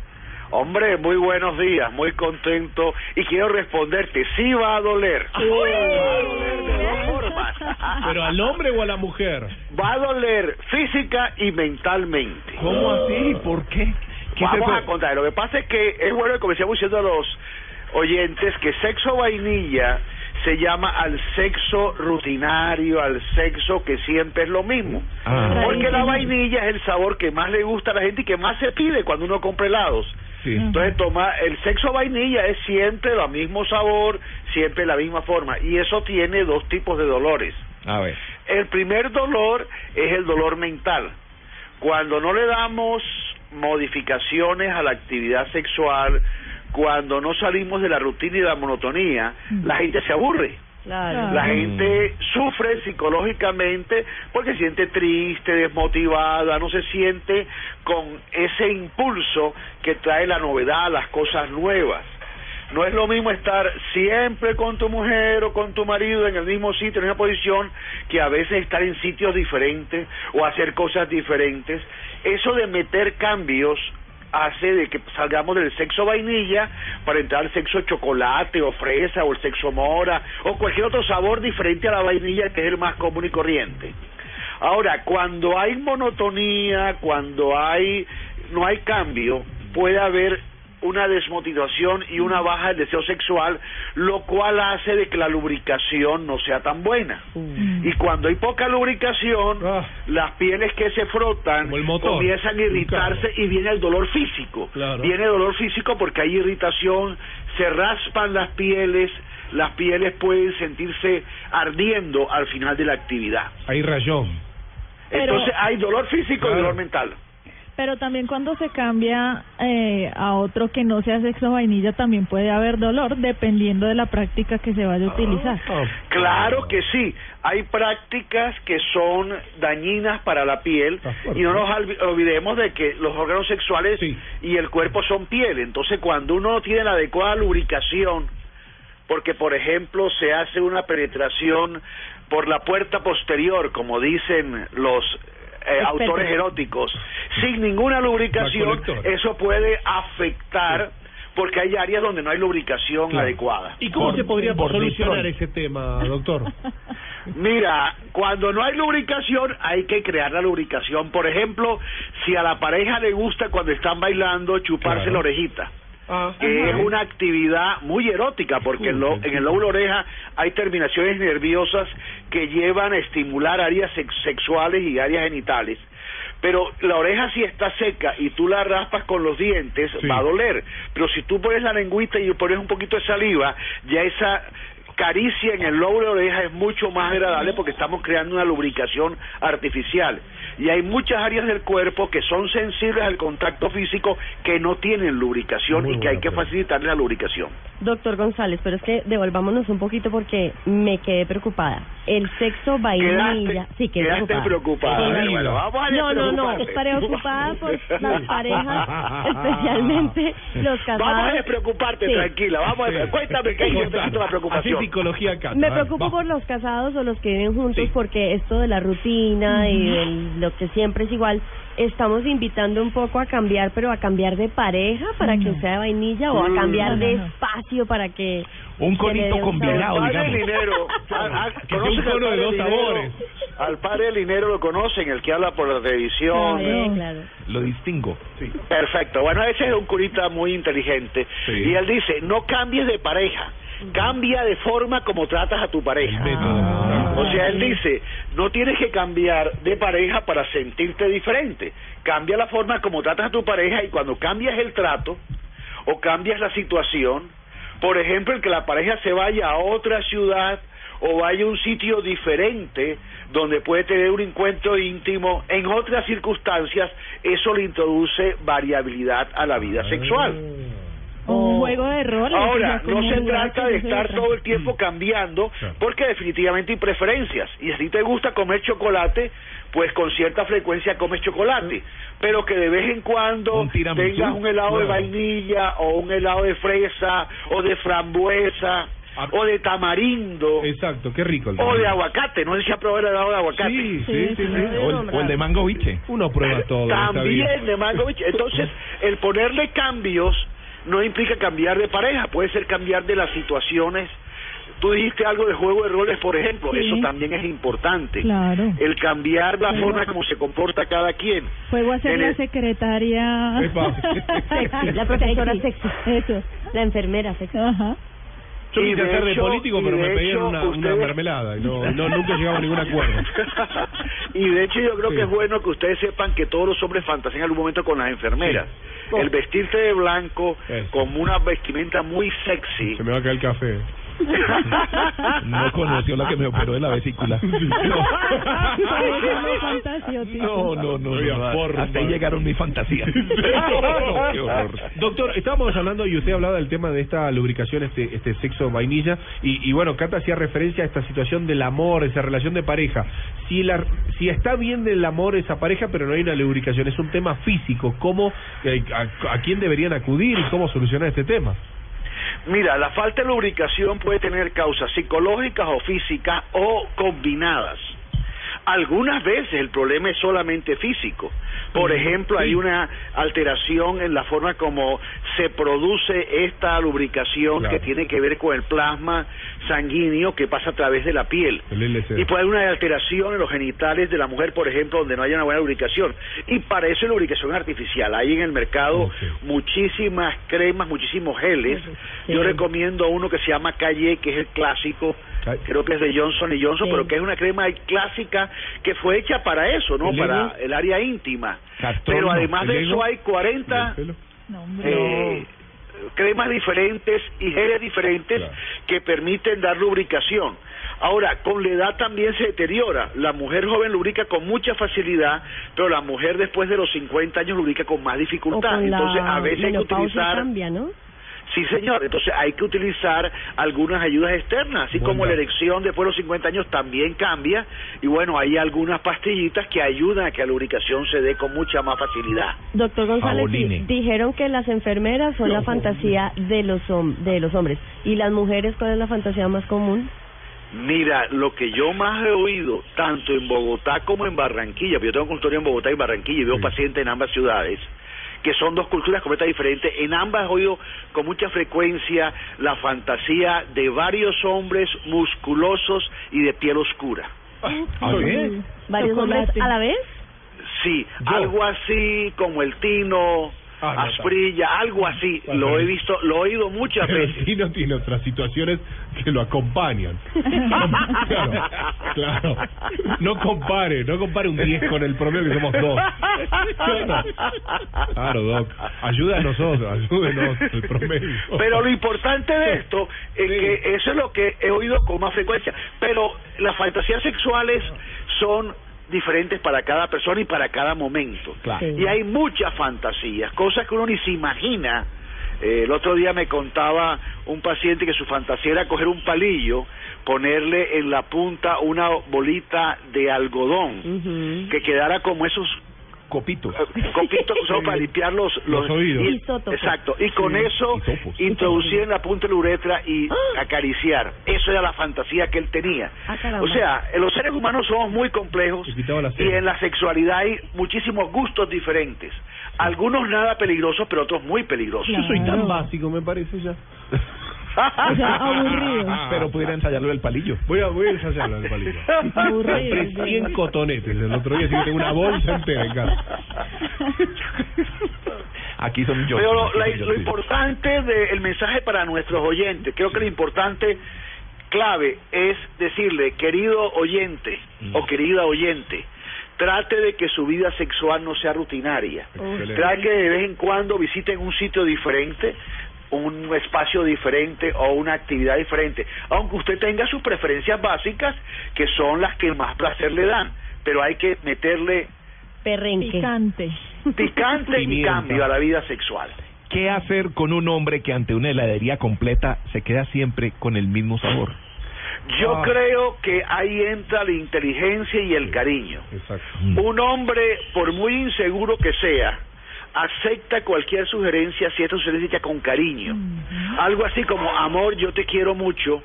Hombre, muy buenos días, muy contento y quiero responderte, sí va a doler. Va a doler de dos formas. ¿Pero al hombre o a la mujer? Va a doler física y mentalmente. ¿Cómo así? ¿Por qué? ¿Qué es Vamos a contar, lo que pasa es que es bueno que comencemos diciendo a los oyentes que sexo vainilla se llama al sexo rutinario, al sexo que siempre es lo mismo. Ah. Porque la vainilla es el sabor que más le gusta a la gente y que más se pide cuando uno compra helados. Sí. Entonces toma el sexo vainilla es siempre el mismo sabor, siempre la misma forma y eso tiene dos tipos de dolores. A ver. El primer dolor es el dolor mental. Cuando no le damos modificaciones a la actividad sexual, cuando no salimos de la rutina y de la monotonía, la gente se aburre. Claro. La gente sufre psicológicamente porque se siente triste, desmotivada, no se siente con ese impulso que trae la novedad, las cosas nuevas. No es lo mismo estar siempre con tu mujer o con tu marido en el mismo sitio, en una posición, que a veces estar en sitios diferentes o hacer cosas diferentes. Eso de meter cambios hace de que salgamos del sexo vainilla para entrar al sexo chocolate o fresa o el sexo mora o cualquier otro sabor diferente a la vainilla que es el más común y corriente. Ahora, cuando hay monotonía, cuando hay no hay cambio, puede haber una desmotivación y una baja del deseo sexual, lo cual hace de que la lubricación no sea tan buena. Y cuando hay poca lubricación, las pieles que se frotan comienzan a irritarse y viene el dolor físico. Claro. Viene el dolor físico porque hay irritación, se raspan las pieles, las pieles pueden sentirse ardiendo al final de la actividad. Hay rayón. Pero- Entonces hay dolor físico y dolor mental. Pero también cuando se cambia eh, a otro que no sea sexo vainilla, también puede haber dolor dependiendo de la práctica que se vaya a utilizar. Claro que sí. Hay prácticas que son dañinas para la piel y no nos olvi- olvidemos de que los órganos sexuales y el cuerpo son piel. Entonces, cuando uno no tiene la adecuada lubricación, porque por ejemplo se hace una penetración por la puerta posterior, como dicen los eh, autores eróticos, sin ninguna lubricación, eso puede afectar porque hay áreas donde no hay lubricación Claro. adecuada. ¿Y cómo se podría por solucionar ese tema, doctor? Mira, cuando no hay lubricación hay que crear la lubricación. Por ejemplo, si a la pareja le gusta cuando están bailando chuparse Claro. la orejita. Ah, que es una actividad muy erótica porque en, lo- en el lóbulo oreja hay terminaciones nerviosas que llevan a estimular áreas sex- sexuales y áreas genitales. Pero la oreja si está seca y tú la raspas con los dientes va a doler. Pero si tú pones la lengüita y pones un poquito de saliva, ya esa caricia en el lóbulo de oreja es mucho más agradable porque estamos creando una lubricación artificial. Y hay muchas áreas del cuerpo que son sensibles al contacto físico que no tienen lubricación y que hay que facilitarle la lubricación. Doctor González, pero es que devolvámonos un poquito porque me quedé preocupada. El sexo vainilla. sí, quedé quedaste preocupada. Sí. Bueno, bueno, vamos a no, no, no. Preocupada por las parejas, especialmente los casados. Vamos a despreocuparte, Sí. tranquila. Vamos a cuéntame qué quito la preocupación. Así psicología acá. Me preocupo por los casados o los que viven juntos porque esto de la rutina y del- que siempre es igual, estamos invitando un poco a cambiar, pero a cambiar de pareja para que sea de vainilla o a Mm. cambiar de espacio para que... Un conito combinado, padre Linero, a- a- Que un ¿conocen al cono de dos Linero? sabores. Al padre Linero lo conocen, el que habla por la televisión. Sí, claro. Lo distingo. Perfecto. Bueno, ese es un curita muy inteligente. Sí. Y él dice, no cambies de pareja, cambia de forma como tratas a tu pareja. O sea, él dice, no tienes que cambiar de pareja para sentirte diferente. Cambia la forma como tratas a tu pareja y cuando cambias el trato o cambias la situación, por ejemplo, el que la pareja se vaya a otra ciudad o vaya a un sitio diferente donde puede tener un encuentro íntimo en otras circunstancias, eso le introduce variabilidad a la vida sexual. Un juego de roles. Ahora, no se trata de estar todo el tiempo cambiando, porque definitivamente hay preferencias. Y si te gusta comer chocolate, pues con cierta frecuencia comes chocolate. Pero que de vez en cuando tengas un helado de vainilla, o un helado de fresa, o de frambuesa, o de tamarindo, Exacto, qué rico el o de aguacate. No sé si ha probado el helado de aguacate. Sí, sí, sí, sí. O el, o el de mango biche. Uno prueba todo. esta vida. También de Mangovich. Entonces, el ponerle cambios no implica cambiar de pareja, puede ser cambiar de las situaciones. Tú dijiste algo de juego de roles, por ejemplo, Sí. eso también es importante. Claro. El cambiar la forma como se comporta cada quien. Puedo hacer En la el- secretaria. Sexy, la profesora sexy. Eso. La enfermera sexy. Ajá. Yo quise de hacer de hecho- político, pero de me pedían hecho, una, una mermelada y no, no, nunca llegamos a ningún acuerdo. y de hecho yo creo Sí. que es bueno que ustedes sepan que todos los hombres fantasean en algún momento con las enfermeras. Sí. El vestirse de blanco Eso. como una vestimenta muy sexy. Se me va a caer el café. No conoció la que me operó de la vesícula. No, no, no. Oiga, no, porra, hasta ahí llegaron mis fantasías. No, qué horror. Doctor, estábamos hablando y usted hablaba del tema de esta lubricación, este, este sexo vainilla, y, y bueno, Cata hacía referencia a esta situación del amor, esa relación de pareja. Si, la, si está bien del amor esa pareja, pero no hay una lubricación, es un tema físico, ¿cómo, eh, a, a quién deberían acudir y cómo solucionar este tema? Mira, la falta de lubricación puede tener causas psicológicas o físicas o combinadas. Algunas veces el problema es solamente físico. Por ejemplo, hay una alteración en la forma como se produce esta lubricación Claro. que tiene que ver con el plasma sanguíneo que pasa a través de la piel. Y puede haber una alteración en los genitales de la mujer, por ejemplo, donde no haya una buena lubricación. Y para eso es lubricación artificial. Hay en el mercado muchísimas cremas, muchísimos geles. Yo recomiendo uno que se llama Calle, que es el clásico. Creo que es de Johnson y Johnson, Sí. pero que es una crema clásica que fue hecha para eso, ¿no? ¿El Para el área íntima. Pero además ¿El de eso hay 40 ¿Del pelo? eh, cremas diferentes y geles diferentes Claro. que permiten dar lubricación. Ahora, con la edad también se deteriora. La mujer joven lubrica con mucha facilidad, pero la mujer después de los 50 años lubrica con más dificultad. con Entonces, a veces hay que utilizar... cambia, ¿no? Sí, señor. Entonces hay que utilizar algunas ayudas externas, así como la erección después de los 50 años también cambia. Y bueno, hay algunas pastillitas que ayudan a que la lubricación se dé con mucha más facilidad. Doctor González, di- dijeron que las enfermeras son la fantasía de los de los hombres. ¿Y las mujeres cuál es la fantasía más común? Mira, lo que yo más he oído, tanto en Bogotá como en Barranquilla, porque yo tengo consultorio en Bogotá y Barranquilla y veo pacientes en ambas ciudades, que son dos culturas completamente diferentes. En ambas oído con mucha frecuencia la fantasía de varios hombres musculosos y de piel oscura. ¿Ah, ¿Varios hombres a la vez? Sí, algo así como el Tino, Ah, no, Asprilla, algo así. Lo he visto, lo he oído muchas Pero veces. Tino tiene otras situaciones que lo acompañan. claro, claro. No compare, no compare un 10 con el promedio que somos dos. Claro, claro Doc. Ayuda a nosotros, ayúdenos el promedio. Pero lo importante de esto es que eso es lo que he oído con más frecuencia. Pero las fantasías sexuales son diferentes para cada persona y para cada momento. Claro. Y hay muchas fantasías, cosas que uno ni se imagina. Eh, el otro día me contaba un paciente que su fantasía era coger un palillo, ponerle en la punta una bolita de algodón, que quedara como esos copitos copitos que son para limpiar los, Los oídos. y- exacto y con Sí. eso introducir en la punta de la uretra y ¡Ah! acariciar eso era la fantasía que él tenía caramba. o sea los seres humanos somos muy complejos y en la sexualidad hay muchísimos gustos diferentes algunos nada peligrosos pero otros muy peligrosos Yo soy tan básico, me parece ya. O sea, aburrido. Pero pudiera ensayarlo del palillo. Voy a, voy a ensayarlo del palillo. Aburrido. Compré 100 cotonetes el otro día, así que tengo una bolsa entera en casa. Aquí son yo. Pero lo, la- lo importante del mensaje para nuestros oyentes, creo que lo importante clave es decirle, querido oyente o querida oyente, trate de que su vida sexual no sea rutinaria. Excelente. Trate que de vez en cuando visiten un sitio diferente, un espacio diferente o una actividad diferente, aunque usted tenga sus preferencias básicas, que son las que más placer le dan, pero hay que meterle Perrenque. Picante. picante y cambio a la vida sexual. ¿Qué hacer con un hombre que ante una heladería completa se queda siempre con el mismo sabor? Yo Ah. creo que ahí entra la inteligencia y el cariño. Exacto. Un hombre, por muy inseguro que sea, acepta cualquier sugerencia si esta sugerencia con cariño. Algo así como, amor, yo te quiero mucho,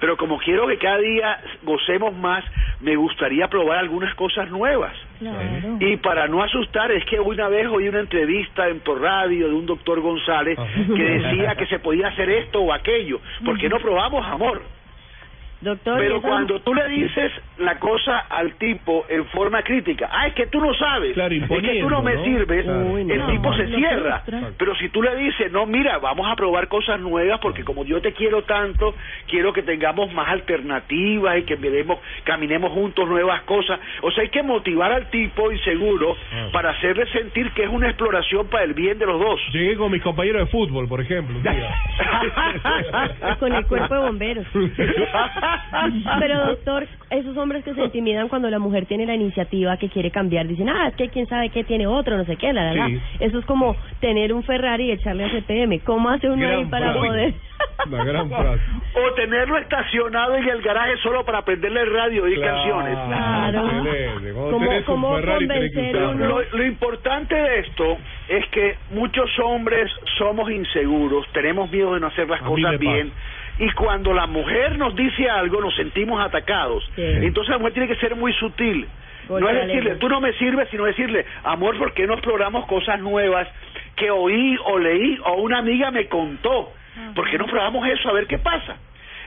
pero como quiero que cada día gocemos más, me gustaría probar algunas cosas nuevas. Claro. Y para no asustar, es que una vez oí una entrevista en por radio de un doctor González que decía que se podía hacer esto o aquello. ¿Por qué no probamos amor? Doctor, Pero ¿y esa- cuando tú le dices la cosa al tipo en forma crítica, ah, es que tú no sabes, Claro, es que tú no me ¿no? sirves, Claro. Uy, el no, tipo se cierra. Pero si tú le dices, no, mira, vamos a probar cosas nuevas porque como yo te quiero tanto, quiero que tengamos más alternativas y que miremos, caminemos juntos nuevas cosas. O sea, hay que motivar al tipo inseguro Ah. para hacerle sentir que es una exploración para el bien de los dos. Llegué con mis compañeros de fútbol, por ejemplo. un día. con el cuerpo de bomberos. Pero doctor, esos hombres que se intimidan cuando la mujer tiene la iniciativa que quiere cambiar, dicen, ah, es que quién sabe qué tiene otro, no sé qué, la, la, la. Sí. Eso es como tener un Ferrari y echarle a CPM. ¿Cómo hace uno ahí Gran para frase. poder? Una gran frase. O tenerlo estacionado en el garaje solo para prenderle el radio y oír canciones. Claro. Excelente. ¿Cómo- cómo convencer uno? Lo, lo importante de esto es que muchos hombres somos inseguros, tenemos miedo de no hacer las A cosas bien. Y cuando la mujer nos dice algo, nos sentimos atacados. Sí. Entonces la mujer tiene que ser muy sutil. No es decirle, tú no me sirves, sino decirle, amor, ¿por qué no exploramos cosas nuevas que oí o leí o una amiga me contó? ¿Por qué no probamos eso a ver qué pasa?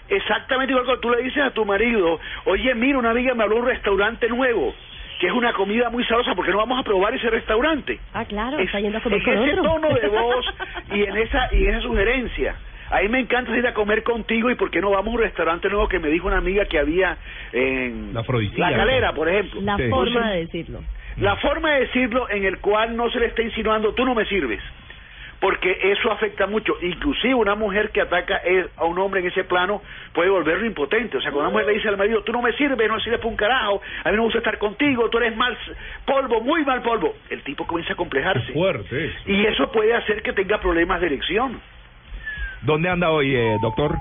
Exactamente igual cuando tú le dices a tu marido, oye, mira, una amiga me habló de un restaurante nuevo, que es una comida muy sabrosa, ¿por qué no vamos a probar ese restaurante? Ah, claro, Es- está yendo a comer ese tono de voz y en esa y en esa sugerencia. A mí me encanta ir a comer contigo y por qué no vamos a un restaurante nuevo que me dijo una amiga que había en La. La Calera, por ejemplo. La Sí. forma de decirlo. La forma de decirlo en el cual no se le está insinuando tú no me sirves. porque eso afecta mucho. Inclusive una mujer que ataca a un hombre en ese plano puede volverlo impotente. O sea, cuando una mujer le dice al marido, tú no me sirves, no sirves para un carajo, a mí no me gusta estar contigo, tú eres mal polvo, muy mal polvo, el tipo comienza a complejarse. Fuerte eso. Y eso puede hacer que tenga problemas de erección. ¿Dónde anda hoy, eh, doctor?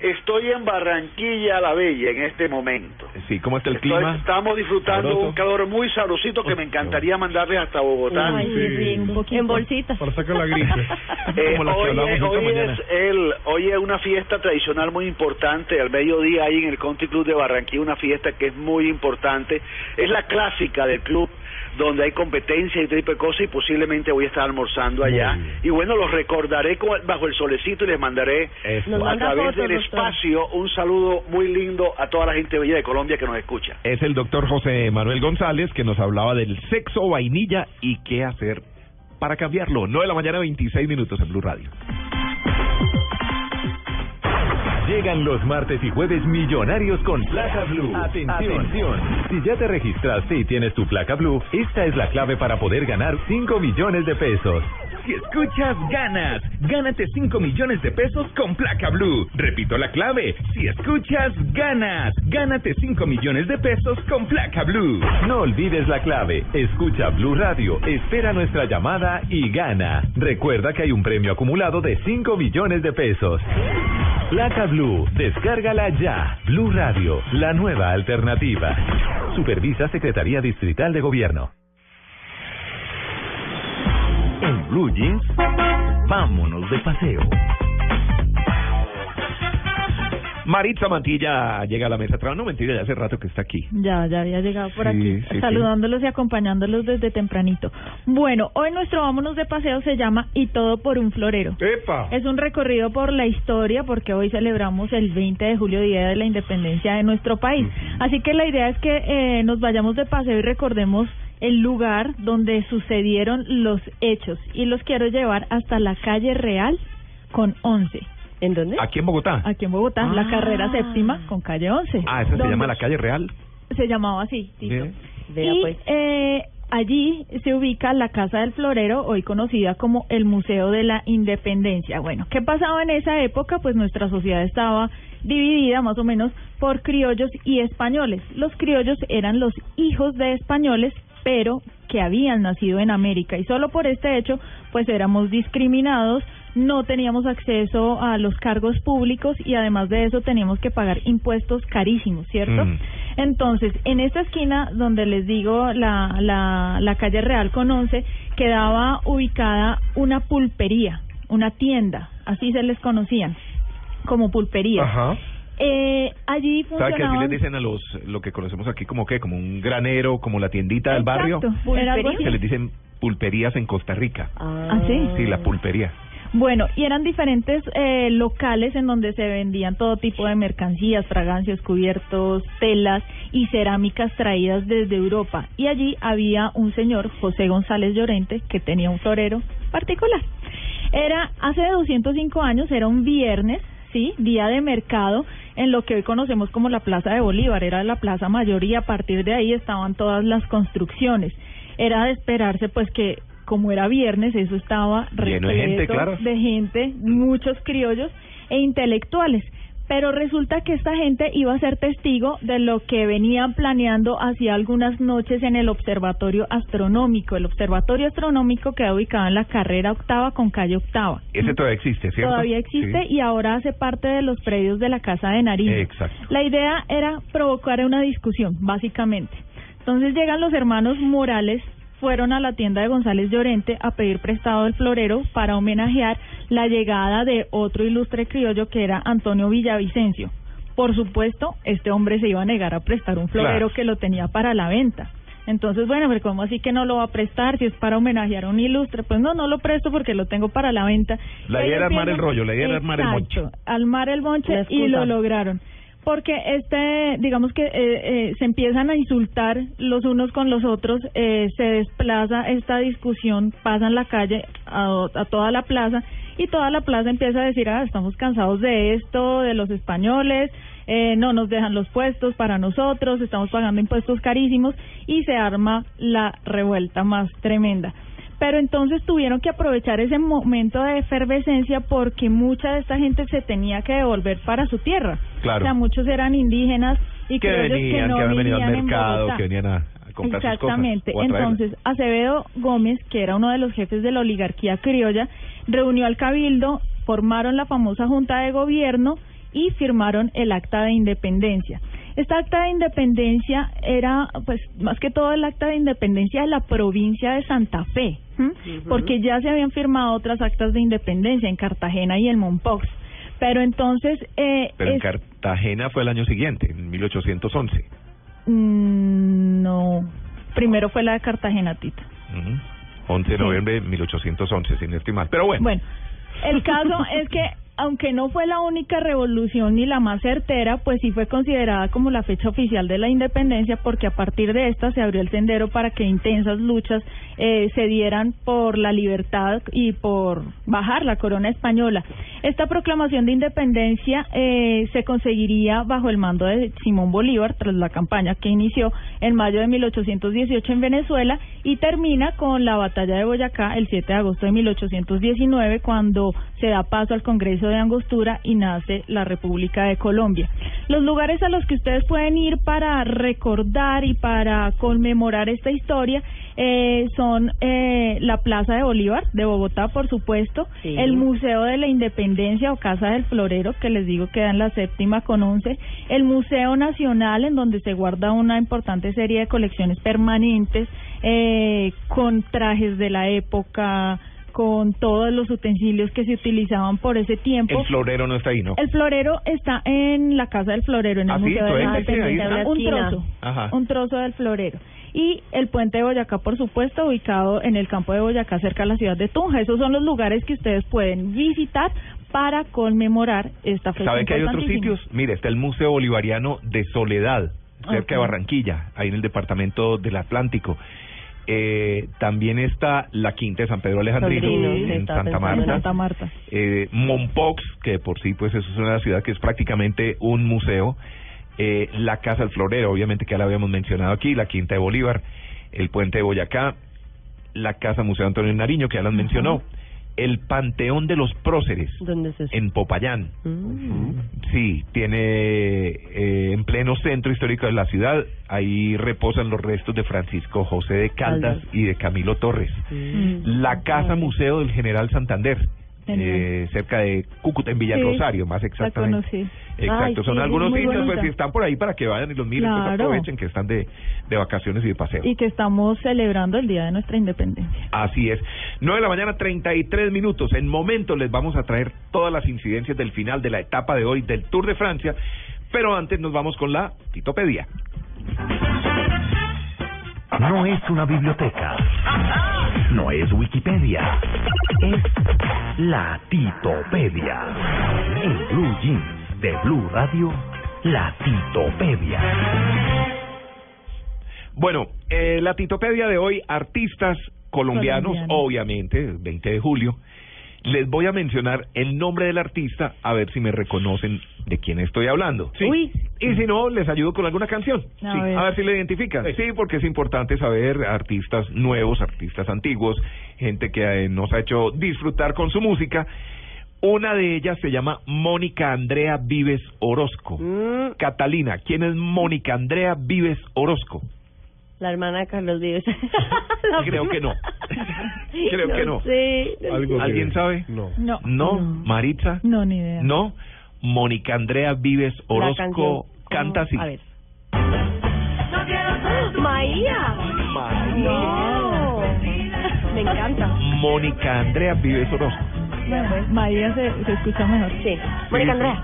Estoy en Barranquilla la Bella en este momento. Sí, ¿cómo está el Estoy- clima? estamos disfrutando Sabroso. un calor muy sabrosito que me encantaría mandarles hasta Bogotá. Ay, sí, sí, un poquito. En bolsitas. Para sacar la gripe. Eh, hoy es, hoy es el, hoy es una fiesta tradicional muy importante, al mediodía ahí en el Country Club de Barranquilla, una fiesta que es muy importante, es la clásica del club donde hay competencia y este tipo de cosas y posiblemente voy a estar almorzando allá y bueno los recordaré bajo el solecito y les mandaré a través del espacio un saludo muy lindo a toda la gente bella de Colombia que nos escucha. Es el doctor José Manuel González que nos hablaba del sexo vainilla y qué hacer para cambiarlo. 9 de la mañana, 26 minutos en Blue Radio. Llegan los martes y jueves millonarios con placa blue. Atención. Si ya te registraste y tienes tu placa blue, esta es la clave para poder ganar 5 millones de pesos. Si escuchas, ganas. Gánate 5 millones de pesos con placa blue. Repito la clave. Si escuchas, ganas. Gánate 5 millones de pesos con placa blue. No olvides la clave. Escucha Blue Radio, espera nuestra llamada y gana. Recuerda que hay un premio acumulado de 5 millones de pesos. Placa Blue, descárgala ya. Blue Radio, la nueva alternativa. Supervisa Secretaría Distrital de Gobierno. En Blue Jeans, vámonos de paseo. Maritza Mantilla llega a la mesa. No, mentira, ya hace rato que está aquí. Ya, ya había llegado por Sí, aquí, sí, sí. saludándolos y acompañándolos desde tempranito. Bueno, hoy nuestro Vámonos de Paseo se llama Y todo por un florero. ¡Epa! Es un recorrido por la historia porque hoy celebramos el 20 de julio, Día de la Independencia de nuestro país. Así que la idea es que eh, nos vayamos de paseo y recordemos el lugar donde sucedieron los hechos. Y los quiero llevar hasta la calle Real con 11. ¿En dónde? Aquí en Bogotá. Aquí en Bogotá, la carrera séptima con calle 11. Ah, esa se llama la calle real. Se llamaba así, Tito. Bien. Vea, y pues. eh, allí se ubica la Casa del Florero, hoy conocida como el Museo de la Independencia. Bueno, ¿qué pasaba en esa época? Pues nuestra sociedad estaba dividida más o menos por criollos y españoles. Los criollos eran los hijos de españoles, pero que habían nacido en América y solo por este hecho pues éramos discriminados, no teníamos acceso a los cargos públicos y además de eso teníamos que pagar impuestos carísimos, ¿cierto? Mm. Entonces, en esta esquina donde les digo la, la, la calle Real con 11, quedaba ubicada una pulpería, una tienda, así se les conocían, como pulpería. Ajá. Eh, allí ¿Sabe que así funcionaban... les dicen a los, lo que conocemos aquí como qué? Como un granero, como la tiendita del barrio. Exacto. Se les dicen pulperías en Costa Rica. ¿Ah, sí? Sí, la pulpería. Bueno, y eran diferentes eh, locales en donde se vendían todo tipo de mercancías, fragancias, cubiertos, telas y cerámicas traídas desde Europa. Y allí había un señor, José González Llorente, que tenía un florero particular. Era hace 205 años, era un viernes, sí, día de mercado en lo que hoy conocemos como la Plaza de Bolívar, era la plaza mayor y a partir de ahí estaban todas las construcciones. Era de esperarse pues que como era viernes, eso estaba Lleno de gente, repleto claro. de gente, muchos criollos e intelectuales. Pero resulta que esta gente iba a ser testigo de lo que venían planeando hacía algunas noches en el Observatorio Astronómico. El Observatorio Astronómico queda ubicado en la carrera octava con calle octava. Ese todavía existe, ¿cierto? Todavía existe Sí. y ahora hace parte de los predios de la Casa de Nariño. Exacto. La idea era provocar una discusión, básicamente. Entonces llegan los hermanos Morales, fueron a la tienda de González Llorente a pedir prestado el florero para homenajear la llegada de otro ilustre criollo que era Antonio Villavicencio. Por supuesto, este hombre se iba a negar a prestar un florero Claro. que lo tenía para la venta. Entonces, bueno, pero ¿cómo así que no lo va a prestar si es para homenajear a un ilustre? Pues no, no lo presto porque lo tengo para la venta. La idea era armar el rollo, la idea era armar el monche. Exacto, armar el bonche La y lo lograron. Porque este, digamos que eh, eh, se empiezan a insultar los unos con los otros, eh, se desplaza esta discusión, pasan la calle a, a toda la plaza y toda la plaza empieza a decir, ah, estamos cansados de esto, de los españoles, eh, no nos dejan los puestos para nosotros, estamos pagando impuestos carísimos y se arma la revuelta más tremenda. Pero entonces tuvieron que aprovechar ese momento de efervescencia porque mucha de esta gente se tenía que devolver para su tierra. Claro. O sea, muchos eran indígenas y que venían, que no que habían venido al mercado, que venían a, Exactamente. cosas. Entonces, Acevedo Gómez, que era uno de los jefes de la oligarquía criolla, reunió al cabildo, formaron la famosa Junta de Gobierno y firmaron el Acta de Independencia. Esta acta de independencia era, pues, más que todo el acta de independencia de la provincia de Santa Fe, porque ya se habían firmado otras actas de independencia en Cartagena y en Mompox. Pero entonces, eh, Pero en es- Cartagena fue el año siguiente, en 1811. mm, no, primero fue la de Cartagena, Tito. Ujú. 11 de noviembre de 1811, sin estimar. Pero bueno. Bueno, el caso es que aunque no fue la única revolución ni la más certera, pues sí fue considerada como la fecha oficial de la independencia porque a partir de esta se abrió el sendero para que intensas luchas eh, se dieran por la libertad y por bajar la corona española. Esta proclamación de independencia eh, se conseguiría bajo el mando de Simón Bolívar tras la campaña que inició en mayo de 1818 en Venezuela y termina con la batalla de Boyacá el 7 de agosto de 1819 cuando se da paso al Congreso de Angostura y nace la República de Colombia. Los lugares a los que ustedes pueden ir para recordar y para conmemorar esta historia eh, son eh, la Plaza de Bolívar de Bogotá, por supuesto, Sí. el Museo de la Independencia o Casa del Florero, que les digo queda en la séptima con once, el Museo Nacional, en donde se guarda una importante serie de colecciones permanentes eh, con trajes de la época, con todos los utensilios que se utilizaban por ese tiempo. El florero no está ahí, ¿no? El florero está en la Casa del Florero, en el Ah, sí, Museo de la Independencia, un trozo, Ajá. un trozo del florero. Y el puente de Boyacá, por supuesto, ubicado en el campo de Boyacá, cerca de la ciudad de Tunja. Esos son los lugares que ustedes pueden visitar para conmemorar esta fecha ¿Sabe que hay otros sitios? Mire, está el Museo Bolivariano de Soledad, cerca de Barranquilla, ahí en el departamento del Atlántico. Eh, también está la Quinta de San Pedro Alejandrino, Sobrino, en Santa Marta. En Santa Marta. eh, Mompox, que por sí pues eso es una ciudad que es prácticamente un museo, eh, la Casa del Florero, obviamente que ya la habíamos mencionado aquí, la Quinta de Bolívar, el Puente de Boyacá, la Casa Museo Antonio Nariño, que ya las mencionó, el Panteón de los Próceres, en Popayán. Mm. Sí, tiene eh, en pleno centro histórico de la ciudad, ahí reposan los restos de Francisco José de Caldas Caldas. y de Camilo Torres. Mm. La Casa Museo del General Santander, eh, cerca de Cúcuta, en Villa Sí, Rosario, más exactamente. conocí. Exacto, Ay, son sí, algunos sitios, pues si están por ahí para que vayan y los miren, pues Claro. aprovechen que están de, de vacaciones y de paseo. Y que estamos celebrando el Día de nuestra Independencia. Así es. 9 de la mañana, 33 minutos. En momento les vamos a traer todas las incidencias del final de la etapa de hoy del Tour de Francia. Pero antes nos vamos con la Titopedia. No es una biblioteca. No es Wikipedia. Es la Titopedia. En Blue Jeans de Blue Radio, la Titopedia. Bueno, eh, la Titopedia de hoy, artistas colombianos, Colombianos. obviamente, 20 de julio. Les voy a mencionar el nombre del artista, a ver si me reconocen de quién estoy hablando. Uy. Y si no, les ayudo con alguna canción. A Sí, ver. a ver si le identifican. Sí, porque es importante saber artistas nuevos, artistas antiguos, gente que eh, nos ha hecho disfrutar con su música. Una de ellas se llama Mónica Andrea Vives Orozco. Mm, Catalina, ¿quién es Mónica Andrea Vives Orozco? La hermana de Carlos Vives. Creo que no. Creo que no. sé, no Algo que- ¿Alguien sabe? No. No. No, Maritza. No, ni idea. No, Mónica Andrea Vives Orozco canta así. A ver. Maía. No. Me encanta. Mónica Andrea Vives Orozco. Bueno, pues, María se, se escucha mejor. Sí. Mónica Andrea.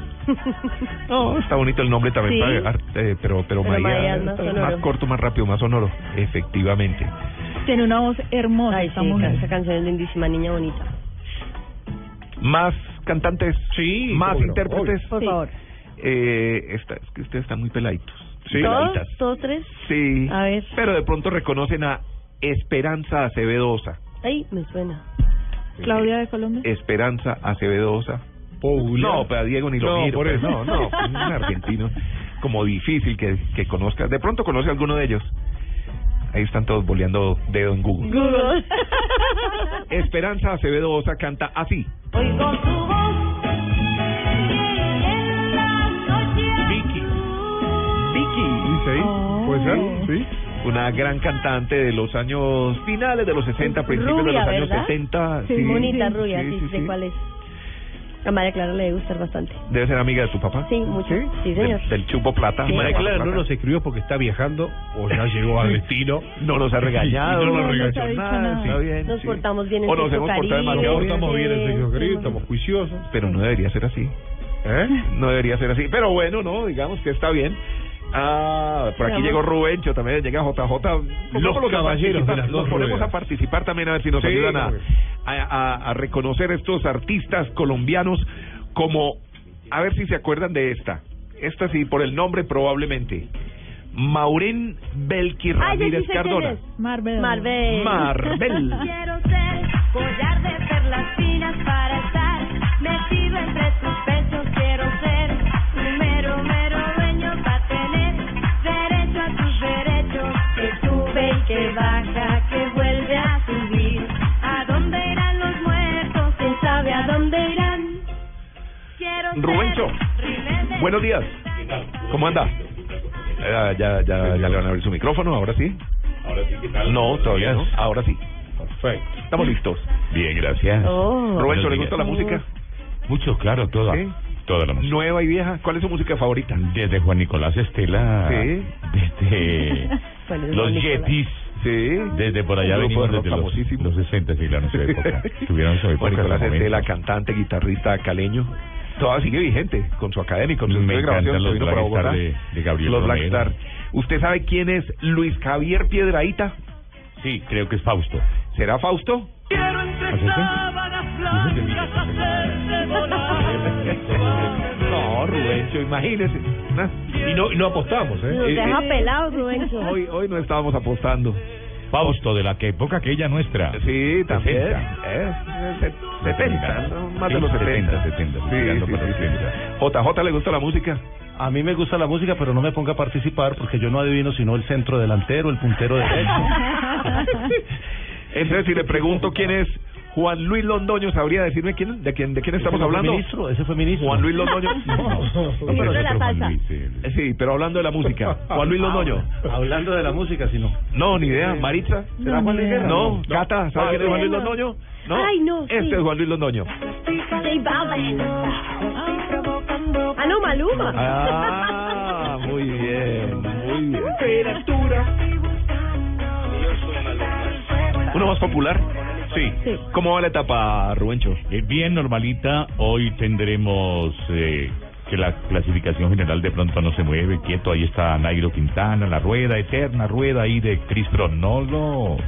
No, está bonito el nombre también, Sí. para- eh, pero, pero, Pero María María es más más corto, más rápido, más sonoro. Efectivamente. Tiene una voz hermosa Ay, esta sí, mujer. esa canción es lindísima, niña bonita. Más cantantes, Sí, más intérpretes. Por favor. Eh, esta, es que ustedes están muy peladitos. Sí. ¿Todos? Peladitas. ¿Todos tres? Sí. A ver. Pero de pronto reconocen a Esperanza Acevedosa. Ay, me suena. Claudia de Colombia. Esperanza Acevedosa. Paula. No, pero a Diego ni lo No, miro. por pues, eso. No, no, un argentino. Como difícil que, que conozca. De pronto conoce a alguno de ellos. Ahí están todos boleando dedo en Google. Google. Esperanza Acevedo Osa canta así. Oigo tu voz Vicky. Vicky. ¿Sí? ¿Puede ser? ¿Sí? Una gran cantante de los años finales de los 60, principios de Rubia, los años ¿verdad? 70. Sí, bonita, sí, rubia, sí, sí, sé sí. cuál es. A María Clara le debe gustar bastante. Debe ser amiga de tu papá. Sí, mucho. Sí, señor. Del, del Chupo Plata. Sí. María Clara no nos escribió porque está viajando o ya llegó al destino. No nos ha regañado. No No, nos no regañó se ha dicho nada. nada. Está bien. Nos sí. portamos bien en O nos Sexo hemos portado demasiado bien. Estamos bien en sí. Querido, estamos juiciosos. Pero no debería ser así. ¿Eh? No debería ser así. Pero bueno, no, digamos que está bien. Ah, por aquí llegó Rubencho, también llega JJ. Los caballeros de las dos ponemos a participar también a ver si nos Sí, ayudan a, hombre. a, a- a reconocer estos artistas colombianos como, a ver si se acuerdan de esta. Esta sí, por el nombre probablemente. Maureen Belki Ay, ya sí Ramírez Cardona. es. Marvel. Marvel. Marvel. Quiero ser collar de que baja, que vuelve a subir. ¿A dónde irán los muertos? ¿Quién sabe a dónde irán? Quiero ser Rubencho, rebelde. buenos días. ¿Cómo anda? Eh, ya, ya, ya le van a abrir su micrófono, ahora sí. Ahora sí, ¿qué tal? No, todavía no. Ahora sí. Perfecto. Estamos listos. Bien, gracias. Oh. ¿le gusta la música? Mucho, claro, toda. Sí. Toda la música. Nueva y vieja. ¿Cuál es su música favorita? Desde Juan Nicolás Estela. Sí. Desde ¿Cuál es los? Yetis. Sí. Desde por allá venimos desde los, los 60, sí, claro, en su época. Tuvieron su época. Nicolás. Estela, cantante, guitarrista caleño. Todavía sigue vigente con su academia y con su Me grabación. los Black Star de- de Gabriel Los Black. Star. ¿Usted sabe quién es Luis Javier Piedraíta? Sí, creo que es Fausto. ¿Será Fausto? Quiero entre sábanas blancas hacerte volar. No, Rubencho, imagínese. Ah, Y no, y no apostamos, ¿eh? Nos Eh, deja eh, pelados, Rubencho. Hoy, hoy no estábamos apostando. Fausto, de la que época aquella nuestra. Sí, también. 60. Eh, se- 70, ¿no? más de los 70. 70, 70, Sí, tirando sí, para los sí. 70. JJ, ¿le gusta la música? A mí me gusta la música, pero no me ponga a participar porque yo no adivino sino el centro delantero, el puntero derecho. Entonces, si le pregunto quién es Juan Luis Londoño, ¿sabría decirme quién, de quién, de quién estamos hablando? ministro, ese fue ministro. Juan Luis Londoño. Ministro de la salsa. Luis, sí. Sí, pero hablando de la música. Juan Luis Londoño. Hablando de la música, si no. No, ni idea. Maritza. ¿Será No, Juan Luis? No, No. Cata, ¿sabe Ah, quién es Juan Luis no. Londoño? No. Ay, no, sí. Este es Juan Luis Londoño. Ah, no, Maluma. Ah, muy bien, muy bien. ¿Uno más popular? Sí. Sí. ¿Cómo va la etapa, Rubencho? Eh, bien normalita, hoy tendremos eh, que la clasificación general de pronto no se mueve, quieto, ahí está Nairo Quintana, la rueda, eterna rueda ahí de Chris Froome, no lo,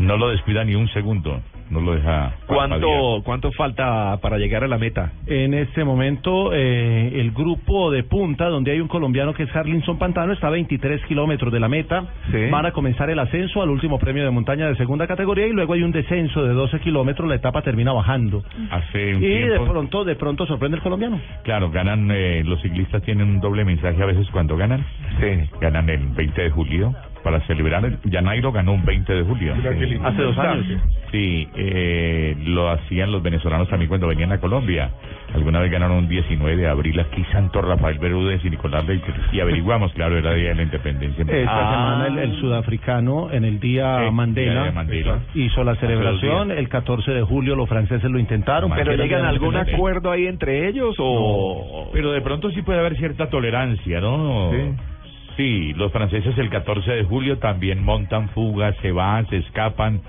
no lo descuida ni un segundo, no lo deja. ¿Cuánto, ¿Cuánto falta para llegar a la meta? En este momento, eh, el grupo de punta, donde hay un colombiano que es Harlinson Pantano, está a 23 kilómetros de la meta. Sí. Van a comenzar el ascenso al último premio de montaña de segunda categoría y luego hay un descenso de 12 kilómetros. La etapa termina bajando. Hace un Y de pronto, de pronto sorprende el colombiano. claro, ganan, eh, los ciclistas tienen un doble mensaje a veces cuando ganan, Sí. ganan el 20 de julio para celebrar, el- ya Nairo ganó un 20 de julio. Hace dos años. Sí, eh, lo hacían los venezolanos también cuando venían a Colombia. Alguna vez ganaron un 19 de abril aquí Santo Rafael Berúdez y Nicolás Leite. Y averiguamos, claro, era Día de la Independencia. Esta Ah. semana el, el sudafricano en el día Mandela, día de Mandela. hizo la celebración. El 14 de julio los franceses lo intentaron. Pero ¿Pero porque era llegan algún acuerdo ahí entre ellos o...? Pero de pronto sí puede haber cierta tolerancia, ¿no? Sí. Sí, los franceses el 14 de julio también montan fugas, se van, se escapan,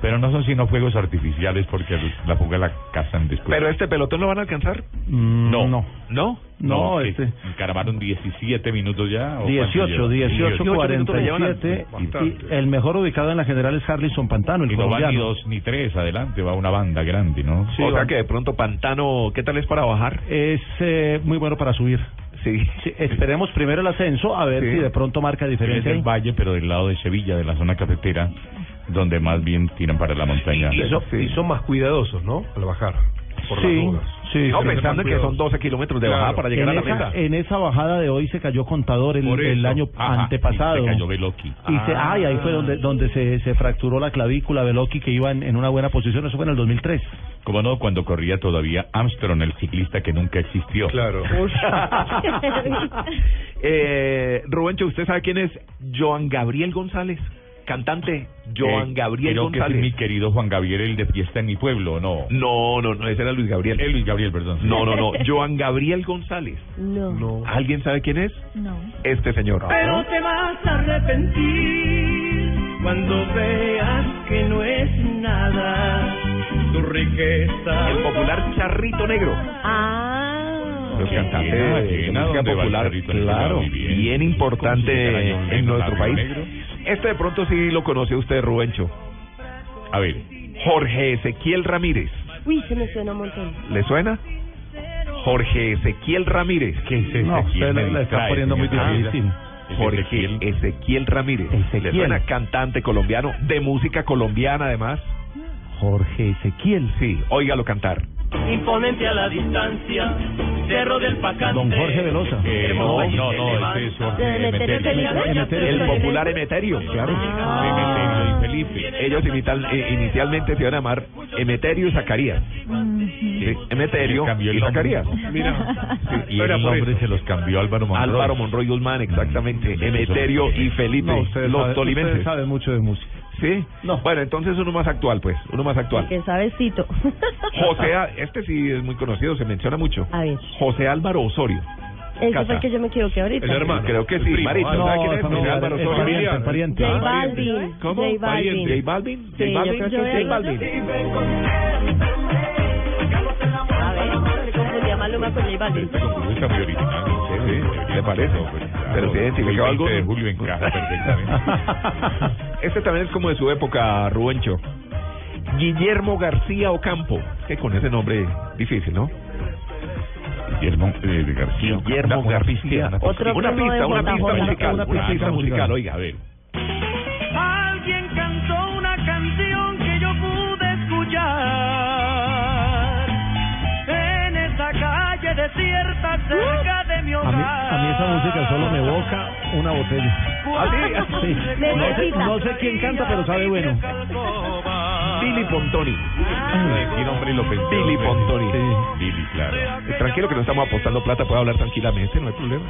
pero no son sino fuegos artificiales porque la fuga la cazan después. ¿Pero este pelotón lo van a alcanzar? Mm, No. no. ¿No? No, este. encaramaron 17 minutos ya. ¿o cuánto 18, llevan? 18, 18 minutos le llevan al- 47. Bastante. Y el mejor ubicado en la general es Harlison Pantano, el Y no van ni dos ni tres, adelante, va una banda grande, ¿no? Sí, o sea van- que de pronto Pantano, ¿qué tal es para bajar? Es eh, muy bueno para subir. Sí. Sí, esperemos primero el ascenso, a ver Sí. si de pronto marca Es diferencia. del ahí. valle, pero del lado de Sevilla, de la zona cafetera, donde más bien tiran para la montaña. Y son, y son más cuidadosos, ¿no? Al bajar. Por Sí, las dudas. sí, No, pensando en que son 12 kilómetros de bajada para llegar en a la esa, meta. En esa bajada de hoy se cayó Contador el, el año Ajá, antepasado. y se cayó Veloki. Y se, Ah. ay, ahí fue donde donde se, se fracturó la clavícula Veloki que iba en, en una buena posición, eso fue en el 2003. Como no, cuando corría todavía Armstrong, el ciclista que nunca existió. Claro. eh, Rubencho, ¿usted sabe quién es Joan Gabriel González? Cantante Joan Eh, Gabriel creo que González. es mi querido Juan Gabriel, el de fiesta en mi pueblo, ¿no? No, no, no, ese era Luis Gabriel. El Luis Gabriel, perdón. No, no, no, Joan Gabriel González. No. ¿Alguien sabe quién es? No. Este señor. Pero te vas a arrepentir cuando veas que no es nada tu riqueza. El popular Charrito Negro. Ah. Los cantantes Llena, de música popular, claro, bien. importante en nuestro país. negro. Este de pronto sí lo conoció usted, Rubencho. A ver. Jorge Ezequiel Ramírez. Uy, se me suena un montón. ¿Le suena? Jorge Ezequiel Ramírez. ¿Qué es? No, usted le- le está poniendo muy difícil. Jorge Ezequiel. Ezequiel Ramírez. ¿Le Ezequiel. suena cantante colombiano, de música colombiana además? Jorge Ezequiel. Sí, óigalo cantar. Imponente a la distancia, Cerro del Pacante. Don Jorge Velosa. Eh, no, no, no, ese es Jorge ¿De Emeterio. El popular Emeterio, claro. Emeterio y Felipe. Ellos eh, inicialmente se iban a llamar Emeterio y Zacarías. Sí, Emeterio Cambió y nombre. Zacarías. Mira. Y Era el nombre se los cambió Álvaro Monroy. Álvaro Monroy Guzmán, exactamente. Emeterio y Felipe, No, ustedes los saben- tolimenses. ustedes saben mucho de música. ¿Sí? Bueno, entonces uno más actual, pues. Uno más actual. Que sabecito. José, este sí es muy conocido, se menciona mucho. A ver. José Álvaro Osorio. Ese Casa. fue el que yo me equivoqué ahorita. El hermano. Creo que sí. Marito. Ah, ¿Sabe no, quién es? familiar, José Álvaro el Osorio. pariente, pariente. J Ah, Balvin. ¿Cómo? J Balvin. ¿J Balvin? ¿J Balvin? que sí. J Balvin. Maluma con J Balvin. Está muy original. Sí, sí, ¿le parece? Pero el 20 alguno. de julio encaja perfectamente. Este también es como de su época, Rubencho. Guillermo García Ocampo. Que con ese nombre difícil, ¿no? Guillermo eh, de García. Guillermo Una- una García. pista, una Otro Una primo de pista, una pista musical. Una pista pista musical, musical. oiga. A ver. Alguien cantó una canción que yo pude escuchar calle desierta cerca de mi A hogar. mí, a mí esa música solo me evoca una botella. ¿Ah, sí? Sí. No sé, no sé quién canta, pero sabe bueno. Billy Pontoni. ¿Qué nombre lo pensó? Billy Pontoni. Billy, claro. Eh, Tranquilo que no estamos apostando plata, puede hablar tranquilamente, no hay problema.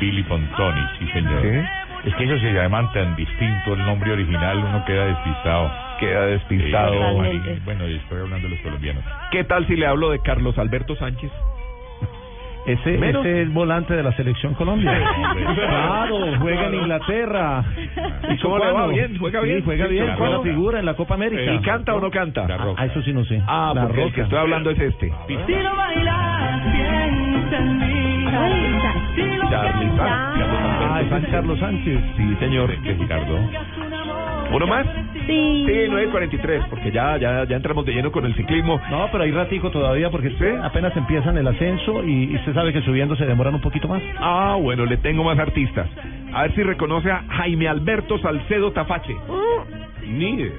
Billy Pontoni, sí, señor. ¿Sí? Es que ellos se llaman tan distinto el nombre original, uno queda despistado. Queda despistado. Sí, Bueno, y estoy hablando de los colombianos. ¿Qué tal si le hablo de Carlos Alberto Sánchez? Ese, Menos. ese es el volante de la selección Colombia. claro, juega en Inglaterra. ¿Y cómo le va? ¿Bien? ¿Juega bien? Sí, juega bien, la fue la Roca. figura en la Copa América. ¿Y canta o no canta? La Roca. Ah, eso sí no sé. Ah, la porque el que Roca. estoy hablando es este. Si lo bailas, piensa en mí. Si lo Charlie cantas, Sánchez. Ah, Carlos Sánchez. Sí, señor. Ricardo. ¿Uno más? Sí. Sí, 9.43, porque ya, ya, ya entramos de lleno con el ciclismo. No, pero hay ratico todavía porque apenas empiezan el ascenso y, y usted sabe que subiendo se demoran un poquito más. Ah, bueno, le tengo más artistas. A ver si reconoce a Jaime Alberto Salcedo Tafache. Ni idea.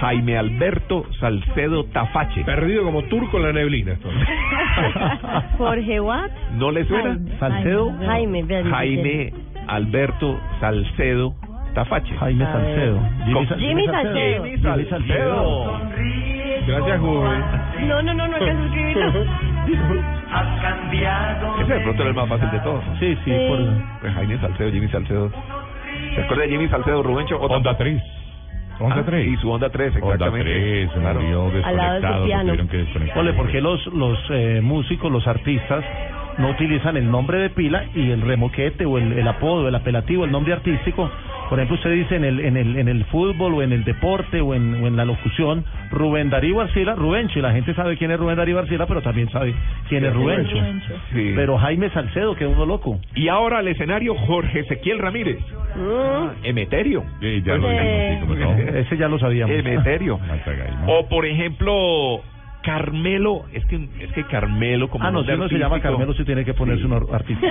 Jaime Alberto Salcedo Tafache. Perdido como turco en la neblina. Jorge Watt. ¿No le suena? Salcedo. Jaime, vean, Jaime Alberto Salcedo Tafache. Jaime. Salcedo. Con- Sal- Jimmy Salcedo. Jimmy Salcedo. Gracias, Google. No, no, no, no a escribirlo. has cambiado. Ese de pronto era el más fácil de todos. Sí, sí, Sí. por... Pues Jaime Salcedo, Jimmy Salcedo. ¿Se acuerda de Jimmy Salcedo, Rubencho? O Honda tampoco? 3. Honda Ah, 3. Y su Honda 3, Honda exactamente. 3, se Claro. murió Al lado de su desconectado, lo piano. tuvieron que desconectar. Ole, ¿por qué los, los eh, músicos, los artistas, no utilizan el nombre de pila y el remoquete o el, el apodo, el apelativo, el nombre artístico? Por ejemplo, usted dice en el, en el, en el fútbol o en el deporte o en, o en la locución, Rubén Darío Arcila, Rubencho, y la gente sabe quién es Rubén Darío Arcila, pero también sabe quién es Rubencho. Sí. Pero Jaime Salcedo, que es uno loco. Y ahora al escenario Jorge Ezequiel Ramírez. Mm. Emeterio. Sí, ya lo Sí. dijimos, sí, como no. Ese ya lo sabíamos. Emeterio. O por ejemplo, Carmelo, es que es que Carmelo como Ah, no, si nombre uno se llama Carmelo, sí tiene que ponerse un artístico.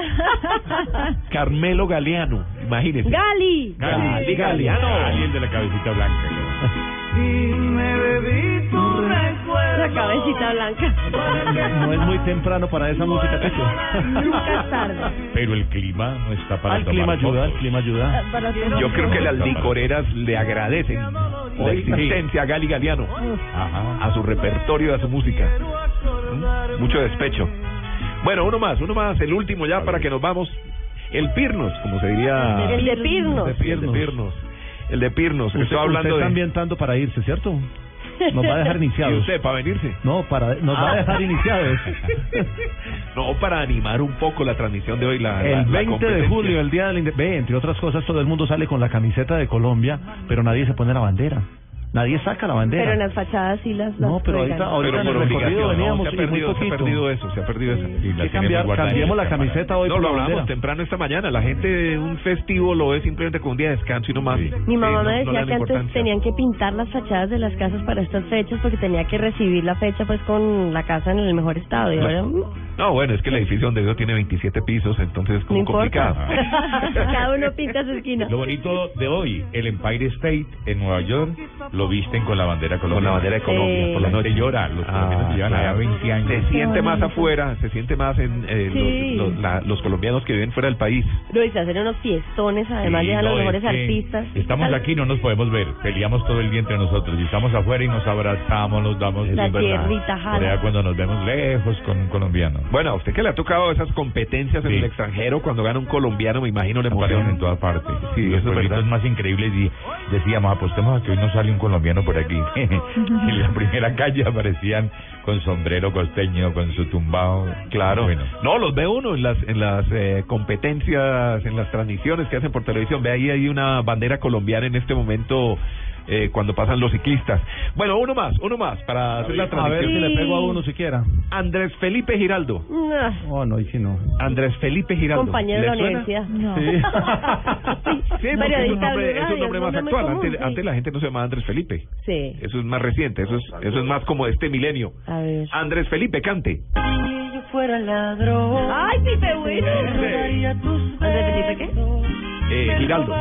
Carmelo Galeano, imagínese. Gali. Gali, Galeano. Gali, el de la cabecita blanca. La cabecita blanca. No es muy temprano para esa música, Techo. Nunca es tarde. Pero el clima no está para el tomar clima ayuda, el clima ayuda. Yo creo que las licoreras le agradecen la existencia a Gali Galeano, a su repertorio, a su música. ¿Mm? Mucho despecho. Bueno, uno más, uno más, el último ya para que nos vamos. El Pirnos, como se diría. El de Pirnos. El de Pirnos. El de Pirnos. Usted, Estoy hablando usted está de. ambientando para irse, ¿cierto? Nos va a dejar ¿Y iniciados. usted para venirse? No, para, nos va a dejar iniciados. no, para animar un poco la transmisión de hoy. La, la- El la 20 de julio, el día del inde- Ve, entre otras cosas, todo el mundo sale con la camiseta de Colombia, pero nadie se pone la bandera. Nadie saca la bandera. Pero en las fachadas sí las. No, las pero cuelgan. ahorita, ahorita Pero en el recorrido no, veníamos se ha y muy perdido, se ha perdido eso, se ha perdido eso. Sí, cambiar, cambiemos la camiseta hoy No, por lo la hablamos bandera. temprano esta mañana. La gente, un festivo lo ve simplemente como un día de descanso y no más. Mi mamá Sí, no- me no decía que antes tenían que pintar las fachadas de las casas para estas fechas porque tenía que recibir la fecha pues con la casa en el mejor estado. Y ahora mm, No, bueno, es que el edificio donde vivo tiene 27 pisos, entonces es no como importa. complicado. Cada uno pinta su esquina. Lo bonito de hoy, el Empire State en Nueva York lo visten con la bandera colombiana. Con la bandera de Colombia, Sí. por la noche. llora, los colombianos Ah, llevan claro. allá 20 años. Se siente más afuera, se siente más en eh, Sí. los, los- la- los colombianos que viven fuera del país. Se hacen unos fiestones, además Sí, llegan no, los es mejores que artistas. Estamos aquí, no nos podemos ver, peleamos todo el día entre nosotros y estamos afuera y nos abrazamos, nos damos La es tierrita jala. Cuando nos vemos lejos con un colombiano. Bueno, a usted que le ha tocado esas competencias en el extranjero, cuando gana un colombiano, me imagino la Aparecen emoción. en todas partes. Sí, los eso es más increíbles y decíamos, apostemos a que hoy no sale un colombiano por aquí. y en la primera calle aparecían con sombrero costeño, con su tumbao. Claro. Bueno, No, los ve uno en las en las eh, competencias, en las transmisiones que hacen por televisión. Ve ahí hay una bandera colombiana en este momento eh, cuando pasan los ciclistas. Bueno, uno más, uno más para hacer la A ver transmisión. si le pego a uno siquiera. Andrés Felipe Giraldo. Ah, Oh, no, y si no. Andrés Felipe Giraldo. compañero de ¿Le la suena? universidad. No. Sí. Sí, porque es un nombre, es un nombre más actual. común, antes, sí. antes la gente no se llamaba Andrés Felipe. Sí. Eso es más reciente, eso es, eso es más como de este milenio. A ver. Andrés Felipe, cante. Ay, Pipe, bueno. ¿Andrés Felipe qué? Eh, Giraldo.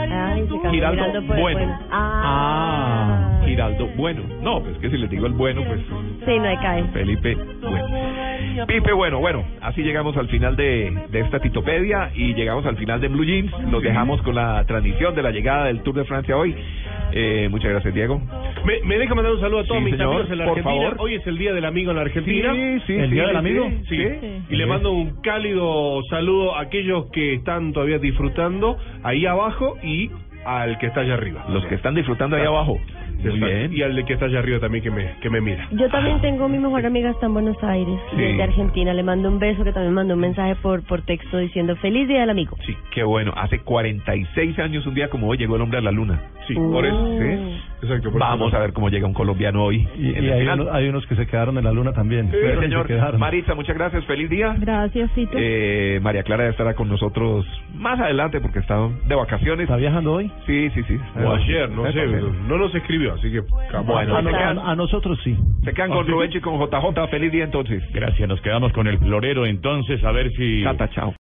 Giraldo, bueno. Ah. Giraldo, bueno. No, pues que si les digo el bueno, pues Sí, no hay cae. Felipe, bueno. Pipe, bueno, bueno, así llegamos al final de, de esta titopedia y llegamos al final de Blue Jeans. Los dejamos con la transmisión de la llegada del Tour de Francia hoy. Eh, muchas gracias, Diego. Me, me deja mandar un saludo a todos Sí, mis señor, amigos en la Argentina. favor. Hoy es el Día del Amigo en la Argentina. Sí, sí, ¿El sí, Día del Amigo? Sí. Sí. Y le mando un cálido saludo a aquellos que están todavía disfrutando ahí abajo y al que está allá arriba. Los que están disfrutando ahí abajo. Muy Exacto. bien. Y al de que está allá arriba también que me, que me mira. Yo también tengo mi mejor amiga está en Buenos Aires, Sí. desde Argentina. Le mando un beso que también mandó un mensaje por por texto diciendo feliz día del amigo. Sí, qué bueno. Hace 46 años, un día como hoy, llegó el hombre a la luna. Sí, Uh. por eso. ¿Sí? Exacto. Vamos a ver cómo llega un colombiano hoy. Y, hay, unos, hay unos que se quedaron en la luna también. Sí, se señor. quedaron. Maritza, muchas gracias. Feliz día. Gracias, Tito. Eh, María Clara estará con nosotros más adelante porque está de vacaciones. ¿Está viajando hoy? Sí, sí, sí. O ayer, no sé. Bueno, No nos escribió, así que. Bueno, a, se no- quedan, a- nosotros sí. se quedan con ¿Ah? Rubencho y con JJ. Feliz día entonces. gracias, nos quedamos con el florero entonces, a ver si... Cata, chao.